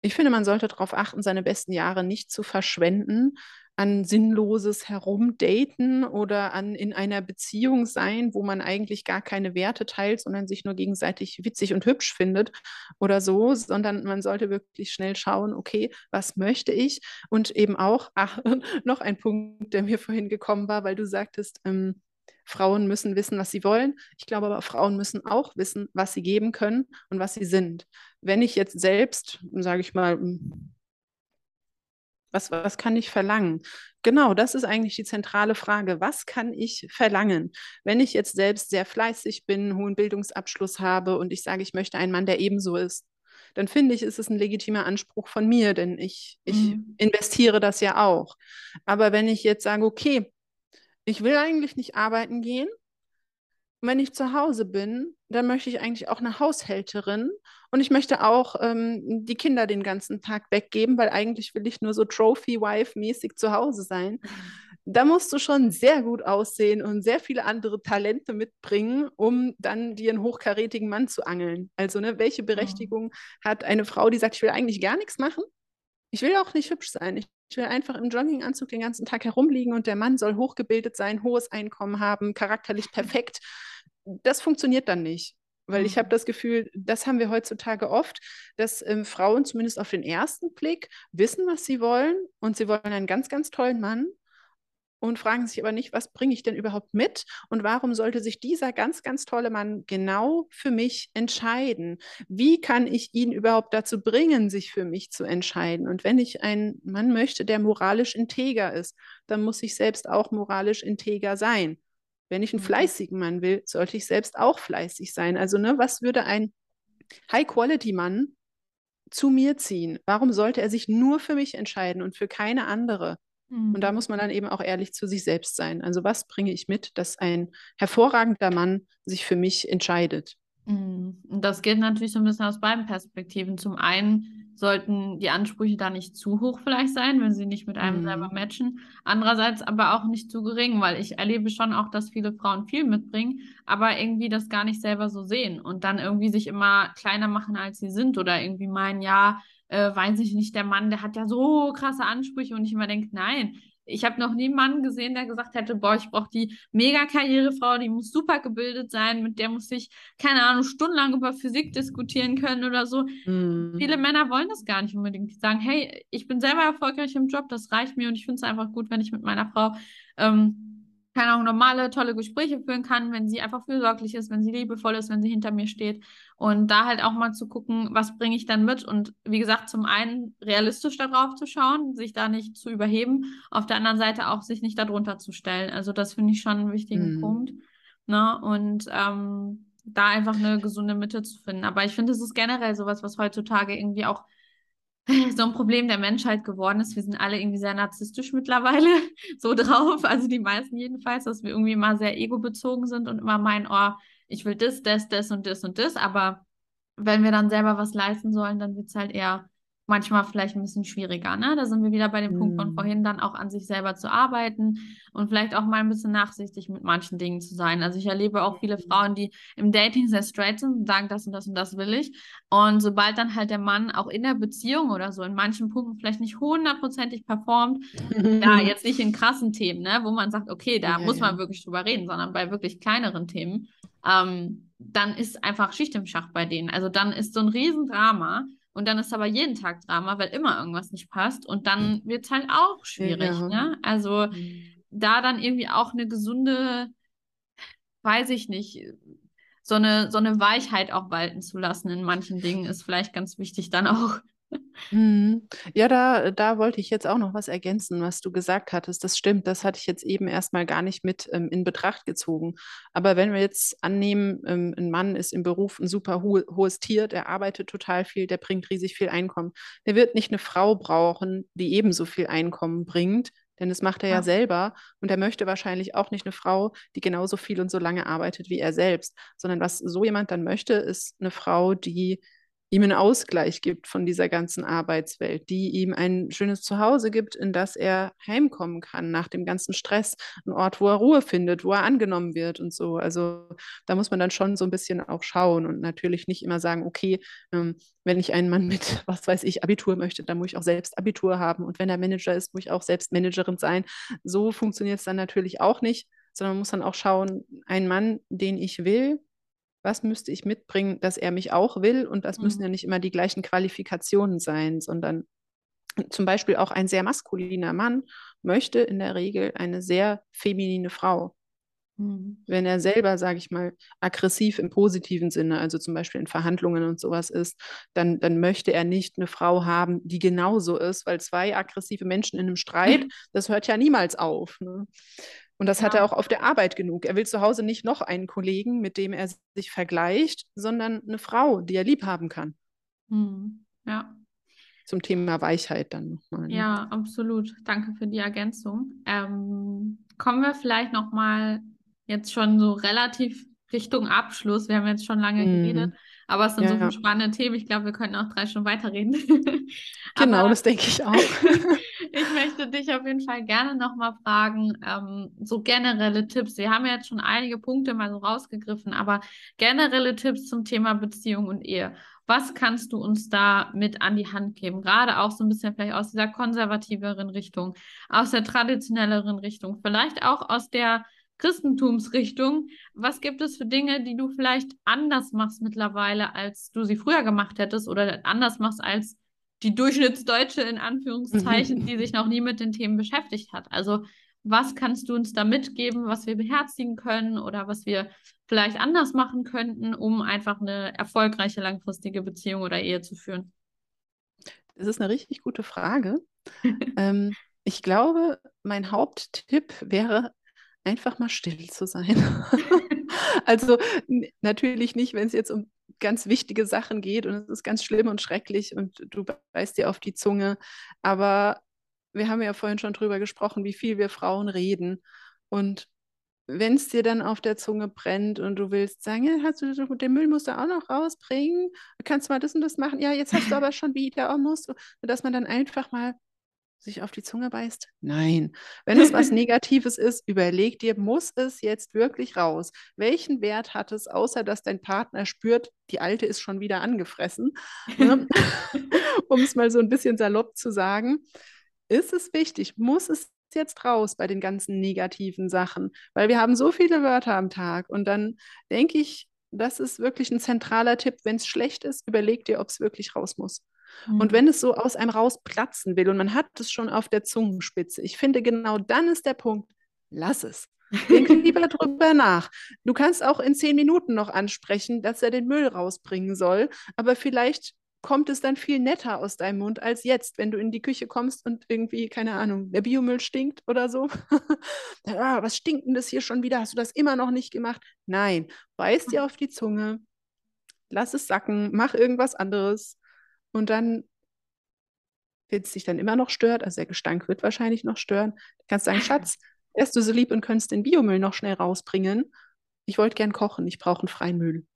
Speaker 2: Ich finde, man sollte darauf achten, seine besten Jahre nicht zu verschwenden an sinnloses Herumdaten oder an in einer Beziehung sein, wo man eigentlich gar keine Werte teilt, sondern sich nur gegenseitig witzig und hübsch findet oder so, sondern man sollte wirklich schnell schauen, okay, was möchte ich? Und eben auch, ach, noch ein Punkt, der mir vorhin gekommen war, weil du sagtest, ähm, Frauen müssen wissen, was sie wollen. Ich glaube aber, Frauen müssen auch wissen, was sie geben können und was sie sind. Wenn ich jetzt selbst, sage ich mal, was, was kann ich verlangen? Genau, das ist eigentlich die zentrale Frage. Was kann ich verlangen? Wenn ich jetzt selbst sehr fleißig bin, hohen Bildungsabschluss habe und ich sage, ich möchte einen Mann, der ebenso ist, dann finde ich, ist es ein legitimer Anspruch von mir, denn ich, ich mhm. investiere das ja auch. Aber wenn ich jetzt sage, okay, ich will eigentlich nicht arbeiten gehen, und wenn ich zu Hause bin, dann möchte ich eigentlich auch eine Haushälterin und ich möchte auch ähm, die Kinder den ganzen Tag weggeben, weil eigentlich will ich nur so Trophy-Wife-mäßig zu Hause sein. Da musst du schon sehr gut aussehen und sehr viele andere Talente mitbringen, um dann dir einen hochkarätigen Mann zu angeln. Also, ne, welche Berechtigung mhm. hat eine Frau, die sagt, ich will eigentlich gar nichts machen? Ich will auch nicht hübsch sein. Ich ich will einfach im Jogginganzug den ganzen Tag herumliegen und der Mann soll hochgebildet sein, hohes Einkommen haben, charakterlich perfekt. Das funktioniert dann nicht. Weil ich habe mhm. das Gefühl, das haben wir heutzutage oft, dass ähm, Frauen zumindest auf den ersten Blick wissen, was sie wollen und sie wollen einen ganz, ganz tollen Mann und fragen sich aber nicht, was bringe ich denn überhaupt mit und warum sollte sich dieser ganz, ganz tolle Mann genau für mich entscheiden? Wie kann ich ihn überhaupt dazu bringen, sich für mich zu entscheiden? Und wenn ich einen Mann möchte, der moralisch integer ist, dann muss ich selbst auch moralisch integer sein. Wenn ich einen mhm. fleißigen Mann will, sollte ich selbst auch fleißig sein. Also, ne, was würde ein High-Quality-Mann zu mir ziehen? Warum sollte er sich nur für mich entscheiden und für keine andere?
Speaker 1: Mhm.
Speaker 2: Und da muss man dann eben auch ehrlich zu sich selbst sein. Also was bringe ich mit, dass ein hervorragender Mann sich für mich entscheidet?
Speaker 1: Mhm. Und das geht natürlich so ein bisschen aus beiden Perspektiven. Zum einen sollten die Ansprüche da nicht zu hoch vielleicht sein, wenn sie nicht mit einem
Speaker 2: Mhm.
Speaker 1: selber matchen. Andererseits aber auch nicht zu gering, weil ich erlebe schon auch, dass viele Frauen viel mitbringen, aber irgendwie das gar nicht selber so sehen und dann irgendwie sich immer kleiner machen, als sie sind oder irgendwie meinen, ja, äh, weiß ich nicht, der Mann, der hat ja so krasse Ansprüche und ich immer denke, nein, ich habe noch nie einen Mann gesehen, der gesagt hätte, boah, ich brauche die Mega-Karrierefrau, die muss super gebildet sein, mit der muss ich, keine Ahnung, stundenlang über Physik diskutieren können oder so.
Speaker 2: Mhm.
Speaker 1: Viele Männer wollen das gar nicht unbedingt. Die sagen, hey, ich bin selber erfolgreich im Job, das reicht mir und ich finde es einfach gut, wenn ich mit meiner Frau ähm, keine Ahnung, normale, tolle Gespräche führen kann, wenn sie einfach fürsorglich ist, wenn sie liebevoll ist, wenn sie hinter mir steht. Und da halt auch mal zu gucken, was bringe ich dann mit? Und wie gesagt, zum einen realistisch darauf zu schauen, sich da nicht zu überheben, auf der anderen Seite auch sich nicht darunter zu stellen. Also das finde ich schon einen wichtigen
Speaker 2: Mhm.
Speaker 1: Punkt. Ne? Und ähm, da einfach eine gesunde Mitte zu finden. Aber ich finde, es ist generell sowas, was heutzutage irgendwie auch so ein Problem der Menschheit geworden ist. Wir sind alle irgendwie sehr narzisstisch mittlerweile so drauf, also die meisten jedenfalls, dass wir irgendwie immer sehr egobezogen sind und immer meinen, oh, ich will das, das, das und das und das, aber wenn wir dann selber was leisten sollen, dann wird es halt eher manchmal vielleicht ein bisschen schwieriger. Ne? Da sind wir wieder bei dem Punkt von
Speaker 2: Mhm.
Speaker 1: vorhin, dann auch an sich selber zu arbeiten und vielleicht auch mal ein bisschen nachsichtig mit manchen Dingen zu sein. Also ich erlebe auch viele
Speaker 2: Mhm.
Speaker 1: Frauen, die im Dating sehr straight sind und sagen, das und das und das will ich. Und sobald dann halt der Mann auch in der Beziehung oder so in manchen Punkten vielleicht nicht hundertprozentig performt, ja, jetzt nicht in krassen Themen, ne, wo man sagt, okay, da
Speaker 2: Ja,
Speaker 1: muss man
Speaker 2: ja.
Speaker 1: wirklich drüber reden, sondern bei wirklich kleineren Themen, ähm, dann ist einfach Schicht im Schacht bei denen. Also dann ist so ein Riesendrama und dann ist aber jeden Tag Drama, weil immer irgendwas nicht passt und dann wird es halt auch schwierig,
Speaker 2: Ja.
Speaker 1: ne? Also
Speaker 2: Mhm.
Speaker 1: da dann irgendwie auch eine gesunde, weiß ich nicht, so eine, so eine Weichheit auch walten zu lassen in manchen Dingen ist vielleicht ganz wichtig dann auch.
Speaker 2: Mhm. Ja, da, da wollte ich jetzt auch noch was ergänzen, was du gesagt hattest. Das stimmt, das hatte ich jetzt eben erstmal gar nicht mit ähm, in Betracht gezogen. Aber wenn wir jetzt annehmen, ähm, ein Mann ist im Beruf ein super ho hohes Tier, der arbeitet total viel, der bringt riesig viel Einkommen. Der wird nicht eine Frau brauchen, die ebenso viel Einkommen bringt, denn das macht er ja
Speaker 1: Ja.
Speaker 2: selber. Und er möchte wahrscheinlich auch nicht eine Frau, die genauso viel und so lange arbeitet wie er selbst, sondern was so jemand dann möchte, ist eine Frau, die ihm einen Ausgleich gibt von dieser ganzen Arbeitswelt, die ihm ein schönes Zuhause gibt, in das er heimkommen kann nach dem ganzen Stress, ein Ort, wo er Ruhe findet, wo er angenommen wird und so. Also da muss man dann schon so ein bisschen auch schauen und natürlich nicht immer sagen, okay, ähm, wenn ich einen Mann mit, was weiß ich, Abitur möchte, dann muss ich auch selbst Abitur haben und wenn er Manager ist, muss ich auch selbst Managerin sein. So funktioniert es dann natürlich auch nicht, sondern man muss dann auch schauen, ein Mann, den ich will, was müsste ich mitbringen, dass er mich auch will? Und das müssen
Speaker 1: Mhm.
Speaker 2: ja nicht immer die gleichen Qualifikationen sein, sondern zum Beispiel auch ein sehr maskuliner Mann möchte in der Regel eine sehr feminine Frau.
Speaker 1: Mhm.
Speaker 2: Wenn er selber, sage ich mal, aggressiv im positiven Sinne, also zum Beispiel in Verhandlungen und sowas ist, dann, dann möchte er nicht eine Frau haben, die genauso ist, weil zwei aggressive Menschen in einem Streit, das hört ja niemals auf. Ne? Und das hat
Speaker 1: Ja.
Speaker 2: er auch auf der Arbeit genug. Er will zu Hause nicht noch einen Kollegen, mit dem er sich vergleicht, sondern eine Frau, die er lieb haben kann.
Speaker 1: Mhm. Ja.
Speaker 2: Zum Thema Weichheit dann nochmal. Ne?
Speaker 1: Ja, absolut. Danke für die Ergänzung. Ähm, kommen wir vielleicht noch mal jetzt schon so relativ Richtung Abschluss. Wir haben jetzt schon lange
Speaker 2: Mhm.
Speaker 1: geredet, aber es sind so
Speaker 2: Ja.
Speaker 1: viele spannende Themen. Ich glaube, wir könnten auch drei Stunden weiterreden.
Speaker 2: Genau, das denke ich auch.
Speaker 1: ich möchte dich auf jeden Fall gerne noch mal fragen, ähm, so generelle Tipps. Wir haben ja jetzt schon einige Punkte mal so rausgegriffen, aber generelle Tipps zum Thema Beziehung und Ehe. Was kannst du uns da mit an die Hand geben? Gerade auch so ein bisschen vielleicht aus dieser konservativeren Richtung, aus der traditionelleren Richtung, vielleicht auch aus der Christentumsrichtung. Was gibt es für Dinge, die du vielleicht anders machst mittlerweile, als du sie früher gemacht hättest oder anders machst als die Durchschnittsdeutsche in Anführungszeichen, die sich noch nie mit den Themen beschäftigt hat? Also was kannst du uns da mitgeben, was wir beherzigen können oder was wir vielleicht anders machen könnten, um einfach eine erfolgreiche langfristige Beziehung oder Ehe zu führen?
Speaker 2: Das ist eine richtig gute Frage. ähm, ich glaube, mein Haupttipp wäre, einfach mal still zu sein. also natürlich nicht, wenn es jetzt um ganz wichtige Sachen geht und es ist ganz schlimm und schrecklich und du beißt dir auf die Zunge. Aber wir haben ja vorhin schon drüber gesprochen, wie viel wir Frauen reden. Und wenn es dir dann auf der Zunge brennt und du willst sagen, ja, hast du den Müll musst du auch noch rausbringen, kannst du mal das und das machen. Ja, jetzt hast du aber schon wieder, oh, musst du, dass man dann einfach mal sich auf die Zunge beißt? Nein. Wenn es was Negatives ist, überleg dir, muss es jetzt wirklich raus? Welchen Wert hat es, außer dass dein Partner spürt, die alte ist schon wieder angefressen? Ne? um es mal so ein bisschen salopp zu sagen. Ist es wichtig? Muss es jetzt raus bei den ganzen negativen Sachen? Weil wir haben so viele Wörter am Tag und dann denke ich, das ist wirklich ein zentraler Tipp. Wenn es schlecht ist, überleg dir, ob es wirklich raus muss. Mhm. Und wenn es so aus einem rausplatzen will und man hat es schon auf der Zungenspitze, ich finde, genau dann ist der Punkt, lass es. Denk lieber drüber nach. Du kannst auch in zehn Minuten noch ansprechen, dass er den Müll rausbringen soll, aber vielleicht kommt es dann viel netter aus deinem Mund als jetzt, wenn du in die Küche kommst und irgendwie, keine Ahnung, der Biomüll stinkt oder so. ah, was stinkt denn das hier schon wieder? Hast du das immer noch nicht gemacht? Nein, beiß dir auf die Zunge, lass es sacken, mach irgendwas anderes. Und dann, wenn es dich dann immer noch stört, also der Gestank wird wahrscheinlich noch stören, kannst du sagen, Schatz, wärst du so lieb und könntest den Biomüll noch schnell rausbringen? Ich wollte gern kochen, ich brauche einen freien Müll.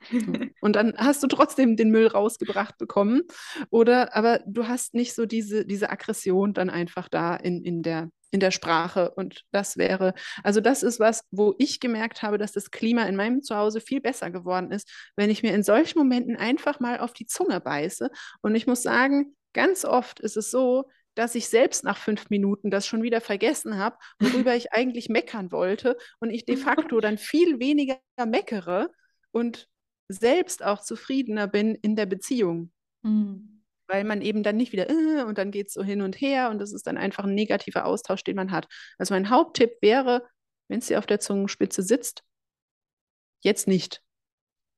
Speaker 2: Und dann hast du trotzdem den Müll rausgebracht bekommen. Oder aber du hast nicht so diese, diese Aggression dann einfach da in, in, der, in der Sprache. Und das wäre, also das ist was, wo ich gemerkt habe, dass das Klima in meinem Zuhause viel besser geworden ist, wenn ich mir in solchen Momenten einfach mal auf die Zunge beiße. Und ich muss sagen, ganz oft ist es so, dass ich selbst nach fünf Minuten das schon wieder vergessen habe, worüber ich eigentlich meckern wollte und ich de facto dann viel weniger meckere und selbst auch zufriedener bin in der Beziehung. Mhm weil man eben dann nicht wieder äh, und dann geht es so hin und her und das ist dann einfach ein negativer Austausch, den man hat. Also mein Haupttipp wäre, wenn es dir auf der Zungenspitze sitzt, jetzt nicht.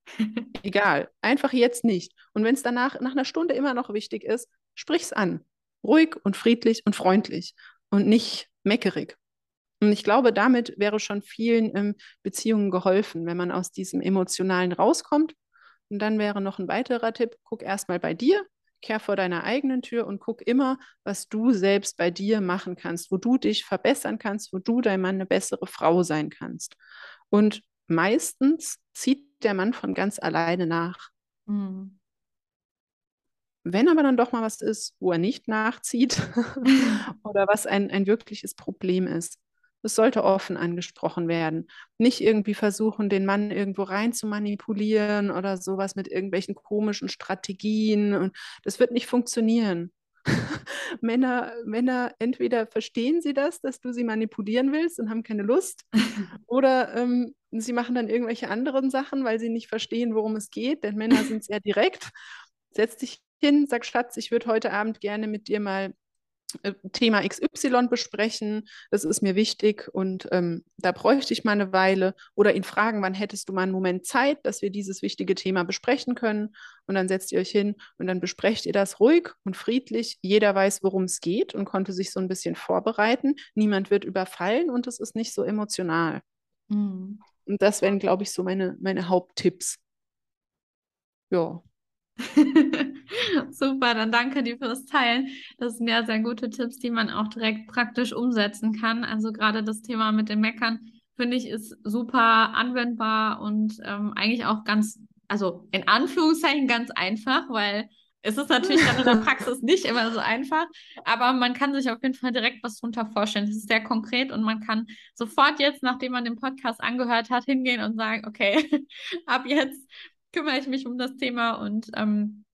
Speaker 2: Egal, einfach jetzt nicht. Und wenn es danach nach einer Stunde immer noch wichtig ist, sprich es an. Ruhig und friedlich und freundlich und nicht meckerig. Und ich glaube, damit wäre schon vielen ähm, Beziehungen geholfen, wenn man aus diesem Emotionalen rauskommt. Und dann wäre noch ein weiterer Tipp, guck erstmal bei dir, kehr vor deiner eigenen Tür und guck immer, was du selbst bei dir machen kannst, wo du dich verbessern kannst, wo du dein Mann eine bessere Frau sein kannst. Und meistens zieht der Mann von ganz alleine nach. Mhm. Wenn aber dann doch mal was ist, wo er nicht nachzieht oder was ein, ein wirkliches Problem ist, es sollte offen angesprochen werden. Nicht irgendwie versuchen, den Mann irgendwo rein zu manipulieren oder sowas mit irgendwelchen komischen Strategien. Und das wird nicht funktionieren. Männer, Männer, entweder verstehen sie das, dass du sie manipulieren willst und haben keine Lust, oder ähm, sie machen dann irgendwelche anderen Sachen, weil sie nicht verstehen, worum es geht, denn Männer sind sehr direkt. Setz dich hin, sag Schatz, ich würde heute Abend gerne mit dir mal Thema XY besprechen, das ist mir wichtig und ähm, da bräuchte ich mal eine Weile oder ihn fragen, wann hättest du mal einen Moment Zeit, dass wir dieses wichtige Thema besprechen können und dann setzt ihr euch hin und dann besprecht ihr das ruhig und friedlich. Jeder weiß, worum es geht und konnte sich so ein bisschen vorbereiten. Niemand wird überfallen und es ist nicht so emotional. Mhm. Und das wären, glaube ich, so meine, meine Haupttipps. Ja.
Speaker 1: Super, dann danke dir fürs Teilen. Das sind ja sehr gute Tipps, die man auch direkt praktisch umsetzen kann. Also gerade das Thema mit dem Meckern finde ich ist super anwendbar und ähm, eigentlich auch ganz, also in Anführungszeichen ganz einfach, weil es ist natürlich dann in der Praxis nicht immer so einfach, aber man kann sich auf jeden Fall direkt was drunter vorstellen. Es ist sehr konkret und man kann sofort jetzt, nachdem man den Podcast angehört hat, hingehen und sagen, okay, ab jetzt kümmere ich mich um das Thema und ähm,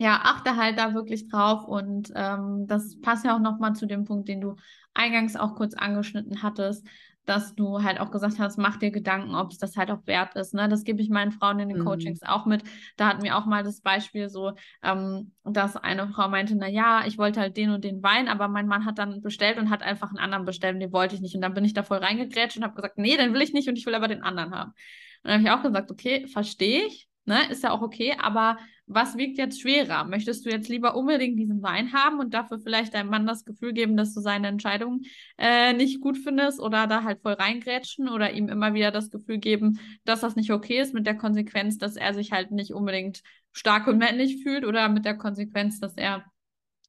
Speaker 1: ja, achte halt da wirklich drauf. Und ähm, das passt ja auch nochmal zu dem Punkt, den du eingangs auch kurz angeschnitten hattest, dass du halt auch gesagt hast, mach dir Gedanken, ob es das halt auch wert ist. Ne? Das gebe ich meinen Frauen in den mhm. Coachings auch mit. Da hatten wir auch mal das Beispiel so, ähm, dass eine Frau meinte, na ja, ich wollte halt den und den Wein, aber mein Mann hat dann bestellt und hat einfach einen anderen bestellt und den wollte ich nicht. Und dann bin ich da voll reingegrätscht und habe gesagt, nee, den will ich nicht und ich will aber den anderen haben. Und dann habe ich auch gesagt, okay, verstehe ich, Ne? Ist ja auch okay, aber was wiegt jetzt schwerer? Möchtest du jetzt lieber unbedingt diesen Wein haben und dafür vielleicht deinem Mann das Gefühl geben, dass du seine Entscheidung äh, nicht gut findest oder da halt voll reingrätschen oder ihm immer wieder das Gefühl geben, dass das nicht okay ist, mit der Konsequenz, dass er sich halt nicht unbedingt stark und männlich fühlt oder mit der Konsequenz, dass er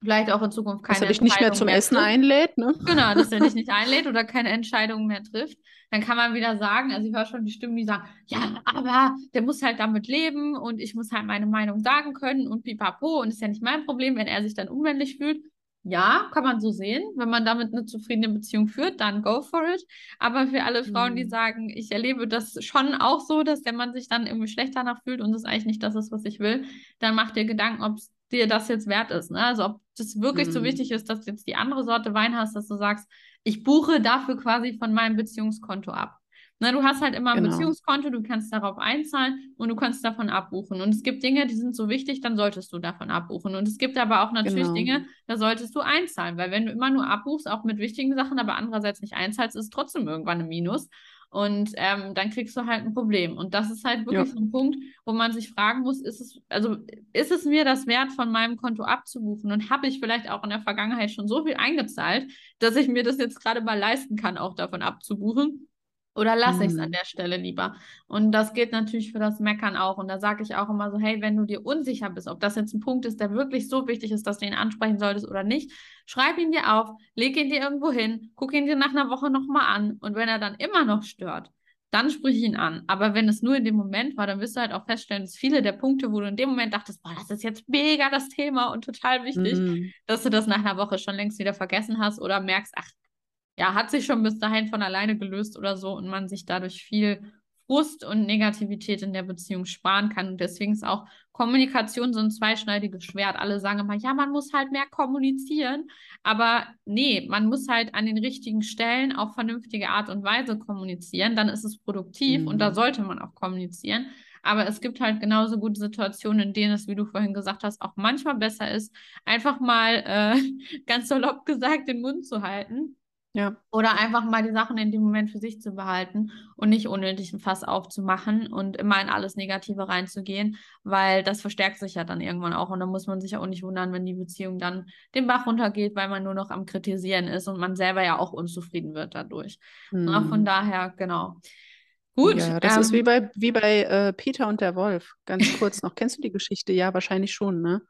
Speaker 1: vielleicht auch in Zukunft keine
Speaker 2: dass er dich nicht mehr zum mehr Essen einlädt, ne?
Speaker 1: Genau, dass er dich nicht einlädt oder keine Entscheidungen mehr trifft. Dann kann man wieder sagen, also ich höre schon die Stimmen, die sagen, ja, aber der muss halt damit leben und ich muss halt meine Meinung sagen können und pipapo und ist ja nicht mein Problem, wenn er sich dann unmännlich fühlt. Ja, kann man so sehen. Wenn man damit eine zufriedene Beziehung führt, dann go for it. Aber für alle Frauen, mhm. die sagen, ich erlebe das schon auch so, dass der Mann sich dann irgendwie schlecht danach fühlt und es eigentlich nicht das ist, was ich will, dann macht dir Gedanken, ob es dir das jetzt wert ist. Ne? Also ob das wirklich mhm. so wichtig ist, dass du jetzt die andere Sorte Wein hast, dass du sagst, ich buche dafür quasi von meinem Beziehungskonto ab. Ne, du hast halt immer ein genau. Beziehungskonto, du kannst darauf einzahlen und du kannst davon abbuchen. Und es gibt Dinge, die sind so wichtig, dann solltest du davon abbuchen. Und es gibt aber auch natürlich genau. Dinge, da solltest du einzahlen, weil wenn du immer nur abbuchst, auch mit wichtigen Sachen, aber andererseits nicht einzahlst, ist es trotzdem irgendwann ein Minus. Und ähm, dann kriegst du halt ein Problem. Und das ist halt wirklich ja. so ein Punkt, wo man sich fragen muss, ist es, also ist es mir das wert, von meinem Konto abzubuchen? Und habe ich vielleicht auch in der Vergangenheit schon so viel eingezahlt, dass ich mir das jetzt gerade mal leisten kann, auch davon abzubuchen? Oder lasse ich es an mhm. der Stelle lieber? Und das geht natürlich für das Meckern auch. Und da sage ich auch immer so, hey, wenn du dir unsicher bist, ob das jetzt ein Punkt ist, der wirklich so wichtig ist, dass du ihn ansprechen solltest oder nicht, schreib ihn dir auf, leg ihn dir irgendwo hin, guck ihn dir nach einer Woche nochmal an. Und wenn er dann immer noch stört, dann sprich ihn an. Aber wenn es nur in dem Moment war, dann wirst du halt auch feststellen, dass viele der Punkte, wo du in dem Moment dachtest, boah, das ist jetzt mega das Thema und total wichtig, mhm. dass du das nach einer Woche schon längst wieder vergessen hast oder merkst, ach, ja, hat sich schon bis dahin von alleine gelöst oder so und man sich dadurch viel Frust und Negativität in der Beziehung sparen kann. Und deswegen ist auch Kommunikation so ein zweischneidiges Schwert. Alle sagen immer, ja, man muss halt mehr kommunizieren. Aber nee, man muss halt an den richtigen Stellen auf vernünftige Art und Weise kommunizieren. Dann ist es produktiv mhm. und da mhm. sollte man auch kommunizieren. Aber es gibt halt genauso gute Situationen, in denen es, wie du vorhin gesagt hast, auch manchmal besser ist, einfach mal äh, ganz salopp gesagt den Mund zu halten ja. Oder einfach mal die Sachen in dem Moment für sich zu behalten und nicht unnötig ein Fass aufzumachen und immer in alles Negative reinzugehen, weil das verstärkt sich ja dann irgendwann auch. Und dann muss man sich ja auch nicht wundern, wenn die Beziehung dann den Bach runtergeht, weil man nur noch am Kritisieren ist und man selber ja auch unzufrieden wird dadurch. Mhm. Na, von daher, genau.
Speaker 2: Gut. Ja, das ähm, ist wie bei, wie bei äh, Peter und der Wolf. Ganz kurz noch. Kennst du die Geschichte? Ja, wahrscheinlich schon, ne?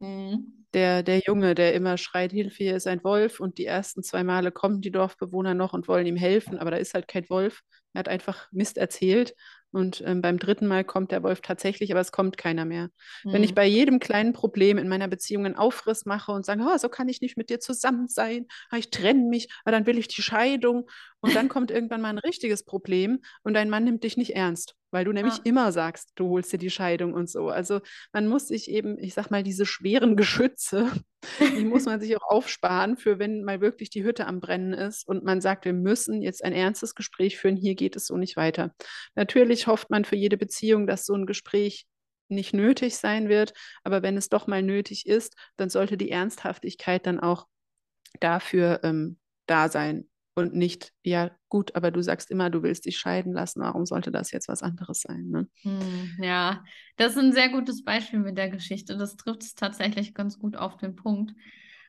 Speaker 2: Mhm der, der Junge, der immer schreit, Hilfe, hier ist ein Wolf. Und die ersten zwei Male kommen die Dorfbewohner noch und wollen ihm helfen, aber da ist halt kein Wolf. Er hat einfach Mist erzählt. Und ähm, beim dritten Mal kommt der Wolf tatsächlich, aber es kommt keiner mehr. Mhm. Wenn ich mhm. bei jedem kleinen Problem in meiner Beziehung einen Aufriss mache und sage, oh, so kann ich nicht mit dir zusammen sein, ah, ich trenne mich, ah, dann will ich die Scheidung. Und dann kommt irgendwann mal ein richtiges Problem und dein Mann nimmt dich nicht ernst weil du nämlich ja. immer sagst, du holst dir die Scheidung und so. Also man muss sich eben, ich sag mal, diese schweren Geschütze, die muss man sich auch aufsparen für wenn mal wirklich die Hütte am Brennen ist und man sagt, wir müssen jetzt ein ernstes Gespräch führen, hier geht es so nicht weiter. Natürlich hofft man für jede Beziehung, dass so ein Gespräch nicht nötig sein wird, aber wenn es doch mal nötig ist, dann sollte die Ernsthaftigkeit dann auch dafür ähm, da sein und nicht, ja gut, aber du sagst immer, du willst dich scheiden lassen, warum sollte das jetzt was anderes sein? Ne?
Speaker 1: Hm, ja, das ist ein sehr gutes Beispiel mit der Geschichte. Das trifft es tatsächlich ganz gut auf den Punkt.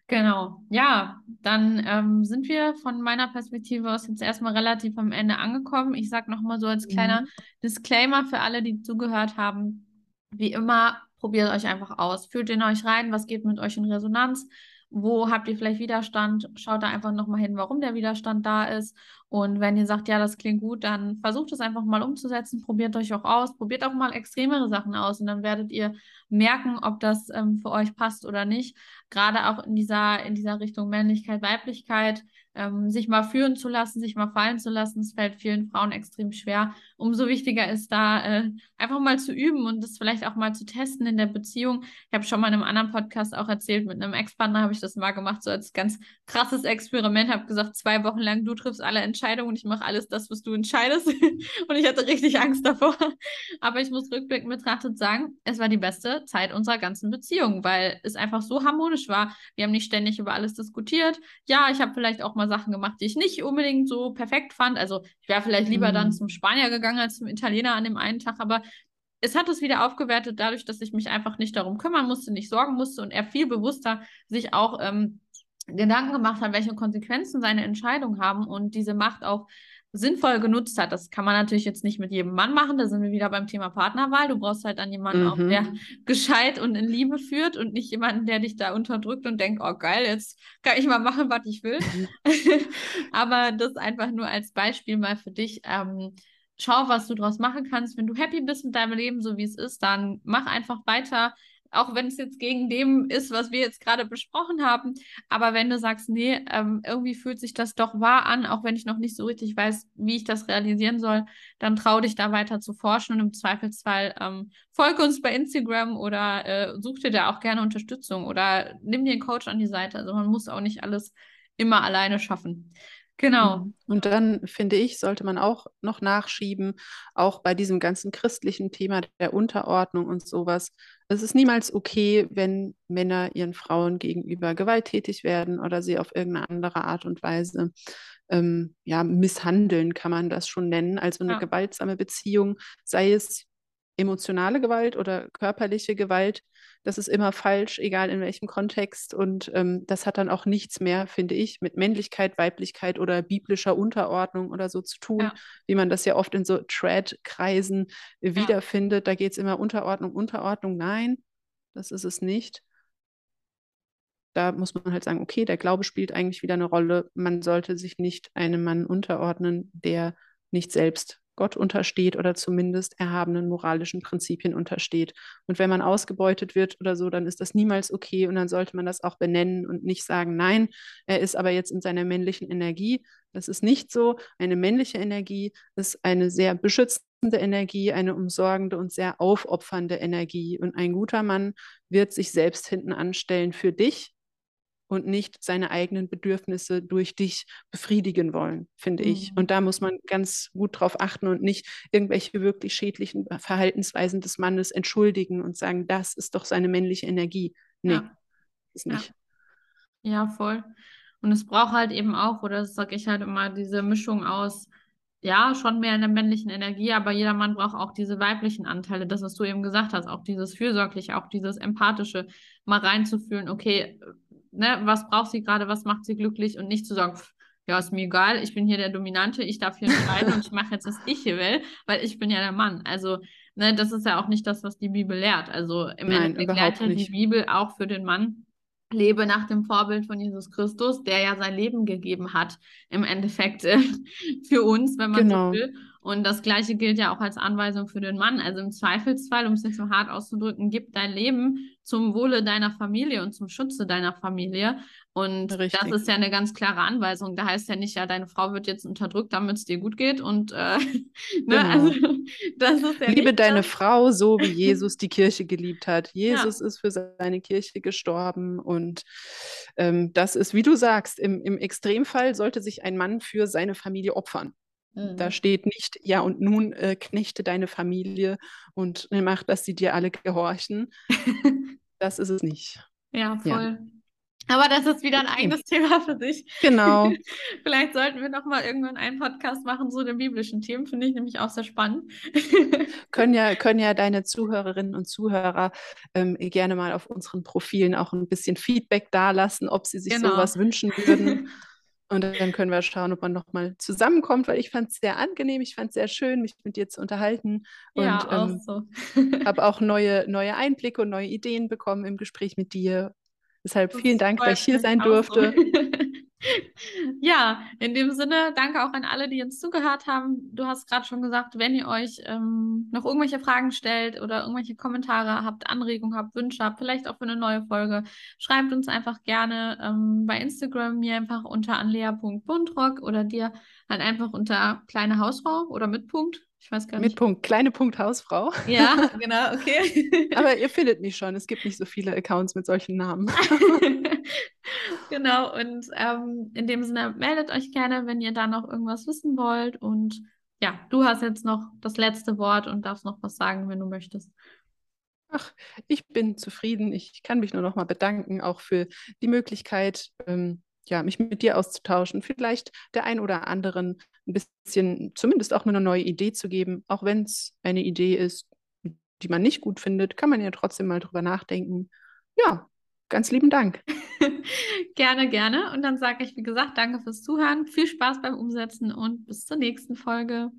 Speaker 1: Genau, ja, dann ähm, sind wir von meiner Perspektive aus jetzt erstmal relativ am Ende angekommen. Ich sage nochmal so als kleiner mhm. Disclaimer für alle, die zugehört haben, wie immer, probiert euch einfach aus. Fühlt in euch rein, was geht mit euch in Resonanz wo habt ihr vielleicht Widerstand? Schaut da einfach nochmal hin, warum der Widerstand da ist. Und wenn ihr sagt, ja, das klingt gut, dann versucht es einfach mal umzusetzen, probiert euch auch aus, probiert auch mal extremere Sachen aus und dann werdet ihr merken, ob das ähm, für euch passt oder nicht. Gerade auch in dieser, in dieser Richtung Männlichkeit, Weiblichkeit ähm, sich mal führen zu lassen, sich mal fallen zu lassen. Es fällt vielen Frauen extrem schwer. Umso wichtiger ist da äh, einfach mal zu üben und das vielleicht auch mal zu testen in der Beziehung. Ich habe schon mal in einem anderen Podcast auch erzählt, mit einem Ex-Partner habe ich das mal gemacht, so als ganz krasses Experiment, habe gesagt, zwei Wochen lang, du triffst alle Entscheidungen und ich mache alles das, was du entscheidest. und ich hatte richtig Angst davor. Aber ich muss rückblickend betrachtet sagen, es war die beste Zeit unserer ganzen Beziehung, weil es einfach so harmonisch war. Wir haben nicht ständig über alles diskutiert. Ja, ich habe vielleicht auch mal mal Sachen gemacht, die ich nicht unbedingt so perfekt fand. Also ich wäre vielleicht lieber mhm. dann zum Spanier gegangen als zum Italiener an dem einen Tag, aber es hat es wieder aufgewertet, dadurch, dass ich mich einfach nicht darum kümmern musste, nicht sorgen musste und er viel bewusster sich auch ähm, Gedanken gemacht hat, welche Konsequenzen seine Entscheidungen haben und diese Macht auch sinnvoll genutzt hat. Das kann man natürlich jetzt nicht mit jedem Mann machen. Da sind wir wieder beim Thema Partnerwahl. Du brauchst halt dann jemanden, mhm. auch, der gescheit und in Liebe führt und nicht jemanden, der dich da unterdrückt und denkt, oh geil, jetzt kann ich mal machen, was ich will. Mhm. Aber das einfach nur als Beispiel mal für dich. Ähm, schau, was du daraus machen kannst. Wenn du happy bist mit deinem Leben, so wie es ist, dann mach einfach weiter auch wenn es jetzt gegen dem ist, was wir jetzt gerade besprochen haben. Aber wenn du sagst, nee, ähm, irgendwie fühlt sich das doch wahr an, auch wenn ich noch nicht so richtig weiß, wie ich das realisieren soll, dann trau dich da weiter zu forschen und im Zweifelsfall ähm, folge uns bei Instagram oder äh, such dir da auch gerne Unterstützung oder nimm dir einen Coach an die Seite. Also man muss auch nicht alles immer alleine schaffen. Genau.
Speaker 2: Mhm. Und dann finde ich, sollte man auch noch nachschieben, auch bei diesem ganzen christlichen Thema der Unterordnung und sowas. Es ist niemals okay, wenn Männer ihren Frauen gegenüber gewalttätig werden oder sie auf irgendeine andere Art und Weise ähm, ja, misshandeln, kann man das schon nennen. Also eine ja. gewaltsame Beziehung, sei es emotionale Gewalt oder körperliche Gewalt, das ist immer falsch, egal in welchem Kontext. Und ähm, das hat dann auch nichts mehr, finde ich, mit Männlichkeit, Weiblichkeit oder biblischer Unterordnung oder so zu tun, ja. wie man das ja oft in so Trad-Kreisen ja. wiederfindet. Da geht es immer Unterordnung, Unterordnung. Nein, das ist es nicht. Da muss man halt sagen, okay, der Glaube spielt eigentlich wieder eine Rolle. Man sollte sich nicht einem Mann unterordnen, der nicht selbst Gott untersteht oder zumindest erhabenen moralischen Prinzipien untersteht. Und wenn man ausgebeutet wird oder so, dann ist das niemals okay und dann sollte man das auch benennen und nicht sagen, nein, er ist aber jetzt in seiner männlichen Energie. Das ist nicht so. Eine männliche Energie ist eine sehr beschützende Energie, eine umsorgende und sehr aufopfernde Energie. Und ein guter Mann wird sich selbst hinten anstellen für dich, und nicht seine eigenen Bedürfnisse durch dich befriedigen wollen, finde mhm. ich. Und da muss man ganz gut drauf achten und nicht irgendwelche wirklich schädlichen Verhaltensweisen des Mannes entschuldigen und sagen, das ist doch seine männliche Energie. Nee, ja. ist nicht.
Speaker 1: Ja. ja, voll. Und es braucht halt eben auch, oder das sage ich halt immer, diese Mischung aus, ja, schon mehr in der männlichen Energie, aber jeder Mann braucht auch diese weiblichen Anteile, das, was du eben gesagt hast, auch dieses Fürsorgliche, auch dieses Empathische, mal reinzufühlen, okay, ne, was braucht sie gerade, was macht sie glücklich und nicht zu sagen, pff, ja, ist mir egal, ich bin hier der Dominante, ich darf hier entscheiden und ich mache jetzt, was ich hier will, weil ich bin ja der Mann. Also, ne, das ist ja auch nicht das, was die Bibel lehrt. Also im Nein, Endeffekt lehrt ja die Bibel auch für den Mann, lebe nach dem Vorbild von Jesus Christus, der ja sein Leben gegeben hat, im Endeffekt äh, für uns, wenn man genau. so will. Und das Gleiche gilt ja auch als Anweisung für den Mann. Also im Zweifelsfall, um es nicht so hart auszudrücken, gib dein Leben zum Wohle deiner Familie und zum Schutze deiner Familie. Und Richtig. das ist ja eine ganz klare Anweisung. Da heißt ja nicht, ja, deine Frau wird jetzt unterdrückt, damit es dir gut geht. Und äh, ne? genau. also,
Speaker 2: das ist ja Liebe deine das. Frau so, wie Jesus die Kirche geliebt hat. Jesus ja. ist für seine Kirche gestorben. Und ähm, das ist, wie du sagst, im, im Extremfall sollte sich ein Mann für seine Familie opfern. Da mhm. steht nicht, ja, und nun äh, knechte deine Familie und mach, dass sie dir alle gehorchen. das ist es nicht.
Speaker 1: Ja, voll. Ja. Aber das ist wieder ein eigenes Thema für sich.
Speaker 2: Genau.
Speaker 1: Vielleicht sollten wir noch mal irgendwann einen Podcast machen zu den biblischen Themen, finde ich nämlich auch sehr spannend.
Speaker 2: können, ja, können ja deine Zuhörerinnen und Zuhörer ähm, gerne mal auf unseren Profilen auch ein bisschen Feedback dalassen, ob sie sich genau. sowas wünschen würden. Und dann können wir schauen, ob man nochmal zusammenkommt, weil ich fand es sehr angenehm, ich fand es sehr schön, mich mit dir zu unterhalten. Und ja, auch ähm, so. habe auch neue, neue Einblicke und neue Ideen bekommen im Gespräch mit dir. Deshalb vielen Dank, dass ich hier sein durfte. So.
Speaker 1: ja, in dem Sinne, danke auch an alle, die uns zugehört haben. Du hast gerade schon gesagt, wenn ihr euch ähm, noch irgendwelche Fragen stellt oder irgendwelche Kommentare habt, Anregungen habt, Wünsche habt, vielleicht auch für eine neue Folge, schreibt uns einfach gerne ähm, bei Instagram mir einfach unter anlea.bundrock oder dir halt einfach unter kleine Hausfrau oder mit Punkt. Ich weiß gar nicht.
Speaker 2: Mit Punkt, kleine Punkt Hausfrau.
Speaker 1: Ja, genau, okay.
Speaker 2: Aber ihr findet mich schon. Es gibt nicht so viele Accounts mit solchen Namen.
Speaker 1: genau, und ähm, in dem Sinne meldet euch gerne, wenn ihr da noch irgendwas wissen wollt. Und ja, du hast jetzt noch das letzte Wort und darfst noch was sagen, wenn du möchtest.
Speaker 2: Ach, ich bin zufrieden. Ich kann mich nur noch mal bedanken, auch für die Möglichkeit, ähm, ja, mich mit dir auszutauschen, vielleicht der ein oder anderen ein bisschen, zumindest auch nur eine neue Idee zu geben, auch wenn es eine Idee ist, die man nicht gut findet, kann man ja trotzdem mal drüber nachdenken. Ja, ganz lieben Dank.
Speaker 1: gerne, gerne. Und dann sage ich, wie gesagt, danke fürs Zuhören. Viel Spaß beim Umsetzen und bis zur nächsten Folge.